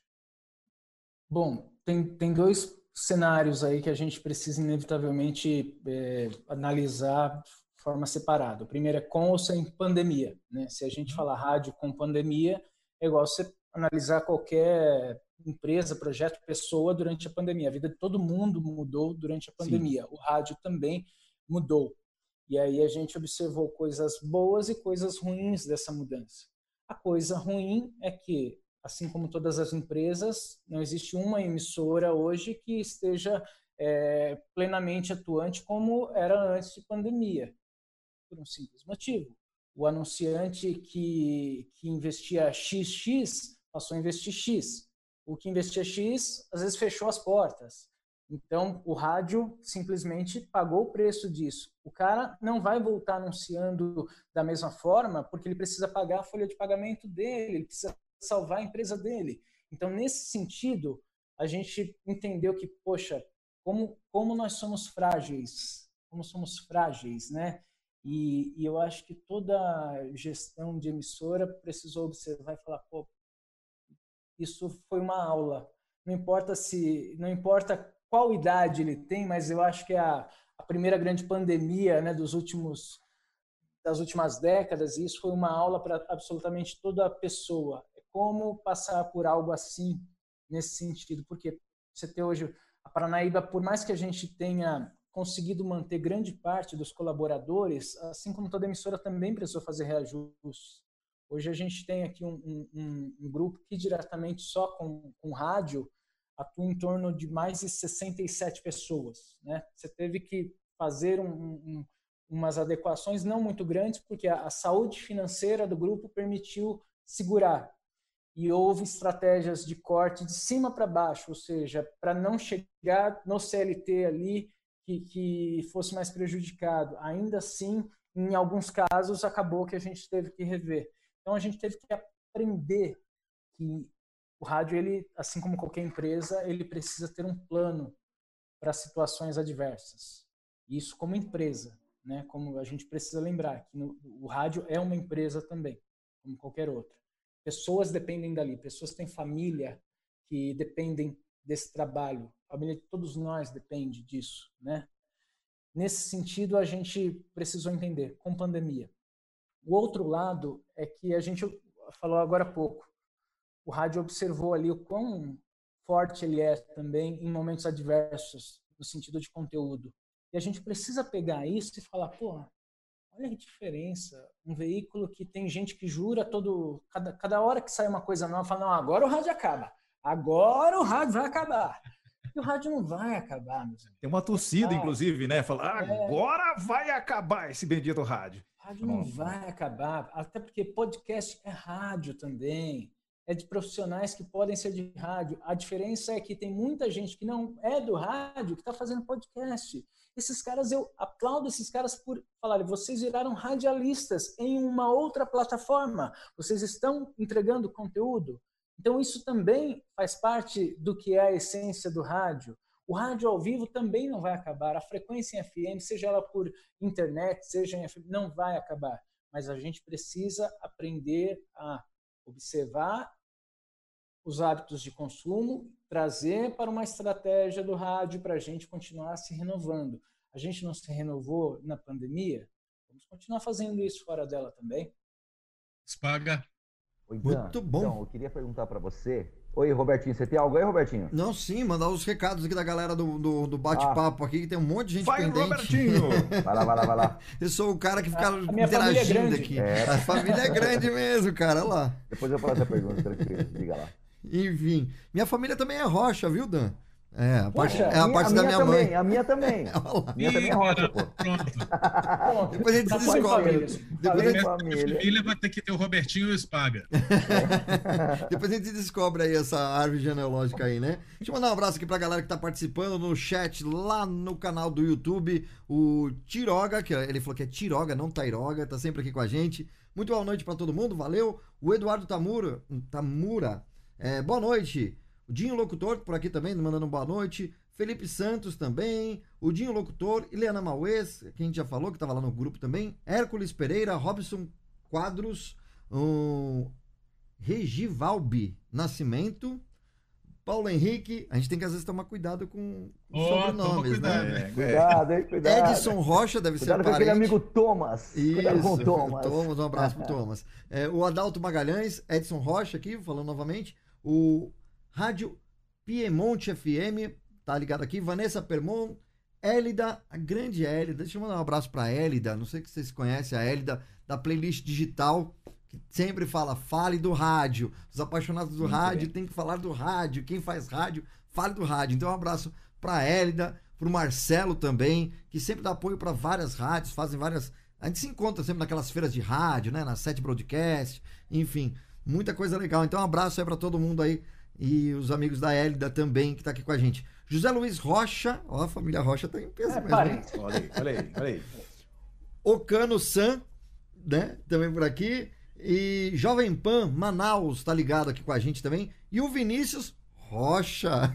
Bom, tem, tem dois cenários aí que a gente precisa inevitavelmente é, analisar de forma separada. O primeiro é com ou sem pandemia. Né? Se a gente uhum. falar rádio com pandemia, é igual você analisar qualquer empresa, projeto, pessoa durante a pandemia. A vida de todo mundo mudou durante a pandemia. Sim. O rádio também mudou. E aí a gente observou coisas boas e coisas ruins dessa mudança. A coisa ruim é que, assim como todas as empresas, não existe uma emissora hoje que esteja é, plenamente atuante como era antes de pandemia, por um simples motivo. O anunciante que, que investia XX passou a investir X o que investia X às vezes fechou as portas. Então, o rádio simplesmente pagou o preço disso. O cara não vai voltar anunciando da mesma forma, porque ele precisa pagar a folha de pagamento dele, ele precisa salvar a empresa dele. Então, nesse sentido, a gente entendeu que, poxa, como, como nós somos frágeis, como somos frágeis, né? E, e eu acho que toda gestão de emissora precisou observar e falar, pô, isso foi uma aula. Não importa se, não importa qual idade ele tem, mas eu acho que é a, a primeira grande pandemia, né, dos últimos das últimas décadas, e isso foi uma aula para absolutamente toda pessoa. É como passar por algo assim nesse sentido, porque você tem hoje a Paranaíba, por mais que a gente tenha conseguido manter grande parte dos colaboradores, assim como toda emissora também precisou fazer reajustes. Hoje a gente tem aqui um, um, um grupo que diretamente só com, com rádio atua em torno de mais de 67 pessoas. Né? Você teve que fazer um, umas adequações não muito grandes, porque a, a saúde financeira do grupo permitiu segurar. E houve estratégias de corte de cima para baixo, ou seja, para não chegar no CLT ali que, que fosse mais prejudicado. Ainda assim, em alguns casos, acabou que a gente teve que rever. Então a gente teve que aprender que o rádio, ele, assim como qualquer empresa, ele precisa ter um plano para situações adversas. Isso como empresa, né? Como a gente precisa lembrar que no, o rádio é uma empresa também, como qualquer outra. Pessoas dependem dali, pessoas têm família que dependem desse trabalho. A família de todos nós depende disso, né? Nesse sentido, a gente precisou entender, com pandemia, o outro lado é que a gente falou agora há pouco. O rádio observou ali o quão forte ele é também em momentos adversos, no sentido de conteúdo. E a gente precisa pegar isso e falar, pô, olha que diferença. Um veículo que tem gente que jura todo. Cada, cada hora que sai uma coisa nova, fala, não, agora o rádio acaba. Agora o rádio vai acabar. E o rádio não vai acabar, meus amigos. Tem uma torcida, inclusive, né? Falar, é. agora vai acabar esse bendito rádio. Rádio não vai acabar, até porque podcast é rádio também. É de profissionais que podem ser de rádio. A diferença é que tem muita gente que não é do rádio que está fazendo podcast. Esses caras, eu aplaudo esses caras por falarem, vocês viraram radialistas em uma outra plataforma. Vocês estão entregando conteúdo. Então, isso também faz parte do que é a essência do rádio. O rádio ao vivo também não vai acabar. A frequência em FM, seja ela por internet, seja em FM, não vai acabar. Mas a gente precisa aprender a observar os hábitos de consumo, trazer para uma estratégia do rádio para a gente continuar se renovando. a gente não se renovou na pandemia, vamos continuar fazendo isso fora dela também. Paga. Muito bom. Então, eu queria perguntar para você. Oi, Robertinho, você tem algo aí, Robertinho? Não, sim, mandar os recados aqui da galera do, do, do bate-papo ah. aqui, que tem um monte de gente vai, pendente. Robertinho! vai lá, vai lá, vai lá. Eu sou o cara que fica a, a interagindo é aqui. É. A família é grande mesmo, cara, olha lá. Depois eu faço a pergunta, tranquilo, diga lá. Enfim, minha família também é rocha, viu, Dan? É, a parte, Poxa, é a, parte da minha também, mãe. A minha também. A minha também é rocha, pô. Pronto. Depois a gente descobre. Depois a gente... família. família vai ter que ter o Robertinho e o Spaga. Depois a gente descobre aí essa árvore genealógica aí, né? Deixa eu mandar um abraço aqui pra galera que tá participando no chat lá no canal do YouTube. O Tiroga, que ele falou que é Tiroga, não Tairoga, tá sempre aqui com a gente. Muito boa noite para todo mundo, valeu. O Eduardo Tamura, Tamura é, boa noite. O Dinho Locutor por aqui também, mandando boa noite. Felipe Santos também. O Dinho Locutor. Ileana Mauês, que a gente já falou, que estava lá no grupo também. Hércules Pereira. Robson Quadros. Um, Regivalbi Nascimento. Paulo Henrique, a gente tem que às vezes tomar cuidado com oh, sobrenomes, cuidado. né? É, cuidado, hein, cuidado. Edson Rocha deve cuidado ser parente. aquele amigo Thomas. Isso, cuidado com o Thomas. Thomas, um abraço pro Thomas. É, o Adalto Magalhães, Edson Rocha aqui, falando novamente. O Rádio Piemonte FM, tá ligado aqui? Vanessa Permon, Élida, a grande Élida. Deixa eu mandar um abraço pra Élida. Não sei se vocês conhecem a Élida da playlist digital, que sempre fala, fale do rádio. Os apaixonados do Muito rádio bem. tem que falar do rádio. Quem faz rádio, fale do rádio. Então, um abraço pra Élida, pro Marcelo também, que sempre dá apoio para várias rádios, fazem várias. A gente se encontra sempre naquelas feiras de rádio, né? Na Sete Broadcast, enfim, muita coisa legal. Então, um abraço aí para todo mundo aí e os amigos da Hélida também, que está aqui com a gente. José Luiz Rocha, ó, a família Rocha tá em peso é, mesmo. Olha aí, olha aí, olha aí. Ocano San, né? Também por aqui. E Jovem Pan Manaus tá ligado aqui com a gente também. E o Vinícius Rocha.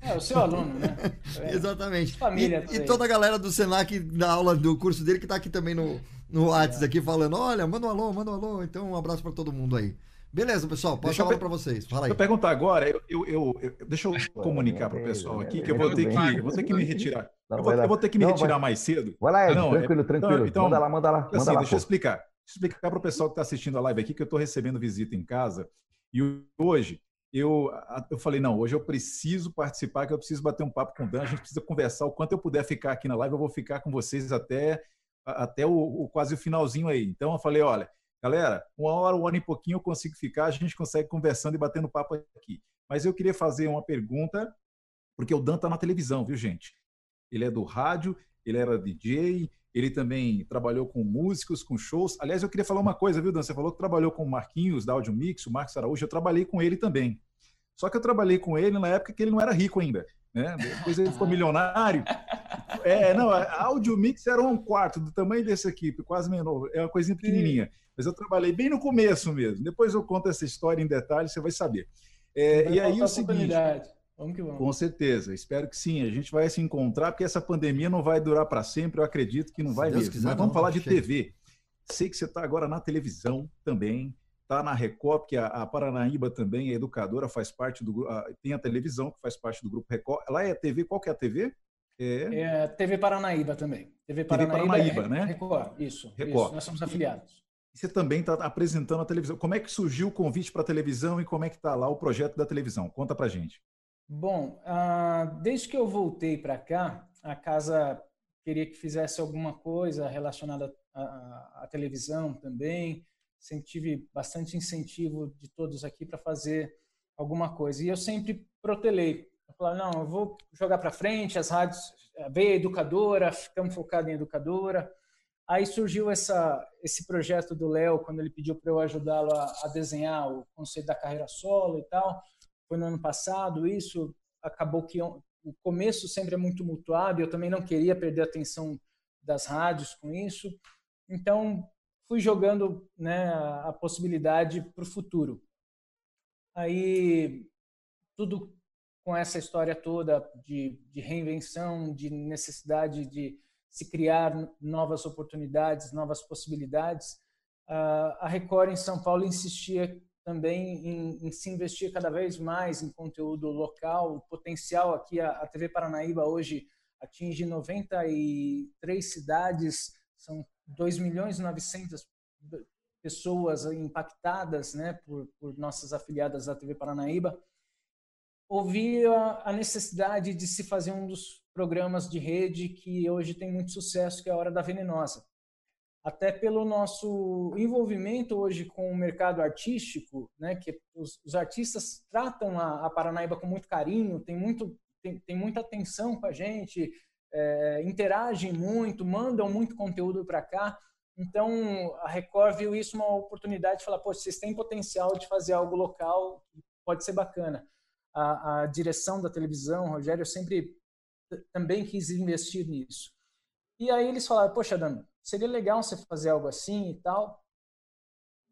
É, o seu aluno, né? É. Exatamente. Família. E, e, toda a galera do Senac da aula do curso dele que tá aqui também no, no WhatsApp, é. aqui falando: olha, manda um alô, manda um alô. Então, um abraço para todo mundo aí. Beleza, pessoal, posso falar para vocês. Fala aí. Deixa eu perguntar agora, eu, eu, eu, eu deixa eu comunicar para o pessoal aqui que eu vou ter que, vou ter que me retirar. Eu vou, eu vou ter que me não, retirar vai. mais cedo. Vai lá, Ed, não, tranquilo, é, tranquilo. Então, manda lá, manda lá. Manda assim, lá, deixa eu explicar. Deixa eu explicar para o pessoal que está assistindo a live aqui que eu estou recebendo visita em casa e hoje eu, eu falei, não, hoje eu preciso participar, que eu preciso bater um papo com o Dan, a gente precisa conversar. O quanto eu puder ficar aqui na live, eu vou ficar com vocês até, até o, o quase o finalzinho aí. Então eu falei, olha, Galera, uma hora, uma hora e pouquinho eu consigo ficar, a gente consegue conversando e batendo papo aqui. Mas eu queria fazer uma pergunta, porque o Dan está na televisão, viu, gente? Ele é do rádio, ele era DJ, ele também trabalhou com músicos, com shows. Aliás, eu queria falar uma coisa, viu, Dan? Você falou que trabalhou com o Marquinhos, da Audio Mix, o Marcos Araújo. Eu trabalhei com ele também. Só que eu trabalhei com ele na época que ele não era rico ainda. Né? Depois ele ficou milionário. É, não, a Audio Mix era um quarto do tamanho desse aqui, quase menor, é uma coisinha pequenininha. Mas eu trabalhei bem no começo mesmo. Depois eu conto essa história em detalhes, você vai saber. É, e aí o seguinte. Vamos que vamos. Com certeza, espero que sim. A gente vai se encontrar, porque essa pandemia não vai durar para sempre, eu acredito que não vai mesmo. Quiser, Mas vamos não, falar de chega. TV. Sei que você está agora na televisão também, está na Record, que a, a, Paranaíba também é educadora, faz parte do. A, tem a televisão, que faz parte do grupo Record. Ela é TV, qual que é a TV? É... é TV Paranaíba também. TV Paranaíba, TV Paranaíba é, né? Record, isso, Record. Isso, nós somos afiliados. E você também está apresentando a televisão. Como é que surgiu o convite para a televisão e como é que está lá o projeto da televisão? Conta para gente. Bom, uh, desde que eu voltei para cá, a casa queria que fizesse alguma coisa relacionada à, televisão também. Sempre tive bastante incentivo de todos aqui para fazer alguma coisa. E eu sempre protelei. Eu falei, não, eu vou jogar para frente, as rádios, veio a educadora, ficamos focados em educadora. Aí surgiu essa, esse projeto do Léo, quando ele pediu para eu ajudá-lo a, a, desenhar o conceito da carreira solo e tal. Foi no ano passado, isso acabou que o começo sempre é muito mutuado, eu também não queria perder a atenção das rádios com isso. Então, fui jogando né, a possibilidade para o futuro. Aí, tudo com essa história toda de, de reinvenção, de necessidade de se criar novas oportunidades, novas possibilidades. A Record em São Paulo insistia também em, em, se investir cada vez mais em conteúdo local, o potencial aqui, a, a, TV Paranaíba hoje, atinge 93 cidades, são 2 milhões e 900 pessoas impactadas né, por, por nossas afiliadas da TV Paranaíba, ouvi a, a necessidade de se fazer um dos programas de rede que hoje tem muito sucesso, que é a Hora da Venenosa. Até pelo nosso envolvimento hoje com o mercado artístico, né, que os, os artistas tratam a, a, Paranaíba com muito carinho, tem, muito, tem, tem muita atenção com a gente, é, interagem muito, mandam muito conteúdo para cá. Então, a Record viu isso uma oportunidade de falar, pô, vocês têm potencial de fazer algo local, pode ser bacana. A, a direção da televisão, Rogério, sempre também quis investir nisso. E aí eles falaram, poxa, Dan, seria legal você fazer algo assim e tal.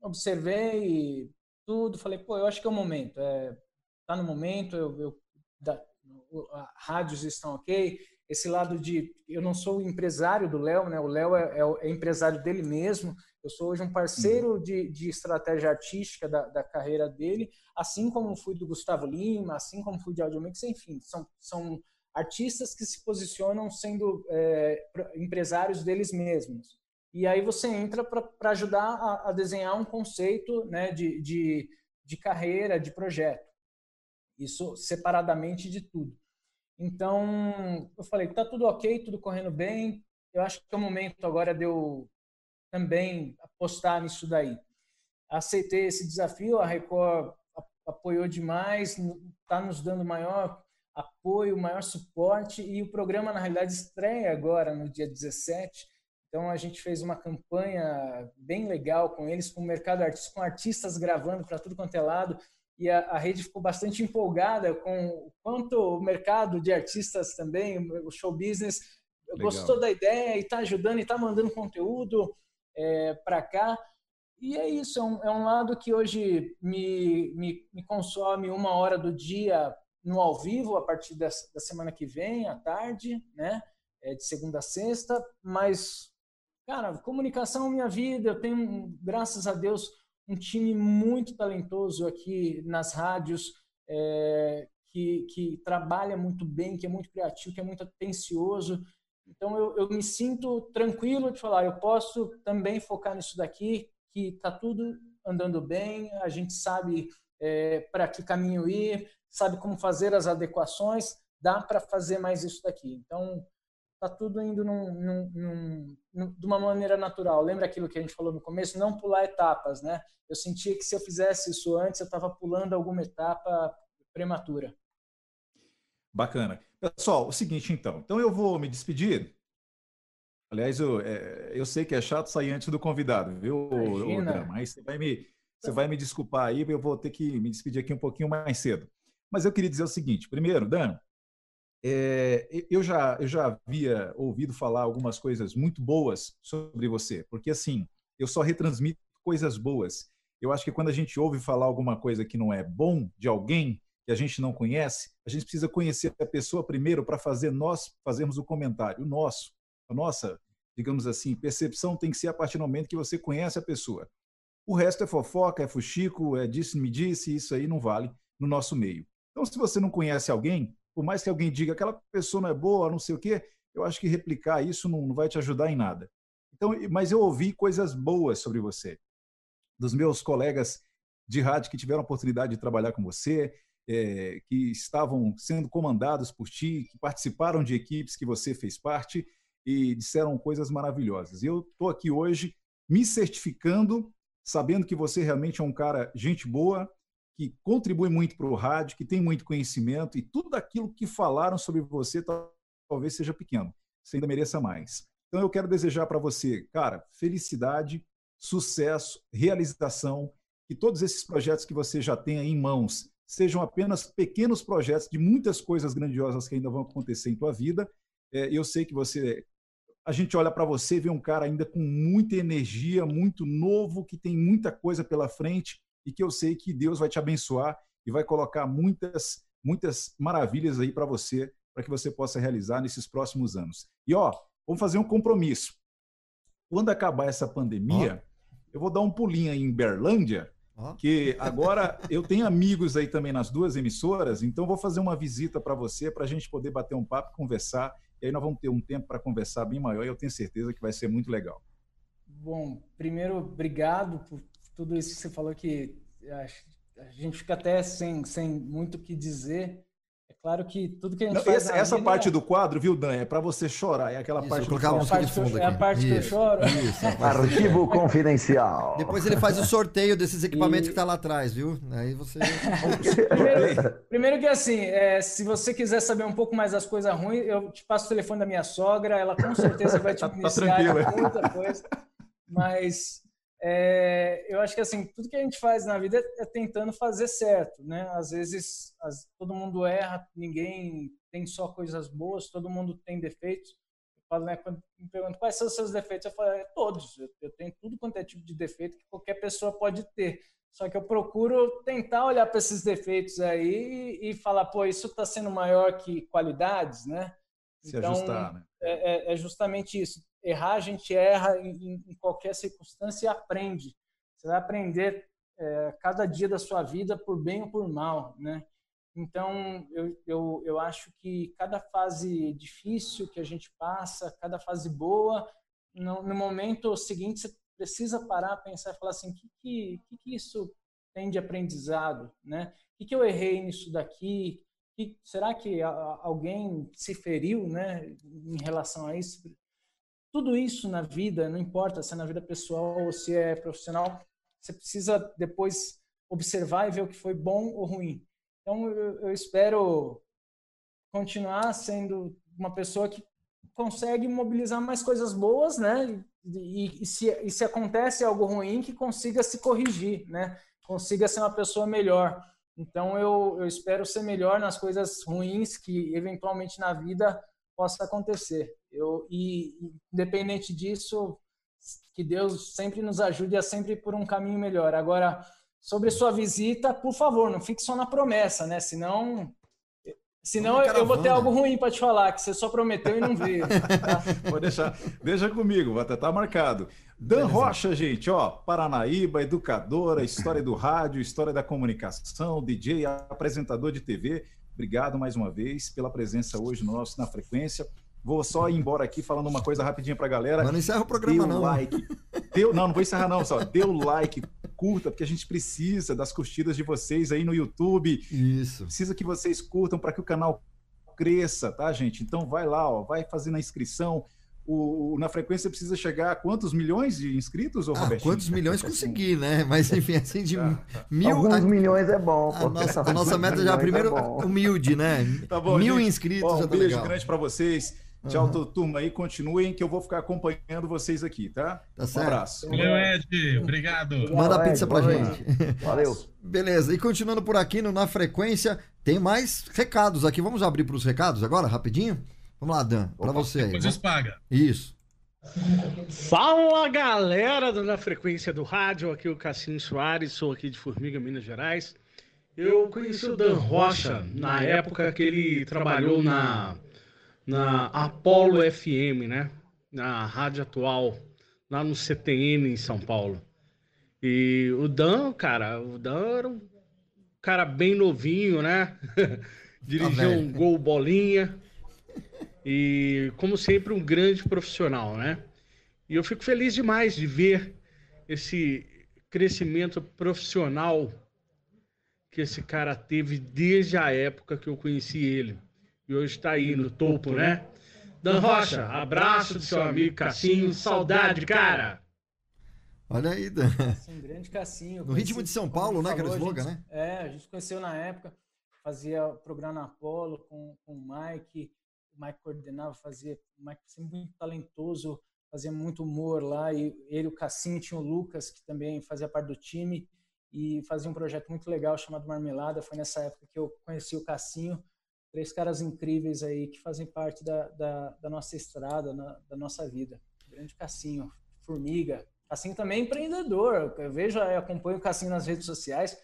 Observei tudo, falei, pô, eu acho que é o momento. É, tá no momento, eu, eu da, rádios estão ok, esse lado de eu não sou o empresário do Léo, né? O Léo é, é, é, empresário dele mesmo. Eu sou hoje um parceiro uhum. de, de estratégia artística da, da, carreira dele, assim como fui do Gustavo Lima, assim como fui de Audiomix, enfim, são, são artistas que se posicionam sendo é, empresários deles mesmos. E aí você entra para ajudar a, a, desenhar um conceito né, de, de, de carreira, de projeto. Isso separadamente de tudo. Então, eu falei, tá tudo ok, tudo correndo bem. Eu acho que é o momento agora de eu também apostar nisso daí. Aceitei esse desafio, a Record apoiou demais, está nos dando maior apoio, maior suporte e o programa na realidade estreia agora no dia 17. Então a gente fez uma campanha bem legal com eles, com o mercado artístico, com artistas gravando para tudo quanto é lado e a, a, rede ficou bastante empolgada com o quanto o mercado de artistas também, o show business, Legal. gostou da ideia e está ajudando e está mandando conteúdo é, para cá. E é isso, é um, é um lado que hoje me, me, me, consome uma hora do dia no ao vivo, a partir da, da semana que vem, à tarde, né? É, de segunda a sexta, mas, cara, comunicação é minha vida, eu tenho, graças a Deus, um time muito talentoso aqui nas rádios, é, que, que trabalha muito bem, que é muito criativo, que é muito atencioso. Então eu, eu me sinto tranquilo de falar, eu posso também focar nisso daqui, que está tudo andando bem, a gente sabe é, para que caminho ir, sabe como fazer as adequações, dá para fazer mais isso daqui. Então está tudo indo num, num, num, de uma maneira natural. Lembra aquilo que a gente falou no começo? Não pular etapas, né? Eu sentia que se eu fizesse isso antes, eu estava pulando alguma etapa prematura. Bacana. Pessoal, o seguinte então. Então eu vou me despedir. Aliás, eu, é, eu sei que é chato sair antes do convidado, viu, Imagina. Mas você vai, me, você vai me desculpar aí, eu vou ter que me despedir aqui um pouquinho mais cedo. Mas eu queria dizer o seguinte: primeiro, Dan, é, eu, já, eu já havia ouvido falar algumas coisas muito boas sobre você, porque assim, eu só retransmito coisas boas. Eu acho que quando a gente ouve falar alguma coisa que não é bom de alguém que a gente não conhece, a gente precisa conhecer a pessoa primeiro para fazer nós fazermos o comentário, o nosso, a nossa, digamos assim, percepção tem que ser a partir do momento que você conhece a pessoa. O resto é fofoca, é fuxico, é disse-me disse, isso aí não vale no nosso meio. Então, se você não conhece alguém, por mais que alguém diga aquela pessoa não é boa, não sei o quê, eu acho que replicar isso não, não vai te ajudar em nada. Então, mas eu ouvi coisas boas sobre você, dos meus colegas de rádio que tiveram a oportunidade de trabalhar com você, é, que estavam sendo comandados por ti, que participaram de equipes que você fez parte e disseram coisas maravilhosas. Eu estou aqui hoje me certificando, sabendo que você realmente é um cara gente boa, que contribui muito para o rádio, que tem muito conhecimento e tudo aquilo que falaram sobre você talvez seja pequeno. Você ainda mereça mais. Então eu quero desejar para você, cara, felicidade, sucesso, realização, que todos esses projetos que você já tem em mãos sejam apenas pequenos projetos de muitas coisas grandiosas que ainda vão acontecer em tua vida. É, eu sei que você a gente olha para você e vê um cara ainda com muita energia, muito novo, que tem muita coisa pela frente e que eu sei que Deus vai te abençoar e vai colocar muitas, muitas maravilhas aí para você, para que você possa realizar nesses próximos anos. E ó, vamos fazer um compromisso. Quando acabar essa pandemia, oh. eu vou dar um pulinho aí em Berlândia, oh. que agora eu tenho amigos aí também nas duas emissoras, então vou fazer uma visita para você, para a gente poder bater um papo, conversar E aí nós vamos ter um tempo para conversar bem maior e eu tenho certeza que vai ser muito legal. Bom, primeiro, obrigado por tudo isso que você falou que a gente fica até sem, sem muito o que dizer. É claro que tudo que a gente Não, faz. Essa, essa vida... parte do quadro, viu, Dan, é para você chorar. É aquela Isso, parte colocar a de fundo É a parte que eu choro. Isso, Arquivo confidencial. Depois ele faz o sorteio desses equipamentos e... que tá lá atrás, viu? Aí você. primeiro, primeiro, que assim, é, se você quiser saber um pouco mais das coisas ruins, eu te passo o telefone da minha sogra, ela com certeza vai te tá, iniciar tá muita coisa. Mas é, eu acho que assim tudo que a gente faz na vida é, tentando fazer certo, né? Às vezes as, todo mundo erra, ninguém tem só coisas boas, todo mundo tem defeitos. Eu falo, né, quando me perguntam quais são os seus defeitos, eu falo é, todos. Eu, eu tenho tudo quanto é tipo de defeito que qualquer pessoa pode ter. Só que eu procuro tentar olhar para esses defeitos aí e, e falar, pô, isso está sendo maior que qualidades, né? Se então, ajustar, né? É, é, é justamente isso errar, a gente erra em, em qualquer circunstância e aprende. Você vai aprender é, cada dia da sua vida, por bem ou por mal, né? Então, eu, eu, eu acho que cada fase difícil que a gente passa, cada fase boa, no, no momento seguinte você precisa parar, pensar e falar assim, o que, que, que, isso tem de aprendizado, né? O que, que eu errei nisso daqui? Que, será que alguém se feriu, né, em relação a isso? Tudo isso na vida, não importa se é na vida pessoal ou se é profissional, você precisa depois observar e ver o que foi bom ou ruim. Então, eu, espero continuar sendo uma pessoa que consegue mobilizar mais coisas boas, né? E, e, se, e se acontece algo ruim, que consiga se corrigir, né? Consiga ser uma pessoa melhor. Então, eu, eu espero ser melhor nas coisas ruins que, eventualmente, na vida possa acontecer. Eu, e, independente disso, que Deus sempre nos ajude a sempre ir por um caminho melhor. Agora, sobre sua visita, por favor, não fique só na promessa, né? Senão, senão eu vou ter algo ruim para te falar, que você só prometeu e não veio. Tá? Vou deixar, deixa comigo, vai até estar tá marcado. Dan Rocha, gente, ó, Paranaíba, educadora, história do rádio, história da comunicação, DJ, apresentador de TV. Obrigado mais uma vez pela presença hoje no nosso Na Frequência. Vou só ir embora aqui falando uma coisa rapidinho pra galera. Mas não encerra o programa, dê não. like. Deu, não, não vou encerrar, não. Só dê o like, curta, porque a gente precisa das curtidas de vocês aí no YouTube. Isso. Precisa que vocês curtam para que o canal cresça, tá, gente? Então vai lá, ó, vai fazendo a inscrição o, na frequência precisa chegar a quantos milhões de inscritos, ou ah, Quantos milhões conseguir, né? Mas enfim, assim, de tá, tá. mil. Alguns a, milhões é bom. A nossa, a nossa meta já, primeiro, é humilde, né? Tá bom, mil gente. inscritos. Ó, um já tá beijo legal. grande para vocês. Tchau, uhum. turma aí. Continuem que eu vou ficar acompanhando vocês aqui, tá? Tá certo. Um abraço. Valeu, Ed. Obrigado. Manda a pizza pra gente. Valeu. Beleza. E continuando por aqui no Na Frequência, tem mais recados aqui. Vamos abrir para os recados agora, rapidinho? Vamos lá, Dan, para você aí. Depois paga. Isso. Fala galera da Frequência do Rádio, aqui é o Cassinho Soares, sou aqui de Formiga, Minas Gerais. Eu conheci o Dan Rocha na época que ele trabalhou na, na Apollo FM, né? Na rádio atual, lá no CTN em São Paulo. E o Dan, cara, o Dan era um cara bem novinho, né? Dirigiu um gol bolinha. E, como sempre, um grande profissional, né? E eu fico feliz demais de ver esse crescimento profissional que esse cara teve desde a época que eu conheci ele. E hoje está aí no topo, né? Dan Rocha, abraço do seu amigo Cassinho, saudade, cara! Olha aí, Dan. Um grande Cassinho. No ritmo de São Paulo, né? Que era o slogan, né? É, a gente conheceu na época, fazia programa na Apolo com, com o Mike, Mike coordenava, fazia, o Mike sempre muito talentoso, fazia muito humor lá, e ele, o Cassim, tinha o Lucas, que também fazia parte do time, e fazia um projeto muito legal chamado Marmelada, foi nessa época que eu conheci o Cassinho, três caras incríveis aí, que fazem parte da, da, da nossa estrada, na, da nossa vida. Grande Cassinho, Formiga, Cassinho também é empreendedor, eu vejo, eu acompanho o Cassinho nas redes sociais,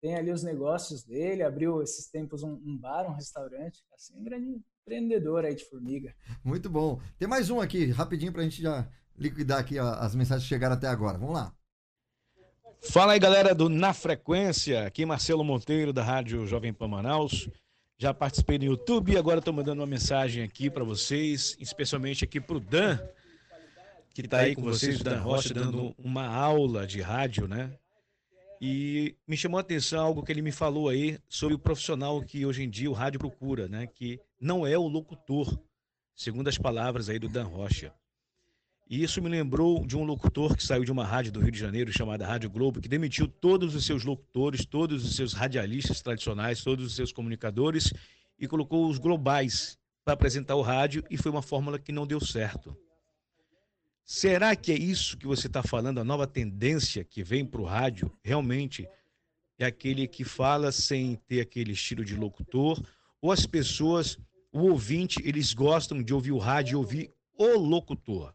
tem ali os negócios dele, abriu esses tempos um, um bar, um restaurante, Cassinho é um grande empreendedor aí de formiga. Muito bom. Tem mais um aqui, rapidinho para a gente já liquidar aqui as mensagens que chegaram até agora. Vamos lá. Fala aí, galera do Na Frequência. Aqui Marcelo Monteiro, da Rádio Jovem Pan Manaus. Já participei no YouTube e agora estou mandando uma mensagem aqui para vocês, especialmente aqui para o Dan, que está aí com vocês, o Dan Rocha, dando uma aula de rádio, né? E me chamou a atenção algo que ele me falou aí sobre o profissional que hoje em dia o rádio procura, né? Que não é o locutor, segundo as palavras aí do Dan Rocha. E isso me lembrou de um locutor que saiu de uma rádio do Rio de Janeiro chamada Rádio Globo, que demitiu todos os seus locutores, todos os seus radialistas tradicionais, todos os seus comunicadores e colocou os globais para apresentar o rádio e foi uma fórmula que não deu certo. Será que é isso que você está falando, a nova tendência que vem para o rádio? Realmente é aquele que fala sem ter aquele estilo de locutor? Ou as pessoas, o ouvinte, eles gostam de ouvir o rádio e ouvir o locutor?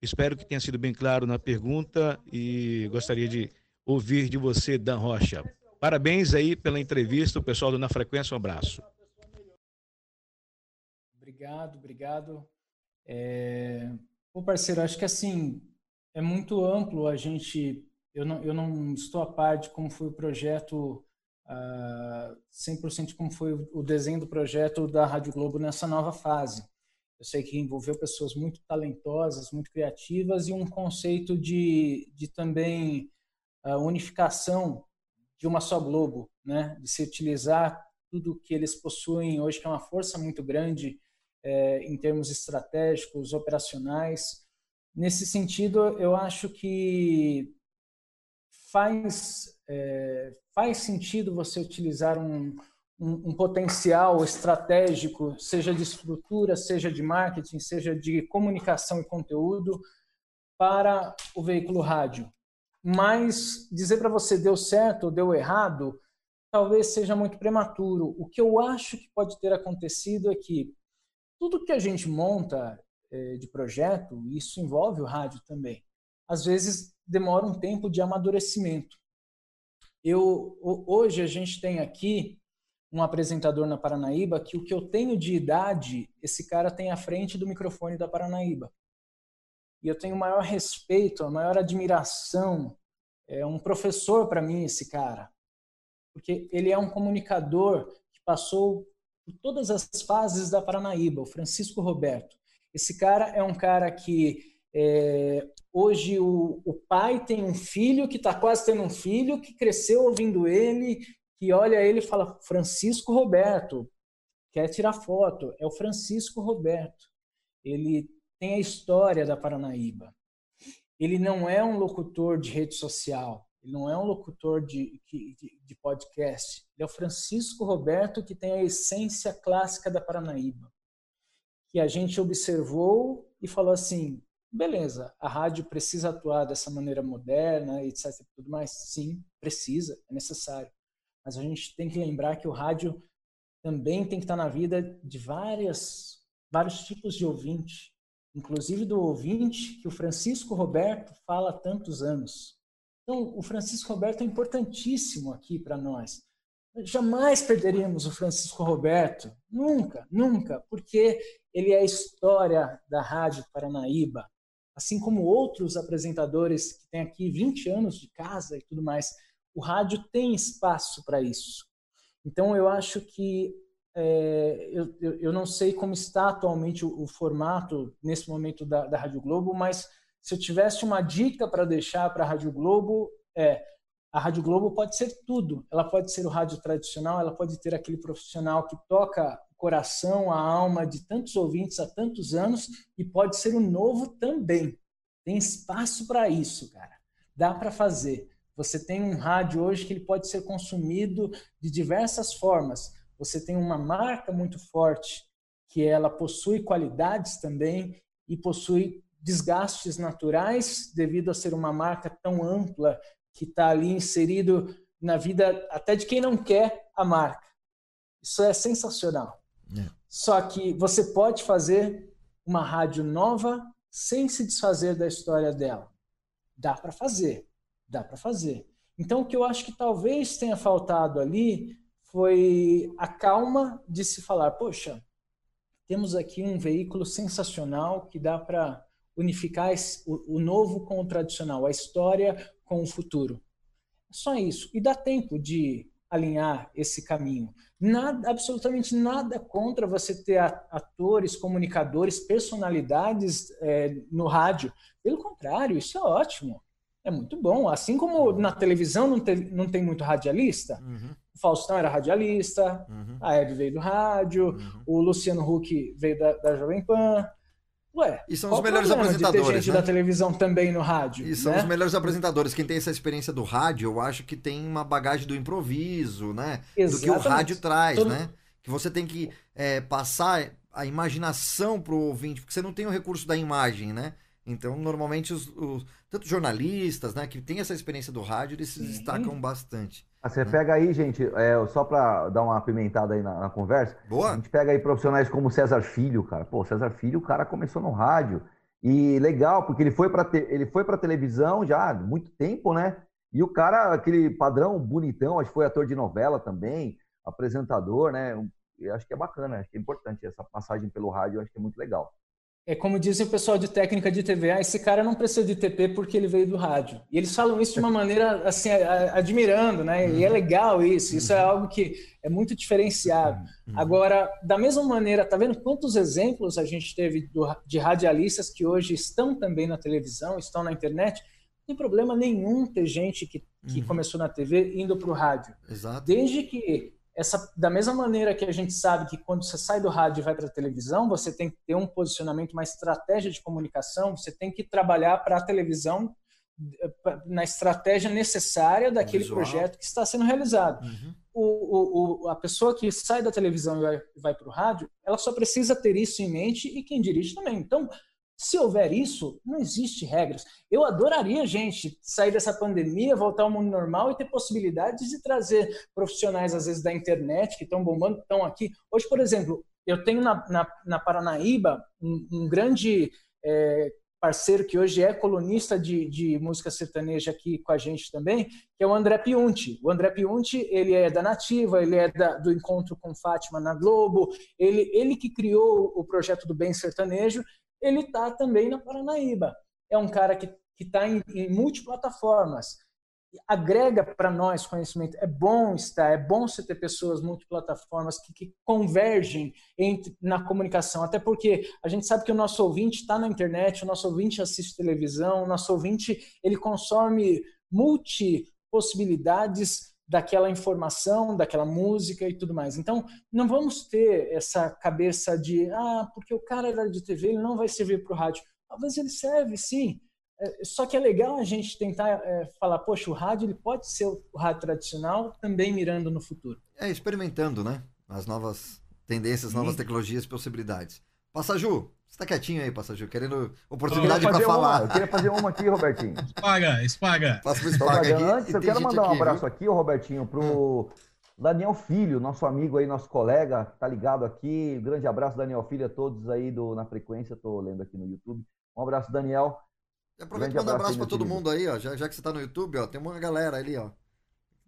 Espero que tenha sido bem claro na pergunta e gostaria de ouvir de você, Dan Rocha. Parabéns aí pela entrevista, o pessoal do Na Frequência, um abraço. Obrigado, obrigado. É... Pô, parceiro, acho que assim, é muito amplo a gente. Eu não, eu não estou a par de como foi o projeto, uh, 100% de como foi o desenho do projeto da Rádio Globo nessa nova fase. Eu sei que envolveu pessoas muito talentosas, muito criativas e um conceito de, de também uh, unificação de uma só Globo, né? de se utilizar tudo que eles possuem hoje, que é uma força muito grande é, em termos estratégicos, operacionais. Nesse sentido, eu acho que faz, é, faz sentido você utilizar um, um, um, potencial estratégico, seja de estrutura, seja de marketing, seja de comunicação e conteúdo, para o veículo rádio. Mas dizer para você deu certo ou deu errado, talvez seja muito prematuro. O que eu acho que pode ter acontecido é que tudo que a gente monta é, de projeto, isso envolve o rádio também, às vezes demora um tempo de amadurecimento. Eu, hoje a gente tem aqui um apresentador na Paranaíba que o que eu tenho de idade, esse cara tem à frente do microfone da Paranaíba. E eu tenho o maior respeito, a maior admiração. É um professor para mim esse cara. Porque ele é um comunicador que passou por todas as fases da Paranaíba, o Francisco Roberto. Esse cara é um cara que é, hoje o, o, pai tem um filho que está quase tendo um filho, que cresceu ouvindo ele, que olha ele e fala: Francisco Roberto, quer tirar foto. É o Francisco Roberto. Ele tem a história da Paranaíba. Ele não é um locutor de rede social. Ele não é um locutor de, de, de, podcast. Ele é o Francisco Roberto, que tem a essência clássica da Paranaíba. Que a gente observou e falou assim: beleza, a rádio precisa atuar dessa maneira moderna, etc. Tudo mais. Sim, precisa, é necessário. Mas a gente tem que lembrar que o rádio também tem que estar na vida de várias, vários tipos de ouvinte, inclusive do ouvinte que o Francisco Roberto fala há tantos anos. Então, o Francisco Roberto é importantíssimo aqui para nós. Jamais perderíamos o Francisco Roberto, nunca, nunca, porque ele é a história da Rádio Paranaíba, assim como outros apresentadores que têm aqui 20 anos de casa e tudo mais. O rádio tem espaço para isso. Então, eu acho que é, eu, eu, não sei como está atualmente o, o formato nesse momento da, da Rádio Globo, mas se eu tivesse uma dica para deixar para a Rádio Globo, é a Rádio Globo pode ser tudo. Ela pode ser o rádio tradicional, ela pode ter aquele profissional que toca o coração, a alma de tantos ouvintes há tantos anos e pode ser o novo também. Tem espaço para isso, cara. Dá para fazer. Você tem um rádio hoje que ele pode ser consumido de diversas formas. Você tem uma marca muito forte que ela possui qualidades também e possui desgastes naturais devido a ser uma marca tão ampla que está ali inserido na vida até de quem não quer a marca. Isso é sensacional. É. Só que você pode fazer uma rádio nova sem se desfazer da história dela. Dá para fazer, dá para fazer. Então o que eu acho que talvez tenha faltado ali foi a calma de se falar, poxa, temos aqui um veículo sensacional que dá para unificar o, novo com o tradicional, a história com o futuro. Só isso. E dá tempo de alinhar esse caminho. Nada, absolutamente nada contra você ter atores, comunicadores, personalidades é, no rádio. Pelo contrário, isso é ótimo. É muito bom. Assim como na televisão não, te, não tem muito radialista, uhum. o Faustão era radialista, uhum. a Hebe veio do rádio, uhum. o Luciano Huck veio da, da Jovem Pan. Ué, e são os melhores apresentadores. De gente né? da televisão também no rádio. E são né? os melhores apresentadores. Quem tem essa experiência do rádio, eu acho que tem uma bagagem do improviso, né? Exatamente. Do que o rádio traz, Todo... né? Que você tem que é, passar a imaginação pro ouvinte, porque você não tem o recurso da imagem, né? Então, normalmente, os, os tanto jornalistas, né, que tem essa experiência do rádio, eles se destacam bastante. Ah, você pega aí, gente, é, só para dar uma apimentada aí na, na, conversa. Boa. A gente pega aí profissionais como César Filho, cara. Pô, César Filho, o cara começou no rádio. E legal, porque ele foi para te, ele foi para televisão já há muito tempo, né? E o cara, aquele padrão bonitão, acho que foi ator de novela também, apresentador, né? Eu acho que é bacana, acho que é importante essa passagem pelo rádio, acho que é muito legal é como dizem o pessoal de técnica de TV, ah, esse cara não precisa de TP porque ele veio do rádio. E eles falam isso de uma maneira assim, admirando, né? E é uhum. legal isso, isso é uhum. algo que é muito diferenciado. Uhum. Agora, da mesma maneira, tá vendo quantos exemplos a gente teve de radialistas que hoje estão também na televisão, estão na internet? Não tem problema nenhum ter gente que, que uhum. começou na TV indo para o rádio. Exato. Desde que essa, da mesma maneira que a gente sabe que quando você sai do rádio e vai para a televisão, você tem que ter um posicionamento, uma estratégia de comunicação, você tem que trabalhar para a televisão eh, na estratégia necessária daquele Visual. projeto que está sendo realizado. Uhum. O, o, a pessoa que sai da televisão e vai, vai para o rádio, ela só precisa ter isso em mente e quem dirige também. Então, se houver isso, não existe regras. Eu adoraria, gente, sair dessa pandemia, voltar ao mundo normal e ter possibilidades de trazer profissionais, às vezes, da internet, que estão bombando, estão aqui. Hoje, por exemplo, eu tenho na, na, na Paranaíba um, um grande é, parceiro que hoje é colunista de, de, música sertaneja aqui com a gente também, que é o André Piunti. O André Piunti, ele é da Nativa, ele é da, do Encontro com Fátima na Globo, ele, ele que criou o projeto do Bem Sertanejo ele está também na Paranaíba. É um cara que está em, em multiplataformas. Agrega para nós conhecimento. É bom estar, é bom você ter pessoas multiplataformas que, que convergem entre, na comunicação. Até porque a gente sabe que o nosso ouvinte está na internet, o nosso ouvinte assiste televisão, o nosso ouvinte ele consome multi possibilidades daquela informação, daquela música e tudo mais. Então, não vamos ter essa cabeça de, ah, porque o cara era de TV, ele não vai servir para o rádio. Talvez ele serve, sim. É, só que é legal a gente tentar é, falar, poxa, o rádio ele pode ser o rádio tradicional, também mirando no futuro. É, experimentando, né? As novas tendências, novas tecnologias, possibilidades. Passa, Ju, você tá quietinho aí, Passageiro, querendo oportunidade para falar. Uma. Eu queria fazer uma aqui, Robertinho. Espaga, espaga. Passa pro espaga aqui. Antes, eu quero mandar um abraço aqui, aqui Robertinho, pro Daniel Filho, nosso amigo aí, nosso colega, tá ligado aqui. Grande abraço, Daniel Filho, a todos aí do, na frequência, tô lendo aqui no YouTube. Um abraço, Daniel. Aproveita e manda um abraço para todo mundo aí, ó. Já, já que você tá no YouTube, ó, tem uma galera ali, ó.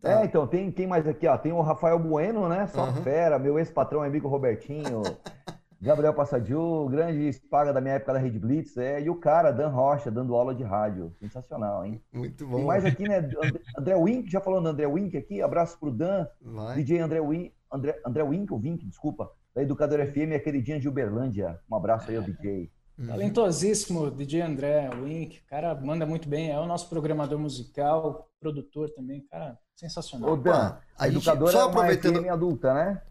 Tá. É, então, tem quem mais aqui, ó? Tem o Rafael Bueno, né? Só uhum. fera, meu ex-patrão, amigo Robertinho. Gabriel Passadiu, grande espaga da minha época da Rede Blitz, é, e o cara, Dan Rocha, dando aula de rádio. Sensacional, hein? Muito bom. Tem mais aqui, né? André Wink, já falando André Wink aqui, abraço pro Dan, Vai. DJ André Wink, André, André Wink, ou Wink, desculpa, da Educadora FM e a queridinha de Uberlândia. Um abraço aí ao DJ. Uhum. Talentosíssimo DJ André Wink, cara manda muito bem, é o nosso programador musical, produtor também, cara, sensacional. Ô Dan, a, a educadora só aproveitando... é uma FM adulta, né?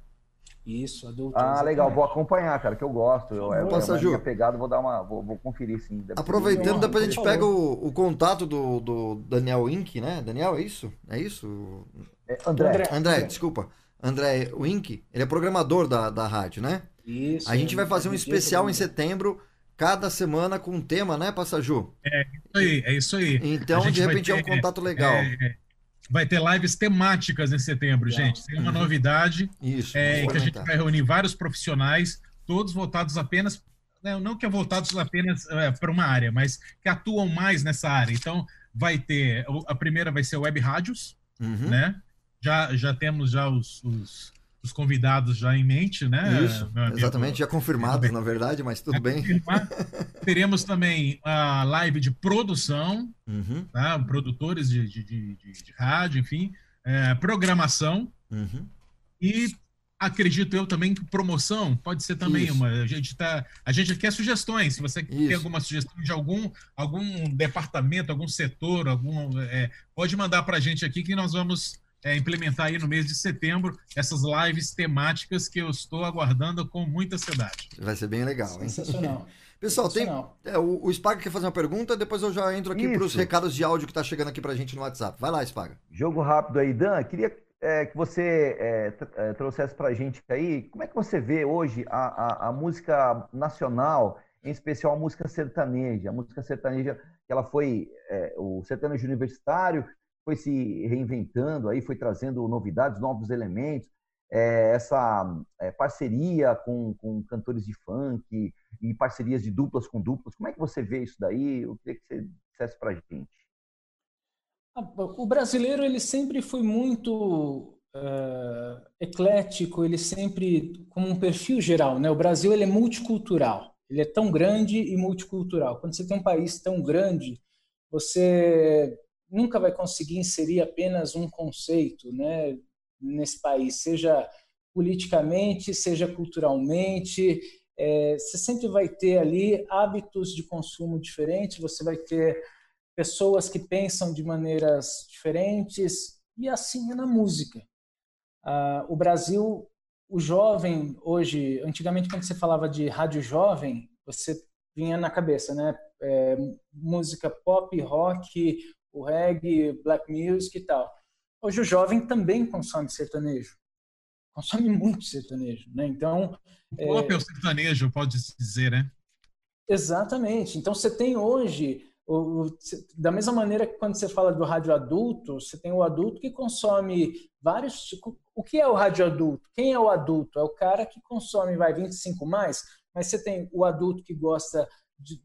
Isso, adulto. Ah, exatamente. legal, vou acompanhar, cara, que eu gosto. Eu, eu, Passa, Ju. pegada, vou dar uma. Vou, vou conferir sim. Aproveitando, depois a gente pega o, o contato do, do Daniel Wink, né? Daniel, é isso? É isso? É, André. André. André, desculpa. André Wink, ele é programador da, da rádio, né? Isso. A gente vai fazer um especial em setembro, cada semana com um tema, né, Passaju? É isso aí, é isso aí. Então, de repente, ter, é um contato legal. É, é vai ter lives temáticas em setembro, Legal. gente. Tem uma uhum. novidade Isso, é, que a gente vai reunir vários profissionais, todos voltados apenas, né, não que é voltados apenas é, para uma área, mas que atuam mais nessa área. Então, vai ter, a primeira vai ser web rádios, uhum. né? Já, já temos já os, os os convidados já em mente, né? Isso, exatamente, já confirmados, na verdade, mas tudo bem. Teremos também a live de produção, uhum. tá? produtores de, de, de, de, rádio, enfim, é, programação, Uhum. E acredito eu também que promoção pode ser também Isso. uma. A gente tá, a gente quer sugestões. Se você Isso. tem alguma sugestão de algum algum departamento, algum setor, algum é, pode mandar para a gente aqui que nós vamos é, implementar aí no mês de setembro essas lives temáticas que eu estou aguardando com muita ansiedade. Vai ser bem legal, hein? Sensacional. Pessoal, tem, é, o, o Spaga quer fazer uma pergunta, depois eu já entro aqui para os recados de áudio que está chegando aqui para a gente no WhatsApp. Vai lá, Spaga. Jogo rápido aí, Dan. Queria é, que você é, é, trouxesse para a gente aí, como é que você vê hoje a, a, a, música nacional, em especial a música sertaneja? A música sertaneja, que ela foi, é, o sertanejo universitário foi se reinventando, aí foi trazendo novidades, novos elementos, é, essa é, parceria com, com cantores de funk e parcerias de duplas com duplas. Como é que você vê isso daí? Eu queria que você dissesse para a gente. Ah, o brasileiro ele sempre foi muito uh, eclético, ele sempre como um perfil geral, né? O Brasil ele é multicultural, ele é tão grande e multicultural. Quando você tem um país tão grande, você nunca vai conseguir inserir apenas um conceito, né? Nesse país, seja politicamente, seja culturalmente, é, você sempre vai ter ali hábitos de consumo diferentes, você vai ter pessoas que pensam de maneiras diferentes, e assim é na música. Ah, o Brasil, o jovem hoje, antigamente quando você falava de rádio jovem, você vinha na cabeça, né? É, música pop, rock, o reggae, black music e tal. Hoje o jovem também consome sertanejo. Consome muito sertanejo, né? Então... O é, é o sertanejo, pode dizer, né? Exatamente. Então você tem hoje o, da mesma maneira que quando você fala do rádio adulto, você tem o adulto que consome vários. O que é o rádio adulto? Quem é o adulto? É o cara que consome, vai 25 mais, mas você tem o adulto que gosta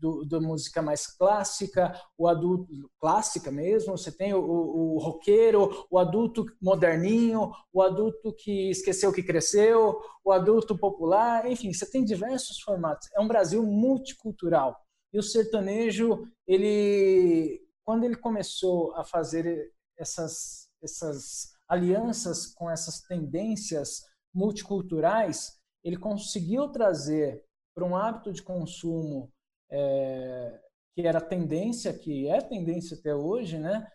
do, da música mais clássica, o adulto clássica mesmo, você tem o, o, o, roqueiro, o adulto moderninho, o adulto que esqueceu que cresceu, o adulto popular, enfim, você tem diversos formatos. É um Brasil multicultural. E o sertanejo, ele, quando ele começou a fazer essas, essas alianças com essas tendências multiculturais, ele conseguiu trazer para um hábito de consumo é, que era tendência, que é tendência até hoje, né?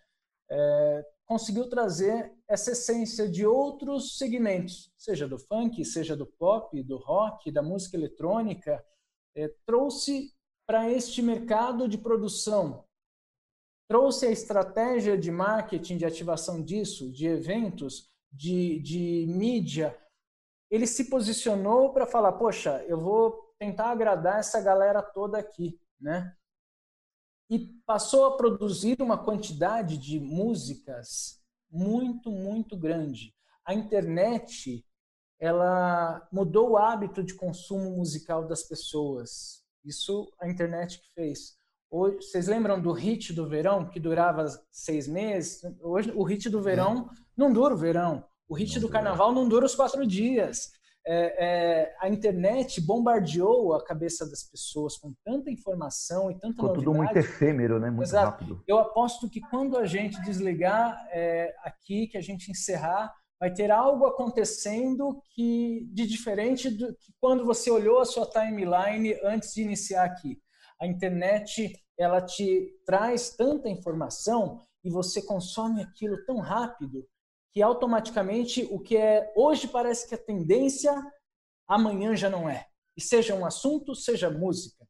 É, conseguiu trazer essa essência de outros segmentos, seja do funk, seja do pop, do rock, da música eletrônica, é, trouxe para este mercado de produção. Trouxe a estratégia de marketing, de ativação disso, de eventos, de, de mídia. Ele se posicionou para falar: poxa, eu vou tentar agradar essa galera toda aqui, né? E passou a produzir uma quantidade de músicas muito, muito grande. A internet ela mudou o hábito de consumo musical das pessoas. Isso a internet que fez. Hoje, vocês lembram do hit do verão, que durava seis meses? Hoje, o hit do verão é. não dura o verão. O hit não do carnaval não dura os quatro dias. É, é, a internet bombardeou a cabeça das pessoas com tanta informação e tanta Ficou novidade. tudo muito efêmero, né? Muito Exato. rápido. Eu aposto que quando a gente desligar é, aqui, que a gente encerrar, vai ter algo acontecendo que de diferente do que quando você olhou a sua timeline antes de iniciar aqui. A internet ela te traz tanta informação e você consome aquilo tão rápido que automaticamente o que é hoje parece que é tendência, amanhã já não é. E seja um assunto, seja música.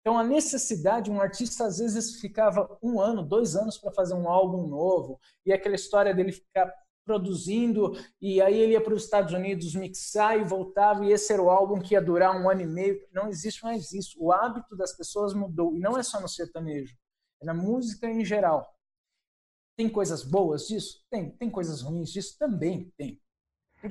Então a necessidade, um artista às vezes ficava um ano, dois anos para fazer um álbum novo e aquela história dele ficar produzindo, e aí ele ia para os Estados Unidos mixar e voltava, e esse era o álbum que ia durar um ano e meio. Não existe mais isso. O hábito das pessoas mudou, e não é só no sertanejo, é na música em geral. Tem coisas boas disso? Tem. Tem coisas ruins disso? Também tem.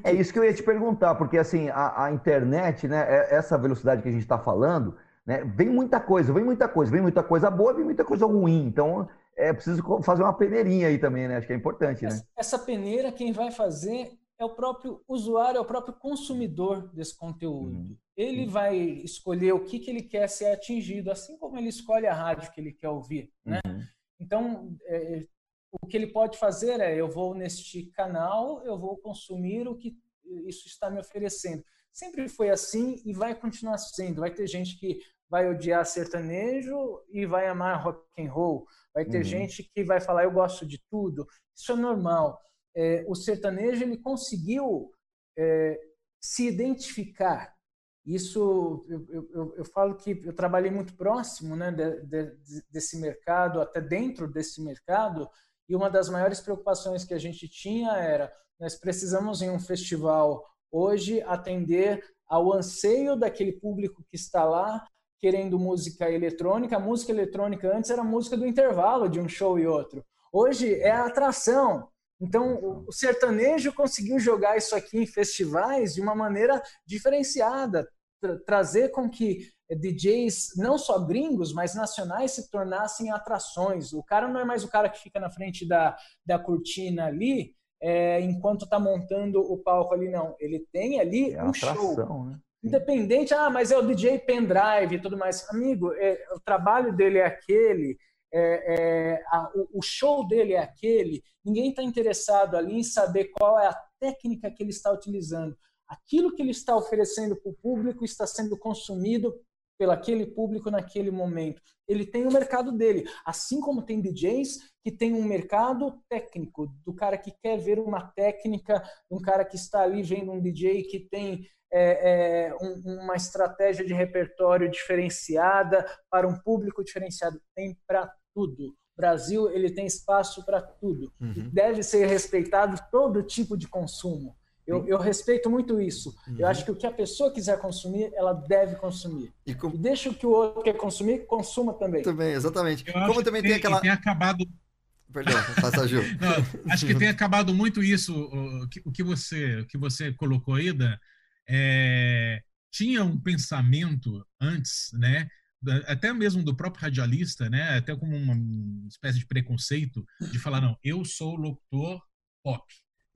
É isso que eu ia te perguntar, porque assim, a, a internet, né, é, essa velocidade que a gente está falando, né, vem muita coisa, vem muita coisa, vem muita coisa boa, vem muita coisa ruim. Então, é preciso fazer uma peneirinha aí também, né? Acho que é importante, né? Essa peneira, quem vai fazer é o próprio usuário, é o próprio consumidor desse conteúdo. Uhum. Ele vai escolher o que, que ele quer ser atingido, assim como ele escolhe a rádio que ele quer ouvir, né? Uhum. Então, é, o que ele pode fazer é: eu vou neste canal, eu vou consumir o que isso está me oferecendo. Sempre foi assim e vai continuar sendo. Vai ter gente que vai odiar sertanejo e vai amar rock and roll. Vai ter uhum. gente que vai falar eu gosto de tudo. Isso é normal. É, o sertanejo ele conseguiu é, se identificar. Isso eu, eu, eu, falo que eu trabalhei muito próximo né, de, de, desse mercado, até dentro desse mercado, e uma das maiores preocupações que a gente tinha era nós precisamos em um festival hoje atender ao anseio daquele público que está lá querendo música eletrônica. A música eletrônica antes era música do intervalo de um show e outro. Hoje é a atração. Então, o sertanejo conseguiu jogar isso aqui em festivais de uma maneira diferenciada, tra trazer com que DJs, não só gringos, mas nacionais, se tornassem atrações. O cara não é mais o cara que fica na frente da, da cortina ali, é, enquanto está montando o palco ali, não. Ele tem ali é um atração, show. Né? Independente, ah, mas é o DJ pendrive e tudo mais. Amigo, é, o trabalho dele é aquele, é, é, a, o, o, show dele é aquele, ninguém está interessado ali em saber qual é a técnica que ele está utilizando. Aquilo que ele está oferecendo para o público está sendo consumido pelo aquele público naquele momento. Ele tem o mercado dele, assim como tem DJs que tem um mercado técnico, do cara que quer ver uma técnica, um cara que está ali vendo um DJ que tem é, é, um, uma estratégia de repertório diferenciada para um público diferenciado. Tem para tudo. O Brasil ele tem espaço para tudo. Uhum. Deve ser respeitado todo tipo de consumo. Eu, eu, respeito muito isso. Uhum. Eu acho que o que a pessoa quiser consumir, ela deve consumir. E, com... e deixa o que o outro quer consumir, consuma também. Também, exatamente. Eu Como também tem, tem aquela. Tem acabado. Perdão, passa, Gil. acho que tem acabado muito isso, o que, o que, você, o que você colocou, Ida. É, tinha um pensamento antes, né? Até mesmo do próprio radialista, né? Até como uma espécie de preconceito de falar, não, eu sou locutor pop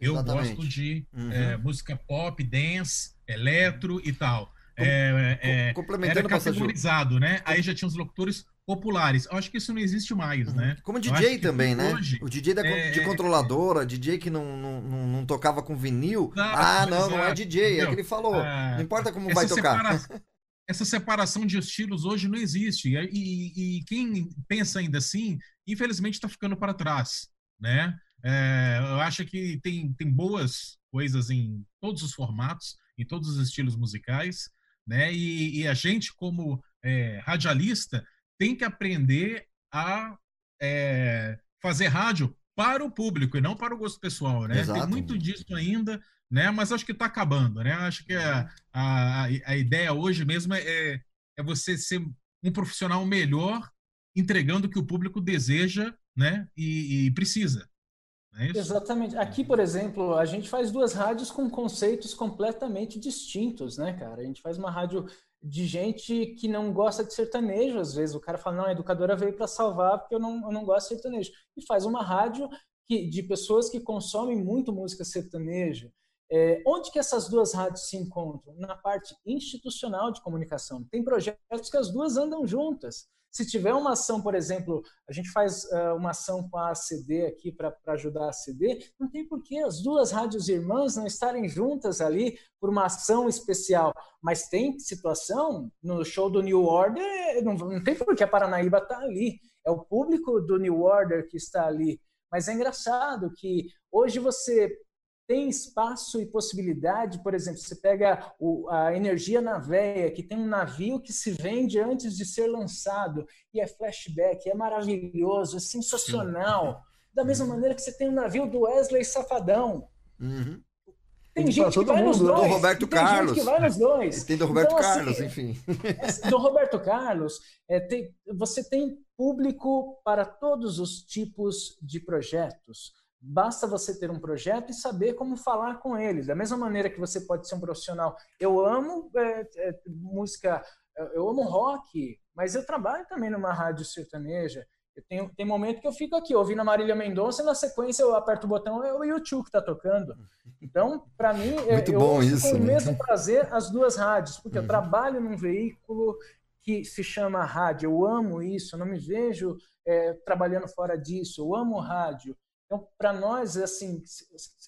eu Exatamente. gosto de uhum. é, música pop, dance, eletro e tal. Com, é, é, complementando era categorizado, né? Aí já tinha os locutores populares. Eu acho que isso não existe mais, uhum. né? Como DJ também, né? Hoje, o DJ da, é... de controladora, DJ que não, não, não, não tocava com vinil. Não, ah, não, não é DJ, é o que ele falou. Ah, não importa como vai tocar. Separa... essa separação de estilos hoje não existe. E, e, e quem pensa ainda assim, infelizmente está ficando para trás, né? É, eu acho que tem, tem boas coisas em todos os formatos, em todos os estilos musicais, né? E, e a gente, como é, radialista, tem que aprender a é, fazer rádio para o público e não para o gosto pessoal, né? Exato. Tem muito disso ainda, né? Mas acho que está acabando, né? Acho que a, a, a ideia hoje mesmo é, é você ser um profissional melhor, entregando o que o público deseja, né? E, e precisa. É Exatamente. Aqui, por exemplo, a gente faz duas rádios com conceitos completamente distintos, né, cara? A gente faz uma rádio de gente que não gosta de sertanejo, às vezes. O cara fala, não, a educadora veio para salvar porque eu não, eu não gosto de sertanejo. E faz uma rádio que, de pessoas que consomem muito música sertaneja. É, onde que essas duas rádios se encontram? Na parte institucional de comunicação. Tem projetos que as duas andam juntas. Se tiver uma ação, por exemplo, a gente faz uh, uma ação com a ACD aqui para ajudar a ACD, não tem por que as duas rádios irmãs não estarem juntas ali por uma ação especial. Mas tem situação, no show do New Order, não, não tem por que a Paranaíba estar tá ali. É o público do New Order que está ali. Mas é engraçado que hoje você tem espaço e possibilidade, por exemplo, você pega o, a energia na veia, que tem um navio que se vende antes de ser lançado, e é flashback, é maravilhoso, é sensacional. Sim. Da mesma uhum. maneira que você tem o um navio do Wesley Safadão. Uhum. Tem gente que vai mundo, nos né? dois. Do Roberto tem Carlos. gente que vai nos dois. Tem do Roberto então, Carlos, assim, enfim. Do Roberto Carlos, é, tem, você tem público para todos os tipos de projetos. Basta você ter um projeto e saber como falar com eles. Da mesma maneira que você pode ser um profissional. Eu amo é, é, música, eu amo rock, mas eu trabalho também numa rádio sertaneja. Eu tenho, tem momento que eu fico aqui ouvindo a Marília Mendonça e na sequência eu aperto o botão é o YouTube que está tocando. Então, para mim, é, Muito eu bom isso, com o né? mesmo prazer as duas rádios, porque uhum. eu trabalho num veículo que se chama rádio. Eu amo isso, eu não me vejo é, trabalhando fora disso. Eu amo rádio. Então, para nós, assim,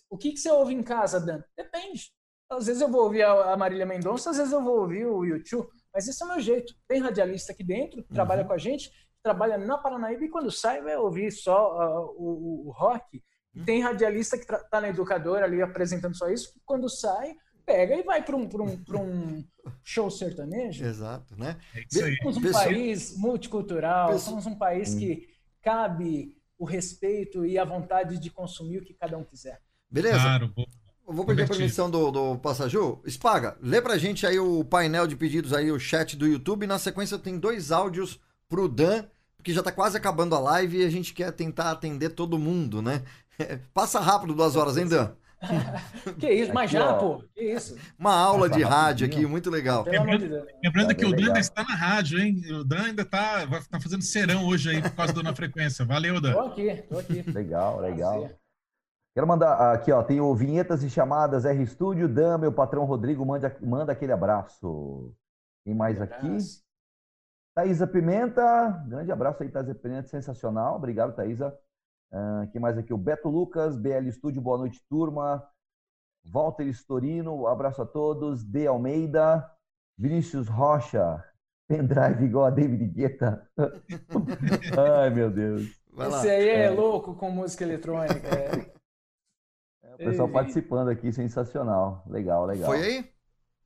o que, que você ouve em casa, Dan? Depende. Às vezes eu vou ouvir a Marília Mendonça, às vezes eu vou ouvir o YouTube, mas esse é o meu jeito. Tem radialista aqui dentro, que trabalha uhum. com a gente, trabalha na Paranaíba e quando sai vai ouvir só uh, o, o, rock. Uhum. tem radialista que está na educadora ali apresentando só isso, que quando sai pega e vai para um, um, um show sertanejo. Exato, né? É somos um Pessoal... país multicultural, Pessoal... somos um país que cabe o respeito e a vontade de consumir o que cada um quiser. Beleza? Claro, vou, vou pedir a permissão do, do Passaju. Espaga, lê pra gente aí o painel de pedidos aí, o chat do YouTube. Na sequência tem dois áudios pro Dan, porque já tá quase acabando a live e a gente quer tentar atender todo mundo, né? Passa rápido duas horas, hein, Dan? que isso, mas já, pô. Que isso. Uma aula de rádio aqui, muito legal. Lembrando, lembrando tá que o Dan ainda está na rádio, hein? O Dan ainda está tá fazendo serão hoje aí por causa do Na Frequência. Valeu, Dan. Tô aqui, tô aqui. Legal, legal. Quero mandar aqui, ó, tem o Vinhetas e Chamadas R Studio, Dan, meu patrão Rodrigo, manda, manda aquele abraço. Tem mais aqui? Thaisa Pimenta, grande abraço aí, Thaisa Pimenta, sensacional. Obrigado, Thaisa. Uh, que mais aqui? O Beto Lucas, BL Estúdio, boa noite, turma. Walter Storino, abraço a todos. D. Almeida, Vinícius Rocha, pendrive igual a David Guetta. Ai, meu Deus. Esse aí é, é, louco com música eletrônica. É. É, o pessoal Ei, participando aqui, sensacional. Legal, legal. Foi aí?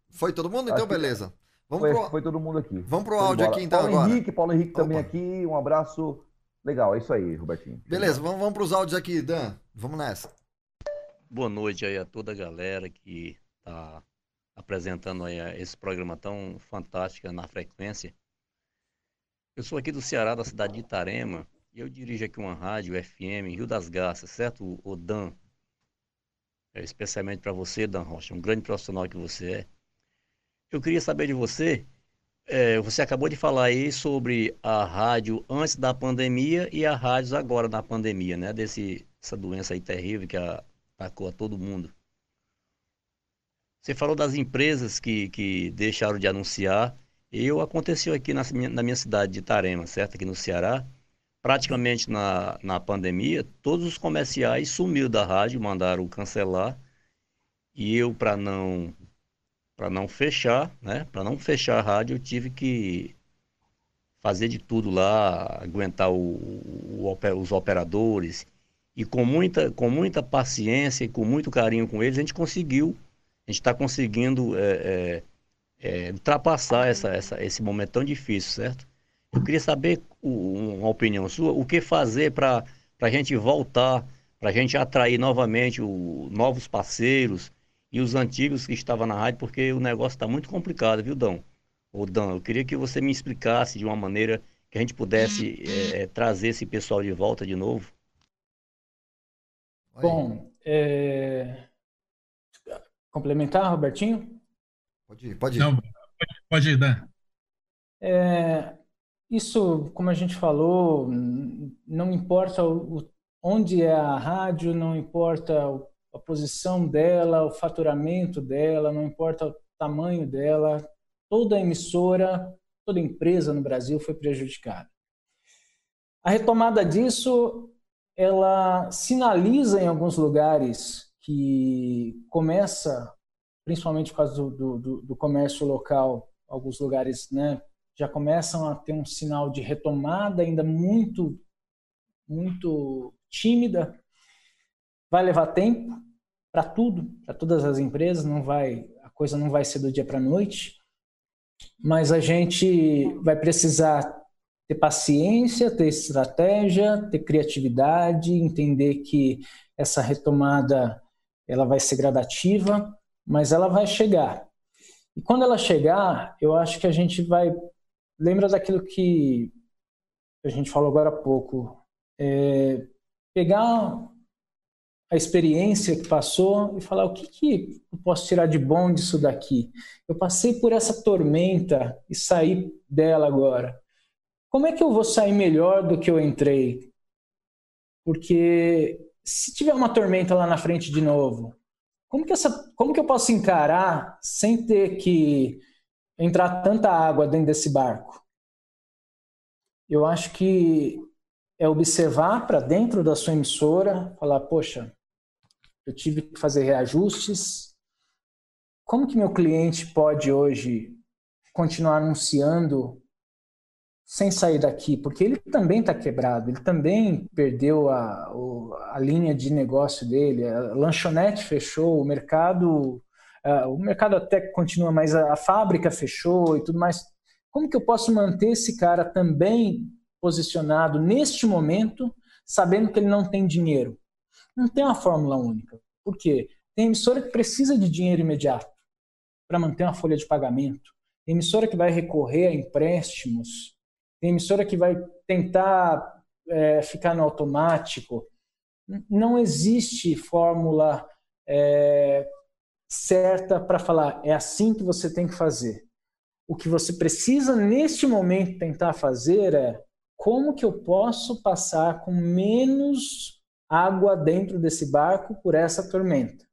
Foi todo mundo? Então, beleza. Vamos foi, pro... foi todo mundo aqui. Vamos pro áudio aqui, então, Paulo agora. Henrique, Paulo Henrique Opa. também aqui. Um abraço Legal, é isso aí, Robertinho. Beleza, vamos, vamos para os áudios aqui, Dan. Vamos nessa. Boa noite aí a toda a galera que está apresentando aí esse programa tão fantástico na frequência. Eu sou aqui do Ceará, da cidade de Itarema, e eu dirijo aqui uma rádio FM Rio das Garças, certo, o Dan? É, especialmente para você, Dan Rocha, um grande profissional que você é. Eu queria saber de você é, você acabou de falar aí sobre a rádio antes da pandemia e a rádio agora na pandemia, né? Desse, essa doença aí terrível que atacou a todo mundo. Você falou das empresas que, que deixaram de anunciar. Eu aconteceu aqui na, na minha cidade de Itarema, certo? Aqui no Ceará. Praticamente na, na pandemia, todos os comerciais sumiram da rádio, mandaram cancelar. E eu, para não para não fechar, né? Para não fechar a rádio, eu tive que fazer de tudo lá, aguentar o, o, os operadores e com muita, com muita paciência e com muito carinho com eles, a gente conseguiu, a gente está conseguindo é, é, é, ultrapassar essa, essa, esse momento tão difícil, certo? Eu queria saber uma opinião sua, o que fazer para a gente voltar, para a gente atrair novamente o, novos parceiros, e os antigos que estavam na rádio, porque o negócio está muito complicado, viu, Dão? Ô, Dan, eu queria que você me explicasse de uma maneira que a gente pudesse é, trazer esse pessoal de volta de novo. Bom, é... complementar, Robertinho? Pode ir, pode ir. Não, pode, pode ir, Dan. É, isso, como a gente falou, não importa o, onde é a rádio, não importa o a posição dela, o faturamento dela, não importa o tamanho dela, toda emissora, toda empresa no Brasil foi prejudicada. A retomada disso, ela sinaliza em alguns lugares que começa, principalmente por causa do, do, do comércio local, alguns lugares né, já começam a ter um sinal de retomada ainda muito, muito tímida. Vai levar tempo, para tudo, para todas as empresas, não vai, a coisa não vai ser do dia para a noite, mas a gente vai precisar ter paciência, ter estratégia, ter criatividade, entender que essa retomada ela vai ser gradativa, mas ela vai chegar. E quando ela chegar, eu acho que a gente vai lembra daquilo que a gente falou agora há pouco, é, pegar a experiência que passou e falar o que, que eu posso tirar de bom disso daqui. Eu passei por essa tormenta e saí dela agora. Como é que eu vou sair melhor do que eu entrei? Porque se tiver uma tormenta lá na frente de novo, como que, essa, como que eu posso encarar sem ter que entrar tanta água dentro desse barco? Eu acho que é observar para dentro da sua emissora, falar, poxa, eu tive que fazer reajustes. Como que meu cliente pode hoje continuar anunciando sem sair daqui? Porque ele também está quebrado, ele também perdeu a, a linha de negócio dele, a lanchonete fechou, o mercado, o mercado até continua, mas a, a fábrica fechou e tudo mais. Como que eu posso manter esse cara também posicionado neste momento, sabendo que ele não tem dinheiro. Não tem uma fórmula única. Por quê? Tem emissora que precisa de dinheiro imediato para manter uma folha de pagamento. Tem emissora que vai recorrer a empréstimos. Tem emissora que vai tentar é, ficar no automático. Não existe fórmula é, certa para falar é assim que você tem que fazer. O que você precisa neste momento tentar fazer é como que eu posso passar com menos água dentro desse barco por essa tormenta?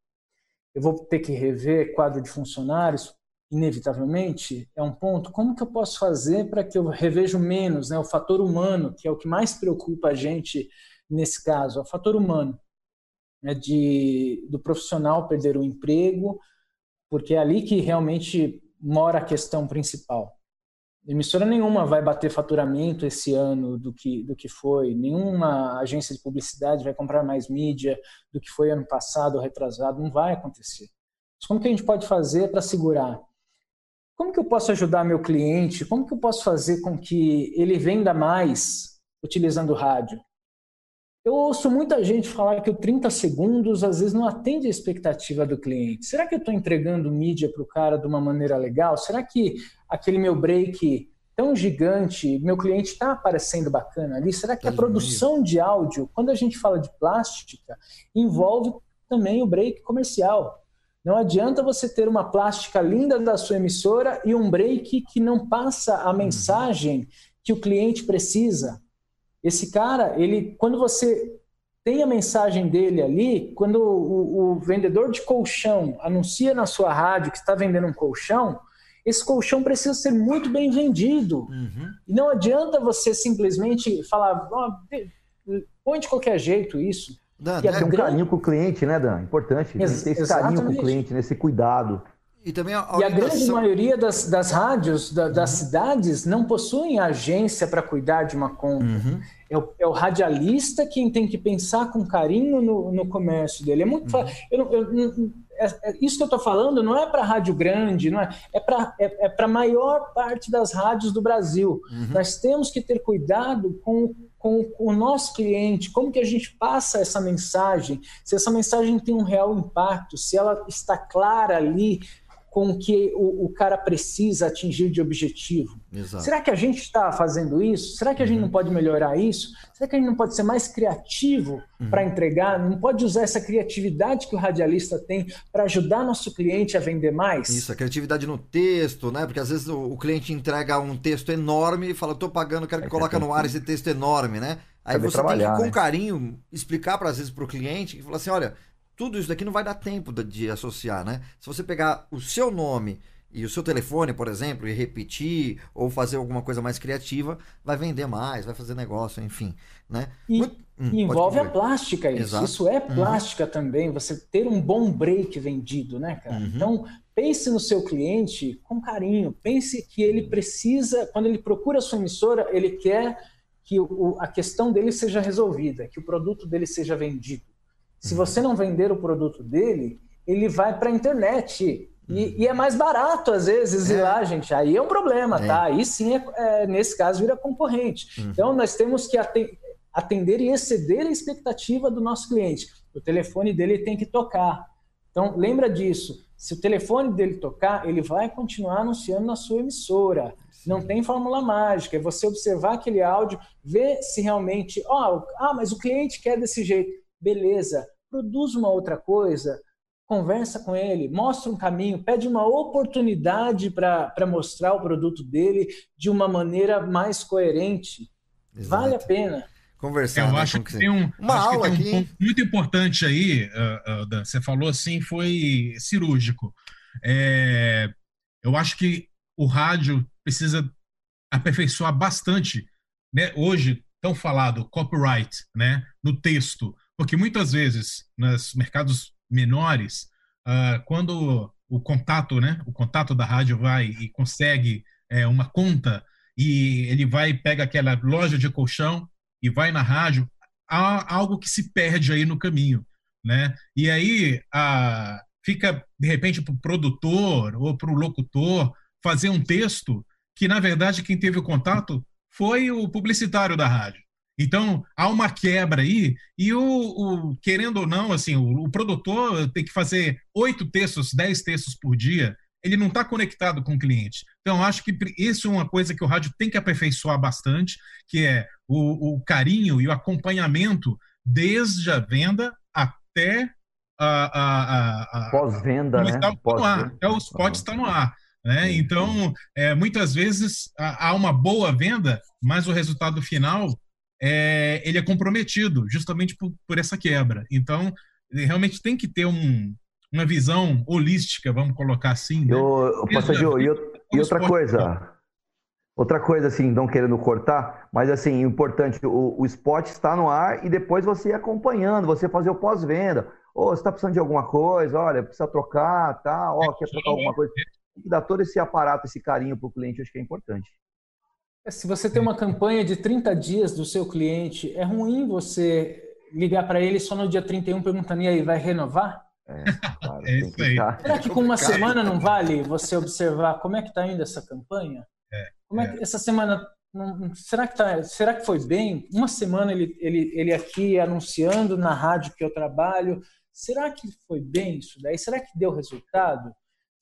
Eu vou ter que rever quadro de funcionários, inevitavelmente, é um ponto. Como que eu posso fazer para que eu reveja menos, né? O fator humano, que é o que mais preocupa a gente nesse caso, é o fator humano, né? De do profissional perder o emprego, porque é ali que realmente mora a questão principal. Emissora nenhuma vai bater faturamento esse ano do que, do que foi, nenhuma agência de publicidade vai comprar mais mídia do que foi ano passado ou retrasado, não vai acontecer. Mas como que a gente pode fazer para segurar? Como que eu posso ajudar meu cliente? Como que eu posso fazer com que ele venda mais utilizando rádio? Eu ouço muita gente falar que o 30 segundos às vezes não atende a expectativa do cliente. Será que eu estou entregando mídia para o cara de uma maneira legal? Será que aquele meu break tão gigante, meu cliente está aparecendo bacana ali? Será que a produção de áudio, quando a gente fala de plástica, envolve também o break comercial? Não adianta você ter uma plástica linda da sua emissora e um break que não passa a uhum. mensagem que o cliente precisa. Esse cara, ele, quando você tem a mensagem dele ali, quando o, o vendedor de colchão anuncia na sua rádio que está vendendo um colchão, esse colchão precisa ser muito bem vendido. Uhum. E não adianta você simplesmente falar, oh, põe de qualquer jeito isso. Dan, que é ter um grande... carinho com o cliente, né, Dan? Importante. Ex ter esse exatamente. carinho com o cliente, nesse cuidado. E, também a, e a grande maioria das, das rádios da, das uhum. cidades não possuem agência para cuidar de uma conta. Uhum. É, o, é, o, radialista quem tem que pensar com carinho no, no comércio dele. É muito uhum. eu, eu, é, é, isso que eu estou falando não é para rádio grande, não é, é para é, é a maior parte das rádios do Brasil. Uhum. Nós temos que ter cuidado com, com, com, o nosso cliente, como que a gente passa essa mensagem, se essa mensagem tem um real impacto, se ela está clara ali, com o que o, o, cara precisa atingir de objetivo. Exato. Será que a gente está fazendo isso? Será que a gente não uhum. pode melhorar isso? Será que a gente não pode ser mais criativo uhum. para entregar? Não pode usar essa criatividade que o radialista tem para ajudar nosso cliente a vender mais? Isso, a criatividade no texto, né? Porque às vezes o, o cliente entrega um texto enorme e fala: estou pagando, quero que é coloque no ar esse texto enorme, né? Aí você tem que, com né? carinho, explicar para às vezes para o cliente que fala assim: olha, tudo isso daqui não vai dar tempo de associar, né? Se você pegar o seu nome e o seu telefone, por exemplo, e repetir ou fazer alguma coisa mais criativa, vai vender mais, vai fazer negócio, enfim, né? E, Muito, hum, envolve a plástica isso. Exato. Isso é uhum. plástica uhum. também, você ter um bom break vendido, né, cara? Uhum. Então, pense no seu cliente com carinho, pense que ele precisa, quando ele procura a sua emissora, ele quer que o, a questão dele seja resolvida, que o produto dele seja vendido. Se você não vender o produto dele, ele vai para a internet. E, uhum. e, é mais barato, às vezes, é. ir lá, gente. Aí é um problema, é. tá? Aí sim, é, é, nesse caso, vira concorrente. Uhum. Então, nós temos que atender e exceder a expectativa do nosso cliente. O telefone dele tem que tocar. Então, lembra disso. Se o telefone dele tocar, ele vai continuar anunciando na sua emissora. Sim. Não tem fórmula mágica. É você observar aquele áudio, ver se realmente. Oh, ah, mas o cliente quer desse jeito. Beleza produz uma outra coisa, conversa com ele, mostra um caminho, pede uma oportunidade para mostrar o produto dele de uma maneira mais coerente. Exato. Vale a pena. Conversar. Eu né, acho que tem um, uma aula tem um aqui. ponto muito importante aí, uh, uh, Dan, você falou assim, foi cirúrgico. É, eu acho que o rádio precisa aperfeiçoar bastante. Né? Hoje, tão falado copyright, né, no texto, porque muitas vezes nos mercados menores, uh, quando o contato, né, o contato da rádio vai e consegue é, uma conta e ele vai pega aquela loja de colchão e vai na rádio, há algo que se perde aí no caminho, né? E aí a, fica de repente para o produtor ou para o locutor fazer um texto que na verdade quem teve o contato foi o publicitário da rádio. Então há uma quebra aí e o, o querendo ou não assim o, o produtor tem que fazer oito textos, dez textos por dia ele não está conectado com o cliente. Então, acho que isso é uma coisa que o rádio tem que aperfeiçoar bastante, que é o, o carinho e o acompanhamento desde a venda até a, a, a pós-venda, né? Pós até o spot está no ar. Né? Então, é, muitas vezes há uma boa venda, mas o resultado final é, ele é comprometido justamente por, por essa quebra. Então, realmente tem que ter um, uma visão holística, vamos colocar assim. Né? Eu, Passadio, e, e outra coisa, outra coisa assim, não querendo cortar, mas assim, importante, o, o spot está no ar e depois você ir acompanhando, você fazer o pós-venda. Ou oh, você está precisando de alguma coisa, olha, precisa trocar, tá? Ó, oh, quer trocar alguma coisa. Tem que dar todo esse aparato, esse carinho para o cliente, acho que é importante. É, se você tem uma campanha de 30 dias do seu cliente, é ruim você ligar para ele só no dia 31 perguntando, e aí, vai renovar? É, claro, é isso aí. Será que com uma semana não vale você observar como é que está indo essa campanha? É, como é, que essa semana não, será que tá, será que foi bem? Uma semana ele, ele, ele aqui anunciando na rádio que eu trabalho. Será que foi bem isso daí? Será que deu resultado?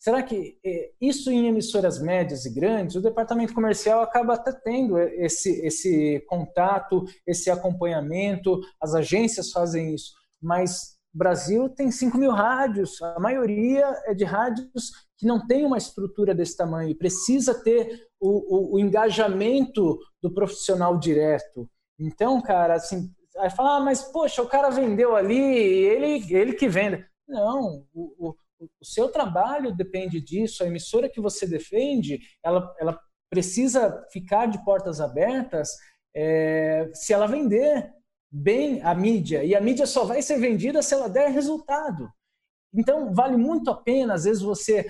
Será que é, isso em emissoras médias e grandes, o departamento comercial acaba até tendo esse, esse contato, esse acompanhamento, as agências fazem isso, mas Brasil tem 5 mil rádios, a maioria é de rádios que não tem uma estrutura desse tamanho, precisa ter o, o, o engajamento do profissional direto. Então, cara, assim, aí fala, ah, mas poxa, o cara vendeu ali, ele, ele que vende. Não, o, o, seu trabalho depende disso, a emissora que você defende, ela, ela precisa ficar de portas abertas é, se ela vender bem a mídia. E a mídia só vai ser vendida se ela der resultado. Então, vale muito a pena, às vezes, você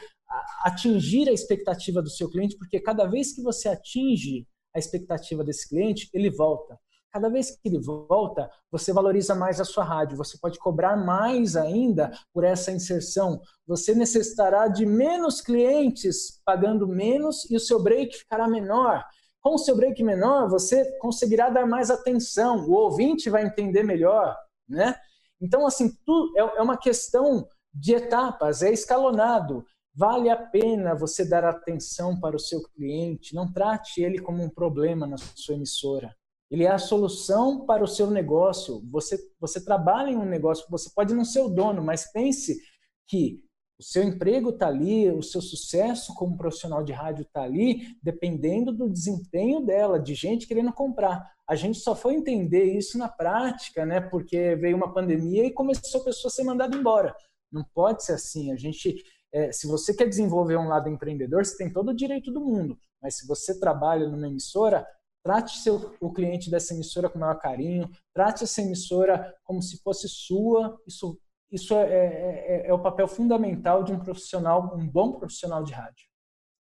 atingir a expectativa do seu cliente, porque cada vez que você atinge a expectativa desse cliente, ele volta. Cada vez que ele volta, você valoriza mais a sua rádio, você pode cobrar mais ainda por essa inserção. Você necessitará de menos clientes pagando menos e o seu break ficará menor. Com o seu break menor, você conseguirá dar mais atenção, o ouvinte vai entender melhor, né? Então, assim, tu, é, é uma questão de etapas, é escalonado. Vale a pena você dar atenção para o seu cliente, não trate ele como um problema na sua emissora. Ele é a solução para o seu negócio. Você, você trabalha em um negócio, você pode não ser o dono, mas pense que o seu emprego está ali, o seu sucesso como profissional de rádio está ali, dependendo do desempenho dela, de gente querendo comprar. A gente só foi entender isso na prática, né? Porque veio uma pandemia e começou a pessoa a ser mandada embora. Não pode ser assim. A gente, é, se você quer desenvolver um lado empreendedor, você tem todo o direito do mundo. Mas se você trabalha numa emissora, trate seu, o cliente dessa emissora com o maior carinho, trate essa emissora como se fosse sua. Isso isso é, é, é, é, o papel fundamental de um profissional, um bom profissional de rádio.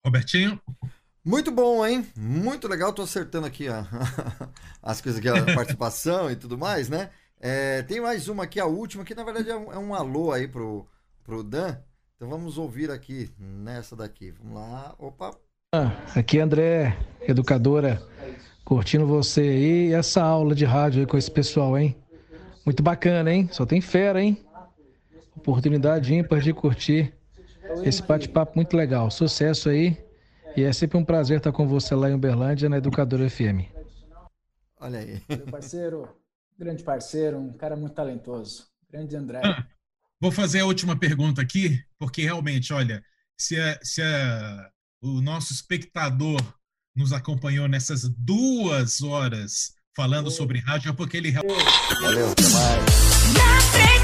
Robertinho? Muito bom, hein? Muito legal. Tô acertando aqui a, as coisas aqui, a participação e tudo mais, né? É, tem mais uma aqui, a última, que na verdade é um, é um alô aí pro, pro Dan. Então vamos ouvir aqui nessa daqui. Vamos lá. Opa. Aqui é André, educadora, curtindo você aí e essa aula de rádio aí com esse pessoal, hein? Muito bacana, hein? Só tem fera, hein? Oportunidade ímpar de curtir esse bate-papo muito legal. Sucesso aí. E é sempre um prazer estar com você lá em Uberlândia, na Educadora FM. Olha aí. Meu parceiro, grande parceiro, um cara muito talentoso. Grande André. Ah, vou fazer a última pergunta aqui, porque realmente, olha, se, a, se a, o nosso espectador nos acompanhou nessas duas horas falando sobre rádio, é porque ele. Valeu, até mais.